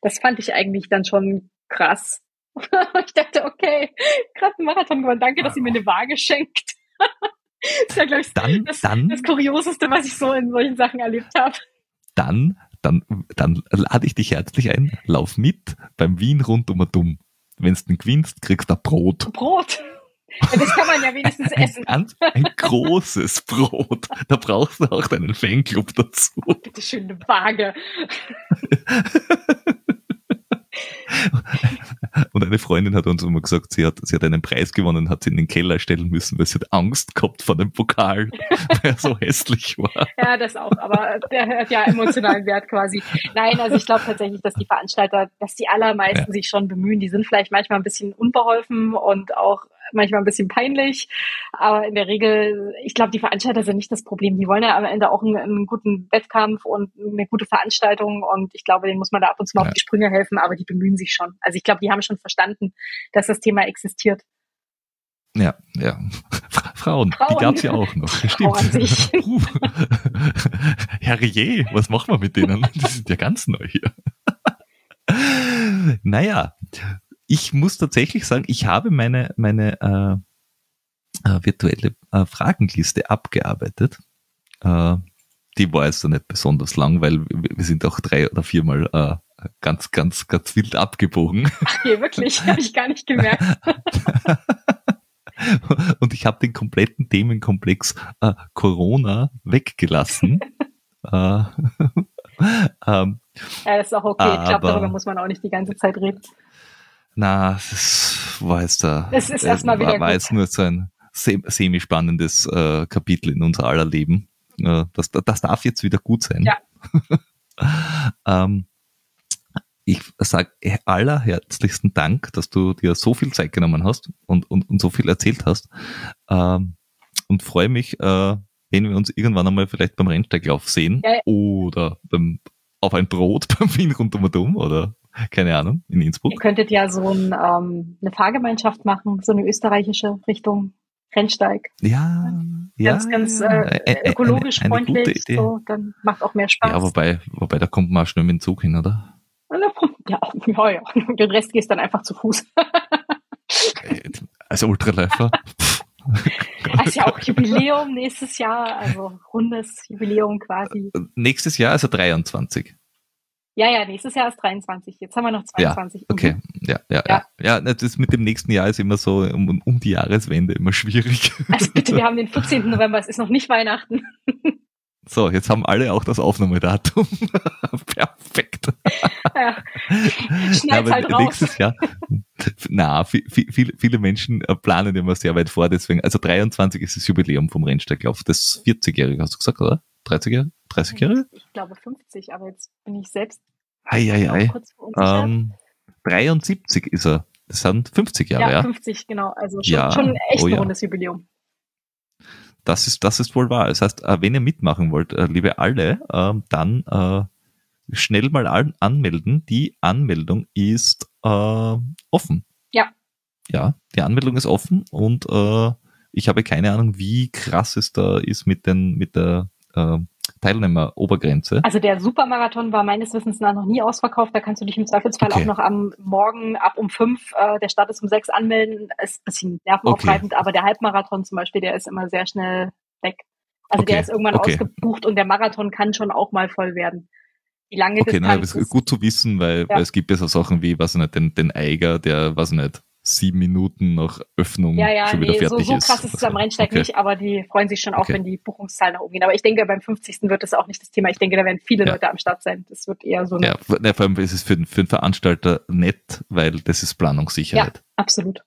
Das fand ich eigentlich dann schon krass. ich dachte, okay, gerade einen Marathon gewonnen. Danke, dass ihr mir eine Waage schenkt. das ist ja, glaube ich, dann, das, dann, das Kurioseste, was ich so in solchen Sachen erlebt habe. Dann, dann, dann lade ich dich herzlich ein. Lauf mit beim Wien rund um Dumm. Wenn du gewinnst, kriegst du Brot. Brot. Ja, das kann man ja wenigstens essen. Ein, ein, großes Brot. Da brauchst du auch deinen Fanclub dazu. Bitte schön eine Waage. Und eine Freundin hat uns immer gesagt, sie hat, sie hat einen Preis gewonnen, hat sie in den Keller stellen müssen, weil sie hat Angst gehabt vor dem Pokal, weil er so hässlich war. Ja, das auch, aber der hat ja emotionalen Wert quasi. Nein, also ich glaube tatsächlich, dass die Veranstalter, dass die allermeisten ja. sich schon bemühen. Die sind vielleicht manchmal ein bisschen unbeholfen und auch manchmal ein bisschen peinlich. Aber in der Regel, ich glaube, die Veranstalter sind nicht das Problem. Die wollen ja am Ende auch einen, einen, guten Wettkampf und eine gute Veranstaltung. Und ich glaube, denen muss man da ab und zu mal ja. auf die Sprünge helfen, aber die bemühen sich schon. Also ich glaube, die haben schon verstanden, dass das Thema existiert. Ja, ja. Frauen, Frauen. die gab's ja auch noch. Stimmt. Uh. Herrje, was machen wir mit denen? Die sind ja ganz neu hier. naja, ich muss tatsächlich sagen, ich habe meine, meine äh, äh, virtuelle äh, Fragenliste abgearbeitet. Äh, die war jetzt nicht besonders lang, weil wir, wir sind auch drei oder viermal äh, ganz, ganz, ganz wild abgebogen. Ach, okay, wirklich? Habe ich gar nicht gemerkt. Und ich habe den kompletten Themenkomplex äh, Corona weggelassen. äh, ähm, ja, das ist auch okay. Ich glaube, darüber muss man auch nicht die ganze Zeit reden. Na, das war jetzt da. Es ist erstmal wieder. War, jetzt nur so ein semi-spannendes äh, Kapitel in unser aller Leben. Äh, das, das darf jetzt wieder gut sein. Ja. ähm, ich sage allerherzlichsten Dank, dass du dir so viel Zeit genommen hast und, und, und so viel erzählt hast. Ähm, und freue mich, äh, wenn wir uns irgendwann einmal vielleicht beim Rennsteiglauf sehen ja. oder beim, auf ein Brot beim Wien rundum und um oder keine Ahnung, in Innsbruck. Ihr könntet ja so ein, ähm, eine Fahrgemeinschaft machen, so eine österreichische Richtung Rennsteig. Ja, ganz, ja, ganz äh, ökologisch eine, eine, freundlich. So, dann macht auch mehr Spaß. Ja, wobei, wobei da kommt man auch schnell mit dem Zug hin, oder? Ja, ja, ja. Den Rest gehst dann einfach zu Fuß. Äh, Als Ultraläufer. Das ist ja auch Jubiläum nächstes Jahr, also rundes Jubiläum quasi. Äh, nächstes Jahr, also 23. Ja, ja, nächstes Jahr ist 23. Jetzt haben wir noch 22. Ja, okay. Mhm. Ja, ja, ja, ja. Ja, das mit dem nächsten Jahr ist immer so um, um die Jahreswende immer schwierig. Also bitte, wir haben den 14. November, es ist noch nicht Weihnachten. So, jetzt haben alle auch das Aufnahmedatum. Perfekt. Ja. Schneid's halt raus. Nächstes Jahr. Na, viel, viel, viele Menschen äh, planen immer sehr weit vor, deswegen, also 23 ist das Jubiläum vom Rennsteiglauf, das 40-jährige, hast du gesagt, oder? 30-jährige? 30-jährige? Ich glaube 50, aber jetzt bin ich selbst Ei, ei, ei. Ähm, 73 ist er. Das sind 50 Jahre, ja? Ja, 50, genau. Also schon, ja. schon echt oh, ein rundes ja. Jubiläum. Das ist, das ist wohl wahr. Das heißt, äh, wenn ihr mitmachen wollt, äh, liebe alle, ähm, dann äh, schnell mal anmelden. Die Anmeldung ist offen. Ja. Ja, die Anmeldung ist offen und ich habe keine Ahnung, wie krass es da ist mit den, mit der Teilnehmerobergrenze. Also der Supermarathon war meines Wissens nach noch nie ausverkauft. Da kannst du dich im Zweifelsfall okay. auch noch am Morgen ab um fünf, äh, der Start ist um sechs anmelden. Ist ein bisschen nervenaufreibend, okay. aber der Halbmarathon zum Beispiel, der ist immer sehr schnell weg. Also okay. der ist irgendwann ausgebucht und der Marathon kann schon auch mal voll werden. Die lange okay, Distanz. Das ist gut zu wissen, weil, ja. weil es gibt ja so Sachen wie, was nicht, den, den Eiger, der, was nicht, sieben Minuten nach Öffnung ja, ja, schon wieder nee, fertig so, so krass ist es am Rennsteig okay. nicht, aber die freuen sich schon auch, okay. wenn die Buchungszahlen nach oben gehen. Aber ich denke, beim 50. wird das auch nicht das Thema. Ich denke, da werden viele ja. Leute am Start sein. Das wird eher so. Ja, ne, vor allem ist es für, für den Veranstalter nett, weil das ist Planungssicherheit. Ja, absolut.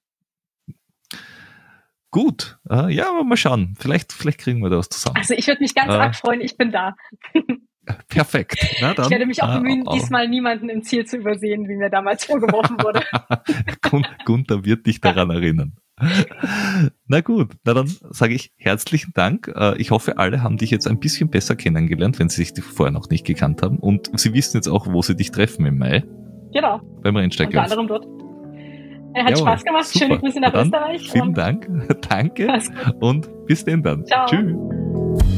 Gut, uh, ja, aber mal schauen. Vielleicht, vielleicht kriegen wir da was zusammen. Also ich würde mich ganz uh, arg freuen, ich bin da. Perfekt. Na dann, ich werde mich auch ah, bemühen, ah, diesmal niemanden im Ziel zu übersehen, wie mir damals vorgeworfen wurde. Gunther wird dich daran erinnern. Na gut, na dann sage ich herzlichen Dank. Äh, ich hoffe, alle haben dich jetzt ein bisschen besser kennengelernt, wenn sie sich vorher noch nicht gekannt haben. Und sie wissen jetzt auch, wo sie dich treffen im Mai. Genau. Beim Rennsteig. Unter anderem dort. Er hat Jawohl, Spaß gemacht. Super. Schöne Grüße nach Österreich. Vielen Dank. Danke. Und bis denn dann. Ciao. Tschüss.